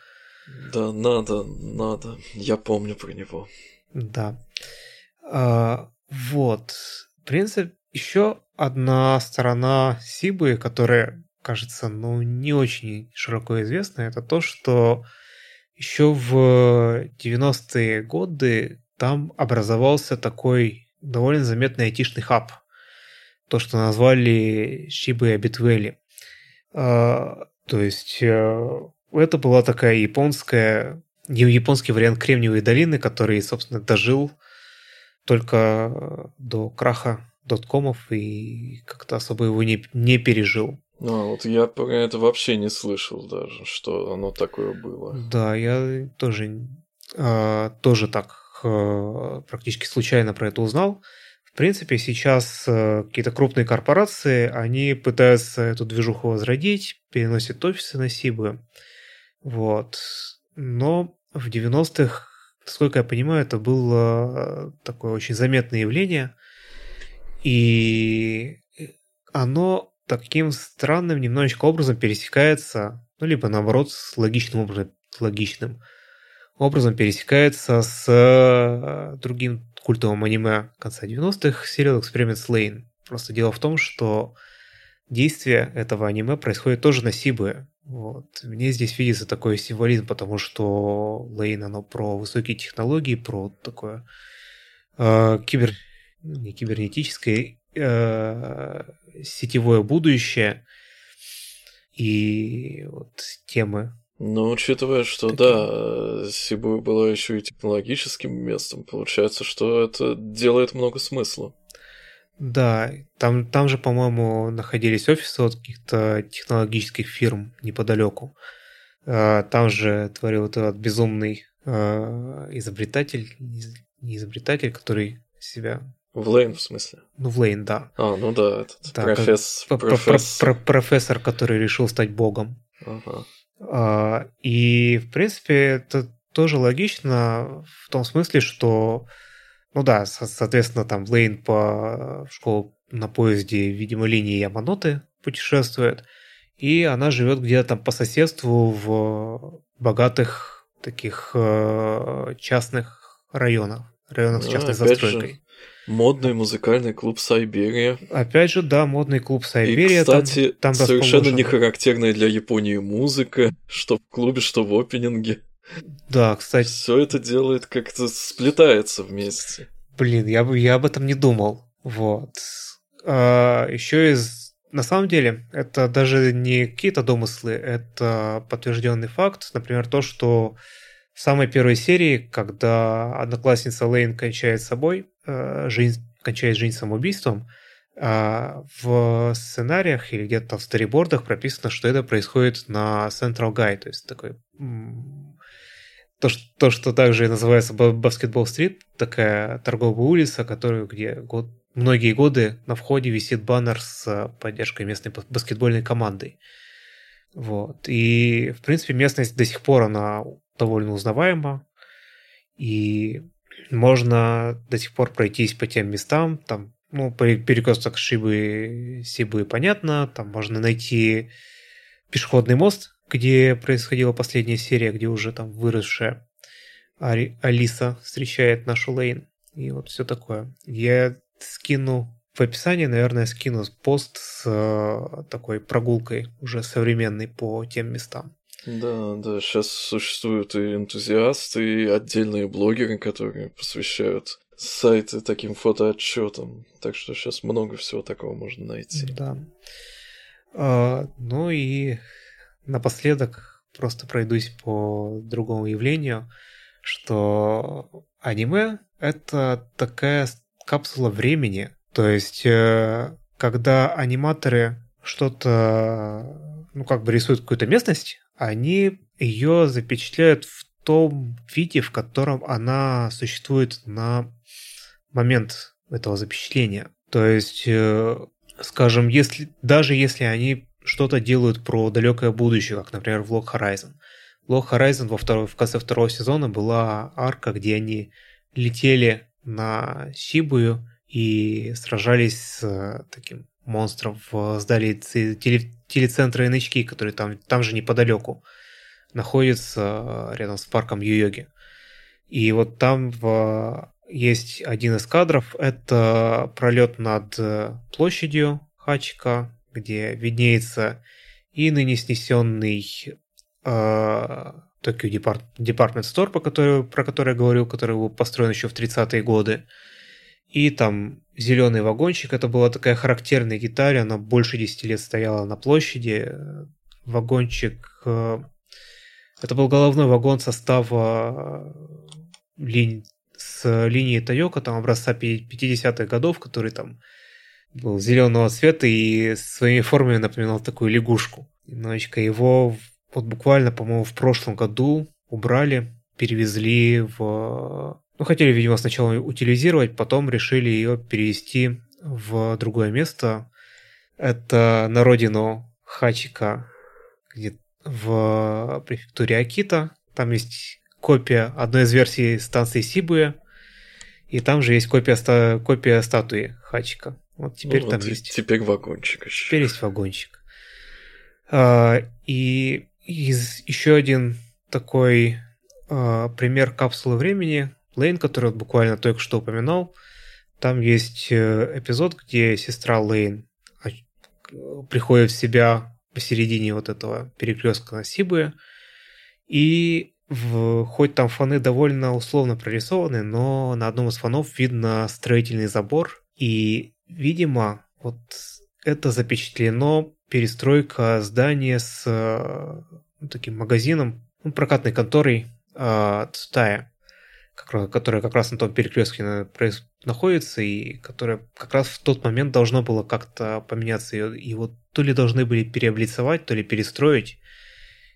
Да, надо, надо. Я помню про него. Да. А, вот. В принципе, еще одна сторона Сибы, которая, кажется, ну, не очень широко известна, это то, что еще в 90-е годы там образовался такой довольно заметный айтишный хаб – то, что назвали Шибы Абитвели. А, то есть э, это была такая японская, японский вариант Кремниевой долины, который, собственно, дожил только до краха доткомов и как-то особо его не, не пережил. Ну, вот я про это вообще не слышал даже, что оно такое было. Да, я тоже, э, тоже так э, практически случайно про это узнал. В принципе, сейчас э, какие-то крупные корпорации, они пытаются эту движуху возродить, переносят офисы на Сибы. Вот. Но в 90-х, насколько я понимаю, это было такое очень заметное явление. И оно таким странным немножечко образом пересекается, ну, либо наоборот, с логичным образом, логичным образом пересекается с э, другим культовым аниме конца 90-х, сериал Experiment Lane. Просто дело в том, что действие этого аниме происходит тоже на Сибуе. Вот. Мне здесь видится такой символизм, потому что Лейн, оно про высокие технологии, про такое э, кибер... Не кибернетическое, э, сетевое будущее и вот темы ну, учитывая, что Таким... да, Сибу была еще и технологическим местом, получается, что это делает много смысла. Да, там, там же, по-моему, находились офисы от каких-то технологических фирм неподалеку. А, там же творил этот безумный а, изобретатель, не изобретатель, который себя в Лейн, в смысле? Ну, в Лейн, да. А, ну да, этот да, професс... Как, професс... Про, про, профессор, который решил стать богом. Ага. А, и, в принципе, это тоже логично в том смысле, что, ну да, соответственно, там Лейн по школу на поезде, видимо, линии Яманоты путешествует, и она живет где-то там по соседству в богатых таких э, частных районах, районах с частной а, застройкой. Же, Модный музыкальный клуб Сайберия. Опять же, да, модный клуб Сайберия. И, кстати, там, там совершенно не характерная для Японии музыка, что в клубе, что в опенинге. Да, кстати. Все это делает как-то сплетается вместе. Блин, я бы я об этом не думал. Вот. А, еще из на самом деле, это даже не какие-то домыслы, это подтвержденный факт. Например, то, что в самой первой серии, когда одноклассница Лейн кончает собой, жизнь, кончает жизнь самоубийством, а в сценариях или где-то в старибордах прописано, что это происходит на Central Guy, то есть такой то, что, то, что также называется Баскетбол Стрит, такая торговая улица, которую где год, многие годы на входе висит баннер с поддержкой местной баскетбольной командой. Вот. И, в принципе, местность до сих пор, она довольно узнаваема. И можно до сих пор пройтись по тем местам. Там, ну, перекресток Шибы, Сибы понятно. Там можно найти пешеходный мост, где происходила последняя серия, где уже там выросшая Ари, Алиса встречает нашу Лейн. И вот все такое. Я скину в описании, наверное, скину пост с э, такой прогулкой уже современной по тем местам. Да, да, сейчас существуют и энтузиасты, и отдельные блогеры, которые посвящают сайты таким фотоотчетам. Так что сейчас много всего такого можно найти. Да. А, ну и напоследок просто пройдусь по другому явлению, что аниме — это такая капсула времени. То есть, э, когда аниматоры что-то, ну, как бы рисуют какую-то местность, они ее запечатляют в том виде, в котором она существует на момент этого запечатления. То есть, э, скажем, если, даже если они что-то делают про далекое будущее, как, например, в Log Horizon. В Log Horizon во второй, в конце второго сезона была арка, где они летели на Сибую и сражались с э, таким монстром в здании теле, телецентра NHK, который там, там же неподалеку находится э, рядом с парком Йоги. И вот там в, есть один из кадров, это пролет над э, площадью Хачика, где виднеется и ныне снесенный э, Tokyo Depart который, про который я говорил, который был построен еще в 30-е годы. И там зеленый вагончик, это была такая характерная деталь, она больше 10 лет стояла на площади. Вагончик, э, это был головной вагон состава э, линь, с линии Тойока, там образца 50-х годов, который там был зеленого цвета и своими формами напоминал такую лягушку. Немножечко его вот буквально, по-моему, в прошлом году убрали, перевезли в... Ну, хотели, видимо, сначала утилизировать, потом решили ее перевести в другое место. Это на родину Хачика, где в префектуре Акита. Там есть копия одной из версий станции Сибуя, и там же есть копия, ста... копия статуи Хачика. Вот теперь ну, там вот есть. Теперь вагончик еще. Теперь есть вагончик. А, и из, еще один такой а, пример капсулы времени. Лейн, который вот буквально только что упоминал. Там есть э, эпизод, где сестра Лейн а, приходит в себя посередине вот этого перекрестка на Сибы. И в, хоть там фоны довольно условно прорисованы, но на одном из фонов видно строительный забор. И Видимо, вот это запечатлено перестройка здания с ну, таким магазином, ну, прокатной конторой э, Цутая, которая как раз на том перекрестке находится и которая как раз в тот момент должно было как-то поменяться. И вот то ли должны были переоблицовать, то ли перестроить.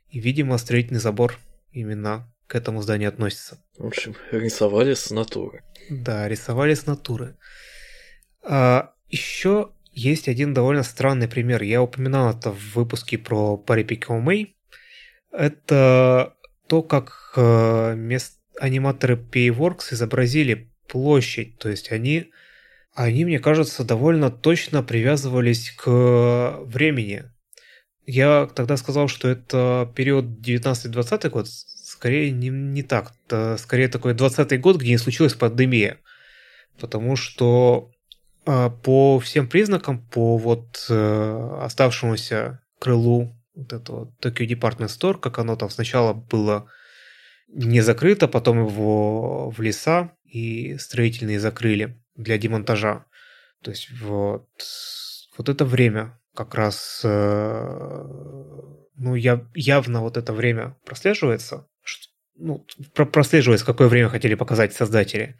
И, видимо, строительный забор именно к этому зданию относится. В общем, рисовали с натуры. Да, рисовали с натуры. А, еще есть один довольно странный пример. Я упоминал это в выпуске про Парипико Мэй. Это то, как э, мест... аниматоры Payworks изобразили площадь. То есть они, они, мне кажется, довольно точно привязывались к времени. Я тогда сказал, что это период 19-20 год. Скорее не, не так. Это скорее такой 20 год, где не случилась пандемия. Потому что а, по всем признакам, по вот э, оставшемуся крылу вот этого Tokyo Department Store, как оно там сначала было не закрыто, потом его в леса и строительные закрыли для демонтажа. То есть вот, вот это время как раз, э, ну, я, явно вот это время прослеживается, ну, прослеживается, какое время хотели показать создатели.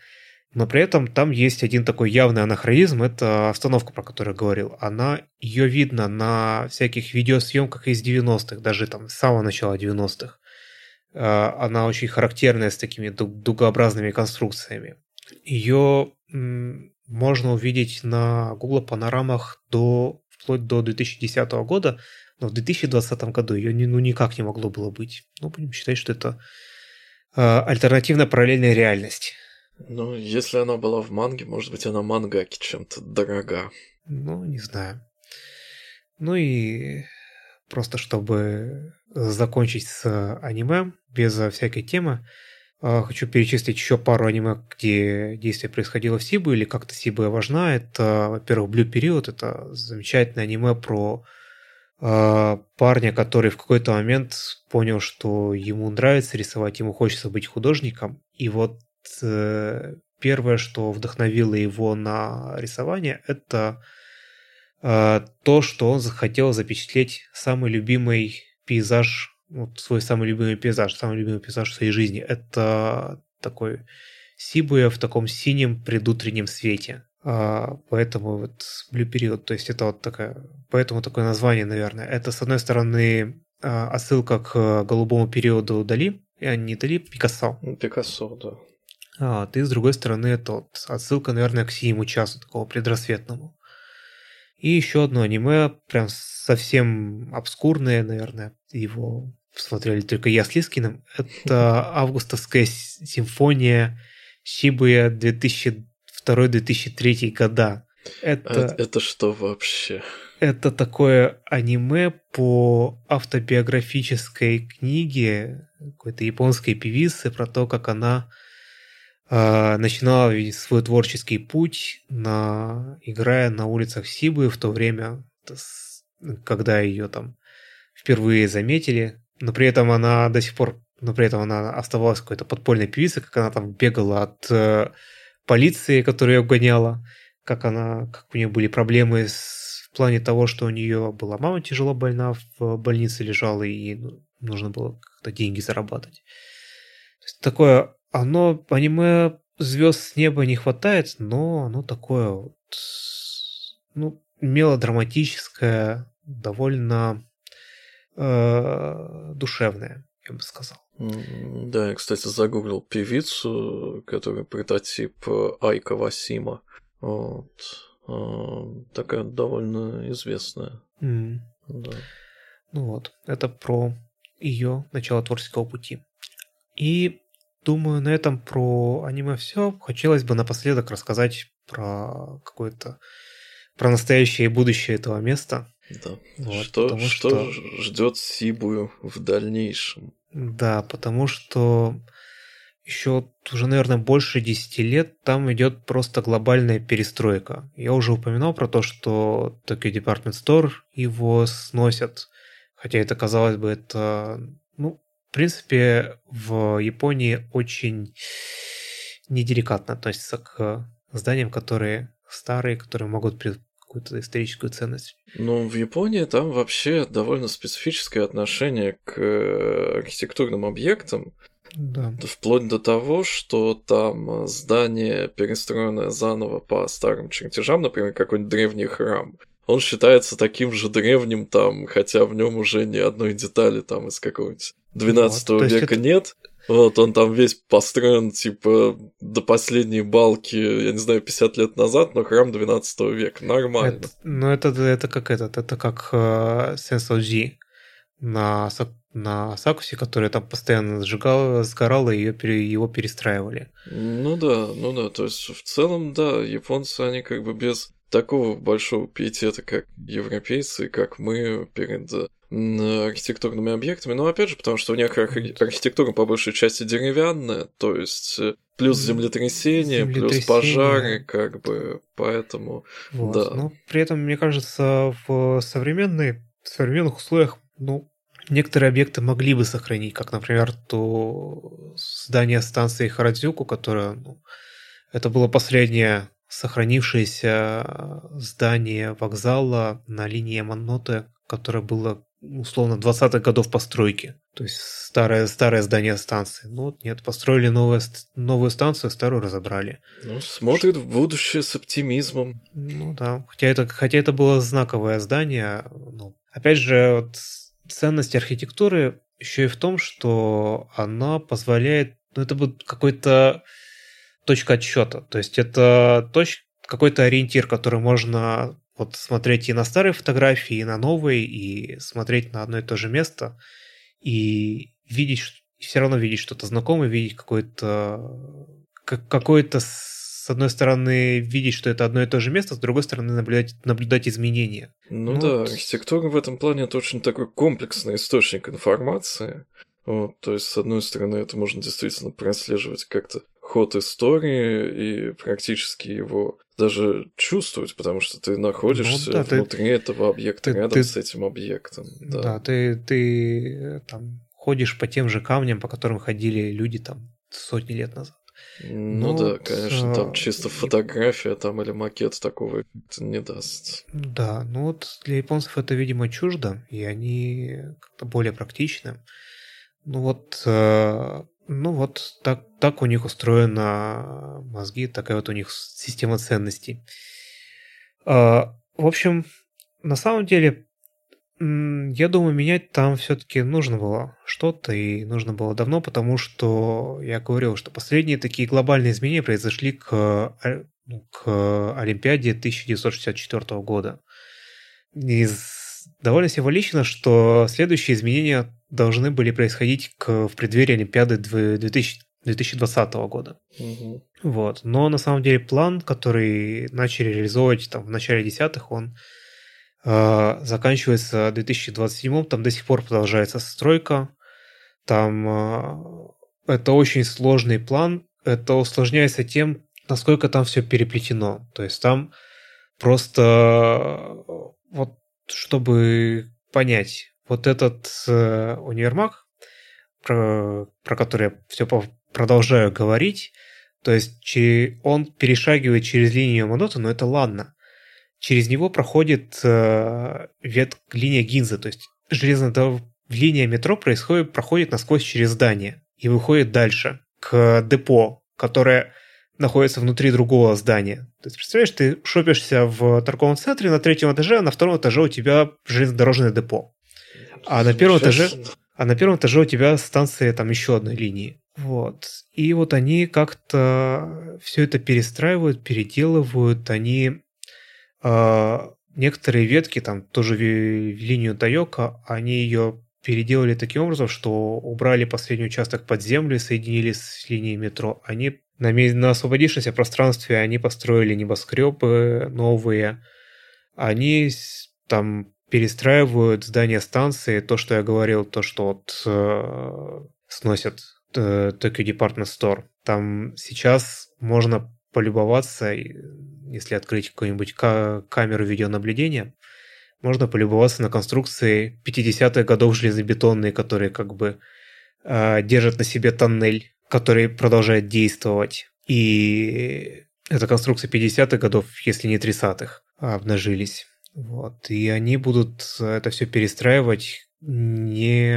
Но при этом там есть один такой явный анахронизм, это остановка, про которую я говорил. Она, ее видно на всяких видеосъемках из 90-х, даже там с самого начала 90-х. А, она очень характерная с такими дугообразными конструкциями. Ее можно увидеть на Google панорамах до, вплоть до 2010 года, но в 2020 году ее ну, никак не могло было быть. Ну, будем считать, что это э, альтернативная параллельная реальность. Ну, если она была в манге, может быть, она мангаки чем-то дорога. Ну, не знаю. Ну и просто чтобы закончить с аниме, без всякой темы, а, хочу перечислить еще пару аниме, где действие происходило в Сибу или как-то Сибуя важна. Это, во-первых, Blue Period. Это замечательное аниме про э, парня, который в какой-то момент понял, что ему нравится рисовать, ему хочется быть художником. И вот э, первое, что вдохновило его на рисование, это э, то, что он захотел запечатлеть самый любимый пейзаж вот свой самый любимый пейзаж, самый любимый пейзаж в своей жизни. Это такой Сибуя в таком синем предутреннем свете. А, поэтому вот Blue Period, то есть это вот такая, поэтому такое название, наверное. Это, с одной стороны, а, отсылка к голубому периоду Дали, а не Дали, Пикассо. Ну, Пикассо, да. А, ты, с другой стороны, это вот отсылка, наверное, к синему часу, такого предрассветному. И еще одно аниме, прям совсем обскурное, наверное, его смотрели только я с Лискиным, это августовская симфония Шибуя 2002-2003 года. Это, это, это что вообще? Это такое аниме по автобиографической книге какой-то японской певицы про то, как она э, начинала свой творческий путь, на, играя на улицах Сибы в то время, когда ее там впервые заметили, но при этом она до сих пор, но при этом она оставалась какой-то подпольной певицей, как она там бегала от э, полиции, которая ее гоняла, как она, как у нее были проблемы с, в плане того, что у нее была мама тяжело больна, в больнице лежала, и ну, нужно было как-то деньги зарабатывать. То есть такое, оно, аниме звезд с неба не хватает, но оно такое вот, ну, мелодраматическое, довольно э, душевная, я бы сказал. Да, я, кстати, загуглил певицу, которая прототип Айка Васима. Вот. Э, такая довольно известная. Mm. Да. Ну вот, это про ее начало творческого пути. И думаю, на этом про аниме все. Хотелось бы напоследок рассказать про какое-то про настоящее и будущее этого места. Да. Вот, что, что, что ждет Сибую в дальнейшем? Да, потому что еще уже, наверное, больше 10 лет там идет просто глобальная перестройка. Я уже упоминал про то, что Tokyo Department Store его сносят. Хотя это, казалось бы, это, ну, в принципе, в Японии очень неделикатно относятся к зданиям, которые старые, которые могут какую-то историческую ценность. Ну, в Японии там вообще довольно специфическое отношение к э, архитектурным объектам. Да. Вплоть до того, что там здание, перестроенное заново по старым чертежам, например, какой-нибудь древний храм, он считается таким же древним там, хотя в нем уже ни одной детали там из какого-нибудь 12 вот, века это... нет. Вот, он там весь построен, типа, до последней балки, я не знаю, 50 лет назад, но храм 12 века. Нормально. Это, ну, это, это как этот, это как э, Sense на, на Сакусе, который там постоянно сжигал, сгорал, и ее, его перестраивали. Ну да, ну да, то есть в целом, да, японцы, они как бы без такого большого пиетета, как европейцы, как мы перед архитектурными объектами. Но опять же, потому что у них архитектура по большей части деревянная, то есть э, плюс землетрясение, плюс пожары, как бы, поэтому, вот. да. Но при этом, мне кажется, в современной, в современных условиях, ну, некоторые объекты могли бы сохранить, как, например, то здание станции Харадзюку, которое, ну, это было последнее сохранившееся здание вокзала на линии Яманоте, которое было условно 20-х годов постройки. То есть старое, старое здание станции. Ну вот нет, построили новое, новую станцию, старую разобрали. Ну, смотрит в будущее с оптимизмом. Ну да, хотя это, хотя это было знаковое здание. Ну, опять же, вот ценность архитектуры еще и в том, что она позволяет, ну это будет какой-то точка отсчета. То есть это точка, какой-то ориентир, который можно вот смотреть и на старые фотографии, и на новые, и смотреть на одно и то же место, и видеть, все равно видеть что-то знакомое, видеть какое-то какое-то с одной стороны видеть, что это одно и то же место, с другой стороны наблюдать, наблюдать изменения. Ну, ну да, вот... архитектура в этом плане это очень такой комплексный источник информации. Вот, то есть, с одной стороны, это можно действительно прослеживать как-то ход истории и практически его даже чувствовать, потому что ты находишься ну, да, внутри ты, этого объекта, ты, рядом ты, с этим объектом. Да, да ты, ты э, там ходишь по тем же камням, по которым ходили люди там сотни лет назад. Ну, ну да, конечно, там чисто фотография там или макет такого не даст. Да, ну вот для японцев это, видимо, чуждо, и они как-то более практичны. Ну вот, э, ну вот так, так у них устроена мозги, такая вот у них система ценностей. Э, в общем, на самом деле я думаю, менять там все-таки нужно было что-то, и нужно было давно, потому что я говорил, что последние такие глобальные изменения произошли к, э, ну, к Олимпиаде 1964 года. И довольно символично, что следующие изменения должны были происходить к, в преддверии Олимпиады 2000, 2020 года. Угу. Вот. Но на самом деле план, который начали реализовывать там, в начале десятых, он а, заканчивается 2027, там до сих пор продолжается стройка. Там а, это очень сложный план. Это усложняется тем, насколько там все переплетено. То есть там просто вот чтобы понять, вот этот э, универмаг, про, про который я все продолжаю говорить, то есть он перешагивает через линию Монота, но это ладно. Через него проходит э, вет, линия Гинза, то есть железная линия метро происходит, проходит насквозь через здание и выходит дальше, к депо, которое находится внутри другого здания. То есть, представляешь, ты шопишься в торговом центре на третьем этаже, а на втором этаже у тебя железнодорожное депо. А на первом этаже, а на первом этаже у тебя станция там еще одной линии. Вот. И вот они как-то все это перестраивают, переделывают, они а, некоторые ветки, там тоже линию Тайока, они ее переделали таким образом, что убрали последний участок под землю соединили с линией метро. Они на, на освободившемся пространстве они построили небоскребы новые. Они там перестраивают здание станции, то, что я говорил, то, что вот э, сносят э, Tokyo Department Store. Там сейчас можно полюбоваться если открыть какую-нибудь ка- камеру видеонаблюдения, можно полюбоваться на конструкции 50-х годов железобетонные, которые как бы э, держат на себе тоннель, который продолжает действовать. И это конструкция 50-х годов, если не 30-х, обнажились. Вот. И они будут это все перестраивать не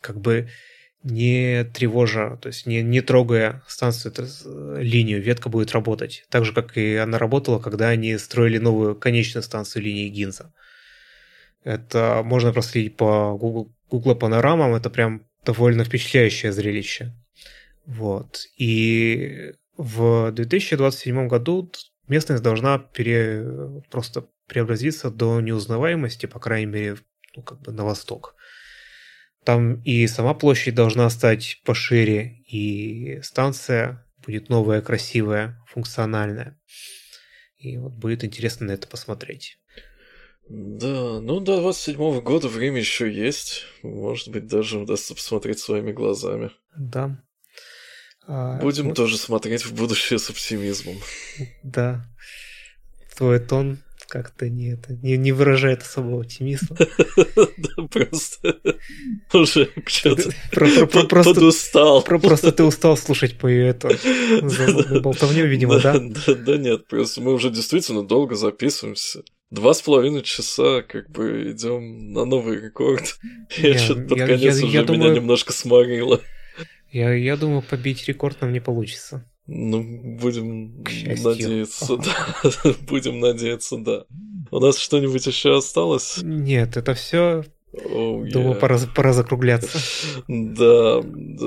как бы не тревожа, то есть не, не трогая станцию, это, э, линию, ветка будет работать. Так же, как и она работала, когда они строили новую конечную станцию линии Гинза. Это можно проследить по Google, Google панорамам, это прям довольно впечатляющее зрелище. Вот. И в 2027 году местность должна пере... просто преобразиться до неузнаваемости, по крайней мере, ну, как бы на восток. Там и сама площадь должна стать пошире, и станция будет новая, красивая, функциональная. И вот будет интересно на это посмотреть. Да, ну до 27 года время еще есть. Может быть, даже удастся посмотреть своими глазами. Да. А, Будем вот... тоже смотреть в будущее с оптимизмом. Да. Твой тон как-то не, это, не, не выражает особого оптимизма. Да, просто уже подустал. Просто ты устал слушать по эту болтовню, видимо, да? Да нет, просто мы уже действительно долго записываемся. Два с половиной часа как бы идем на новый рекорд. Я что-то под конец уже меня немножко сморило. Я, я думаю, побить рекорд нам не получится. Ну, будем надеяться, да. будем надеяться, да. У нас что-нибудь еще осталось? Нет, это все. Oh, yeah. Думаю, пора, пора закругляться. Да,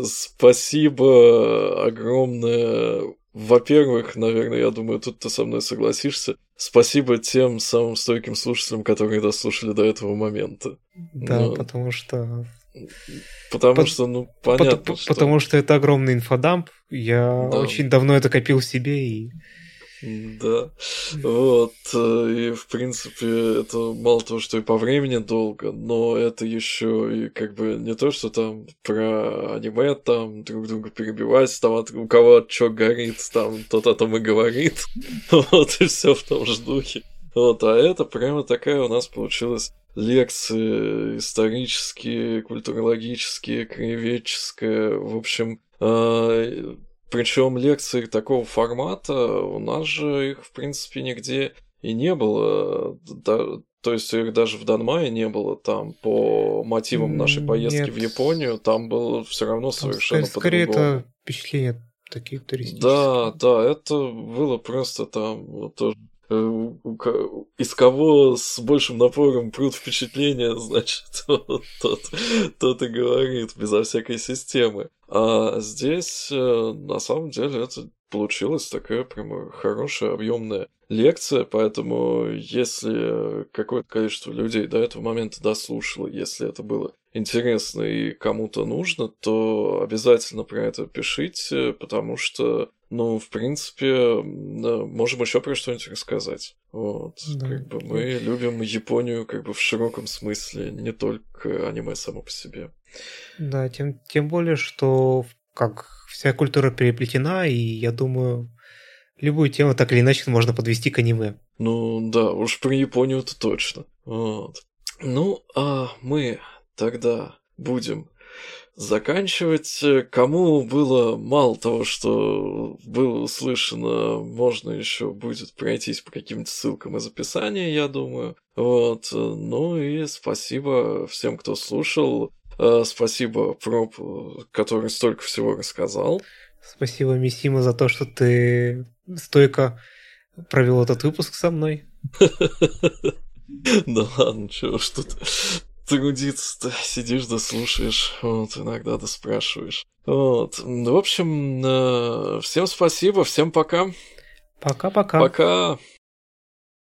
спасибо огромное во-первых, наверное, я думаю, тут ты со мной согласишься. Спасибо тем самым стойким слушателям, которые дослушали до этого момента. Да, ну, потому что... Потому По... что, ну, понятно, По- что... Потому что это огромный инфодамп. Я да. очень давно это копил в себе и да, вот, э, и в принципе это мало того, что и по времени долго, но это еще и как бы не то, что там про аниме там друг друга перебивать, там от, у кого что горит, там тот о том и говорит, вот и все в том же духе. Вот, а это прямо такая у нас получилась лекции исторические, культурологические, краеведческая, в общем, а, причем лекции такого формата у нас же их, в принципе, нигде и не было. Да, то есть их даже в Данмае не было там по мотивам нашей поездки Нет. в Японию. Там было все равно совершенно скорее, по-другому. Скорее, это впечатление такие туристические. Да, да, это было просто там тоже из кого с большим напором прут впечатления, значит, тот, тот, и говорит, безо всякой системы. А здесь, э, на самом деле, это получилась такая прямо хорошая, объемная лекция, поэтому если какое-то количество людей до этого момента дослушало, если это было интересно и кому-то нужно, то обязательно про это пишите, потому что ну, в принципе, можем еще про что-нибудь рассказать. Вот. Да. Как бы мы любим Японию как бы в широком смысле, не только аниме само по себе. Да, тем, тем более, что как вся культура переплетена, и я думаю, любую тему так или иначе можно подвести к аниме. Ну да, уж про Японию-то точно. Вот. Ну, а мы тогда будем заканчивать. Кому было мало того, что было услышано, можно еще будет пройтись по каким-то ссылкам из описания, я думаю. Вот. Ну и спасибо всем, кто слушал. Э, спасибо Проб, который столько всего рассказал. Спасибо, Мисима, за то, что ты стойко провел этот выпуск со мной. Да ладно, чего ж тут трудиться-то, сидишь да слушаешь, вот, иногда да спрашиваешь. Вот, в общем, э, всем спасибо, всем пока. Пока-пока. Пока. -пока. пока.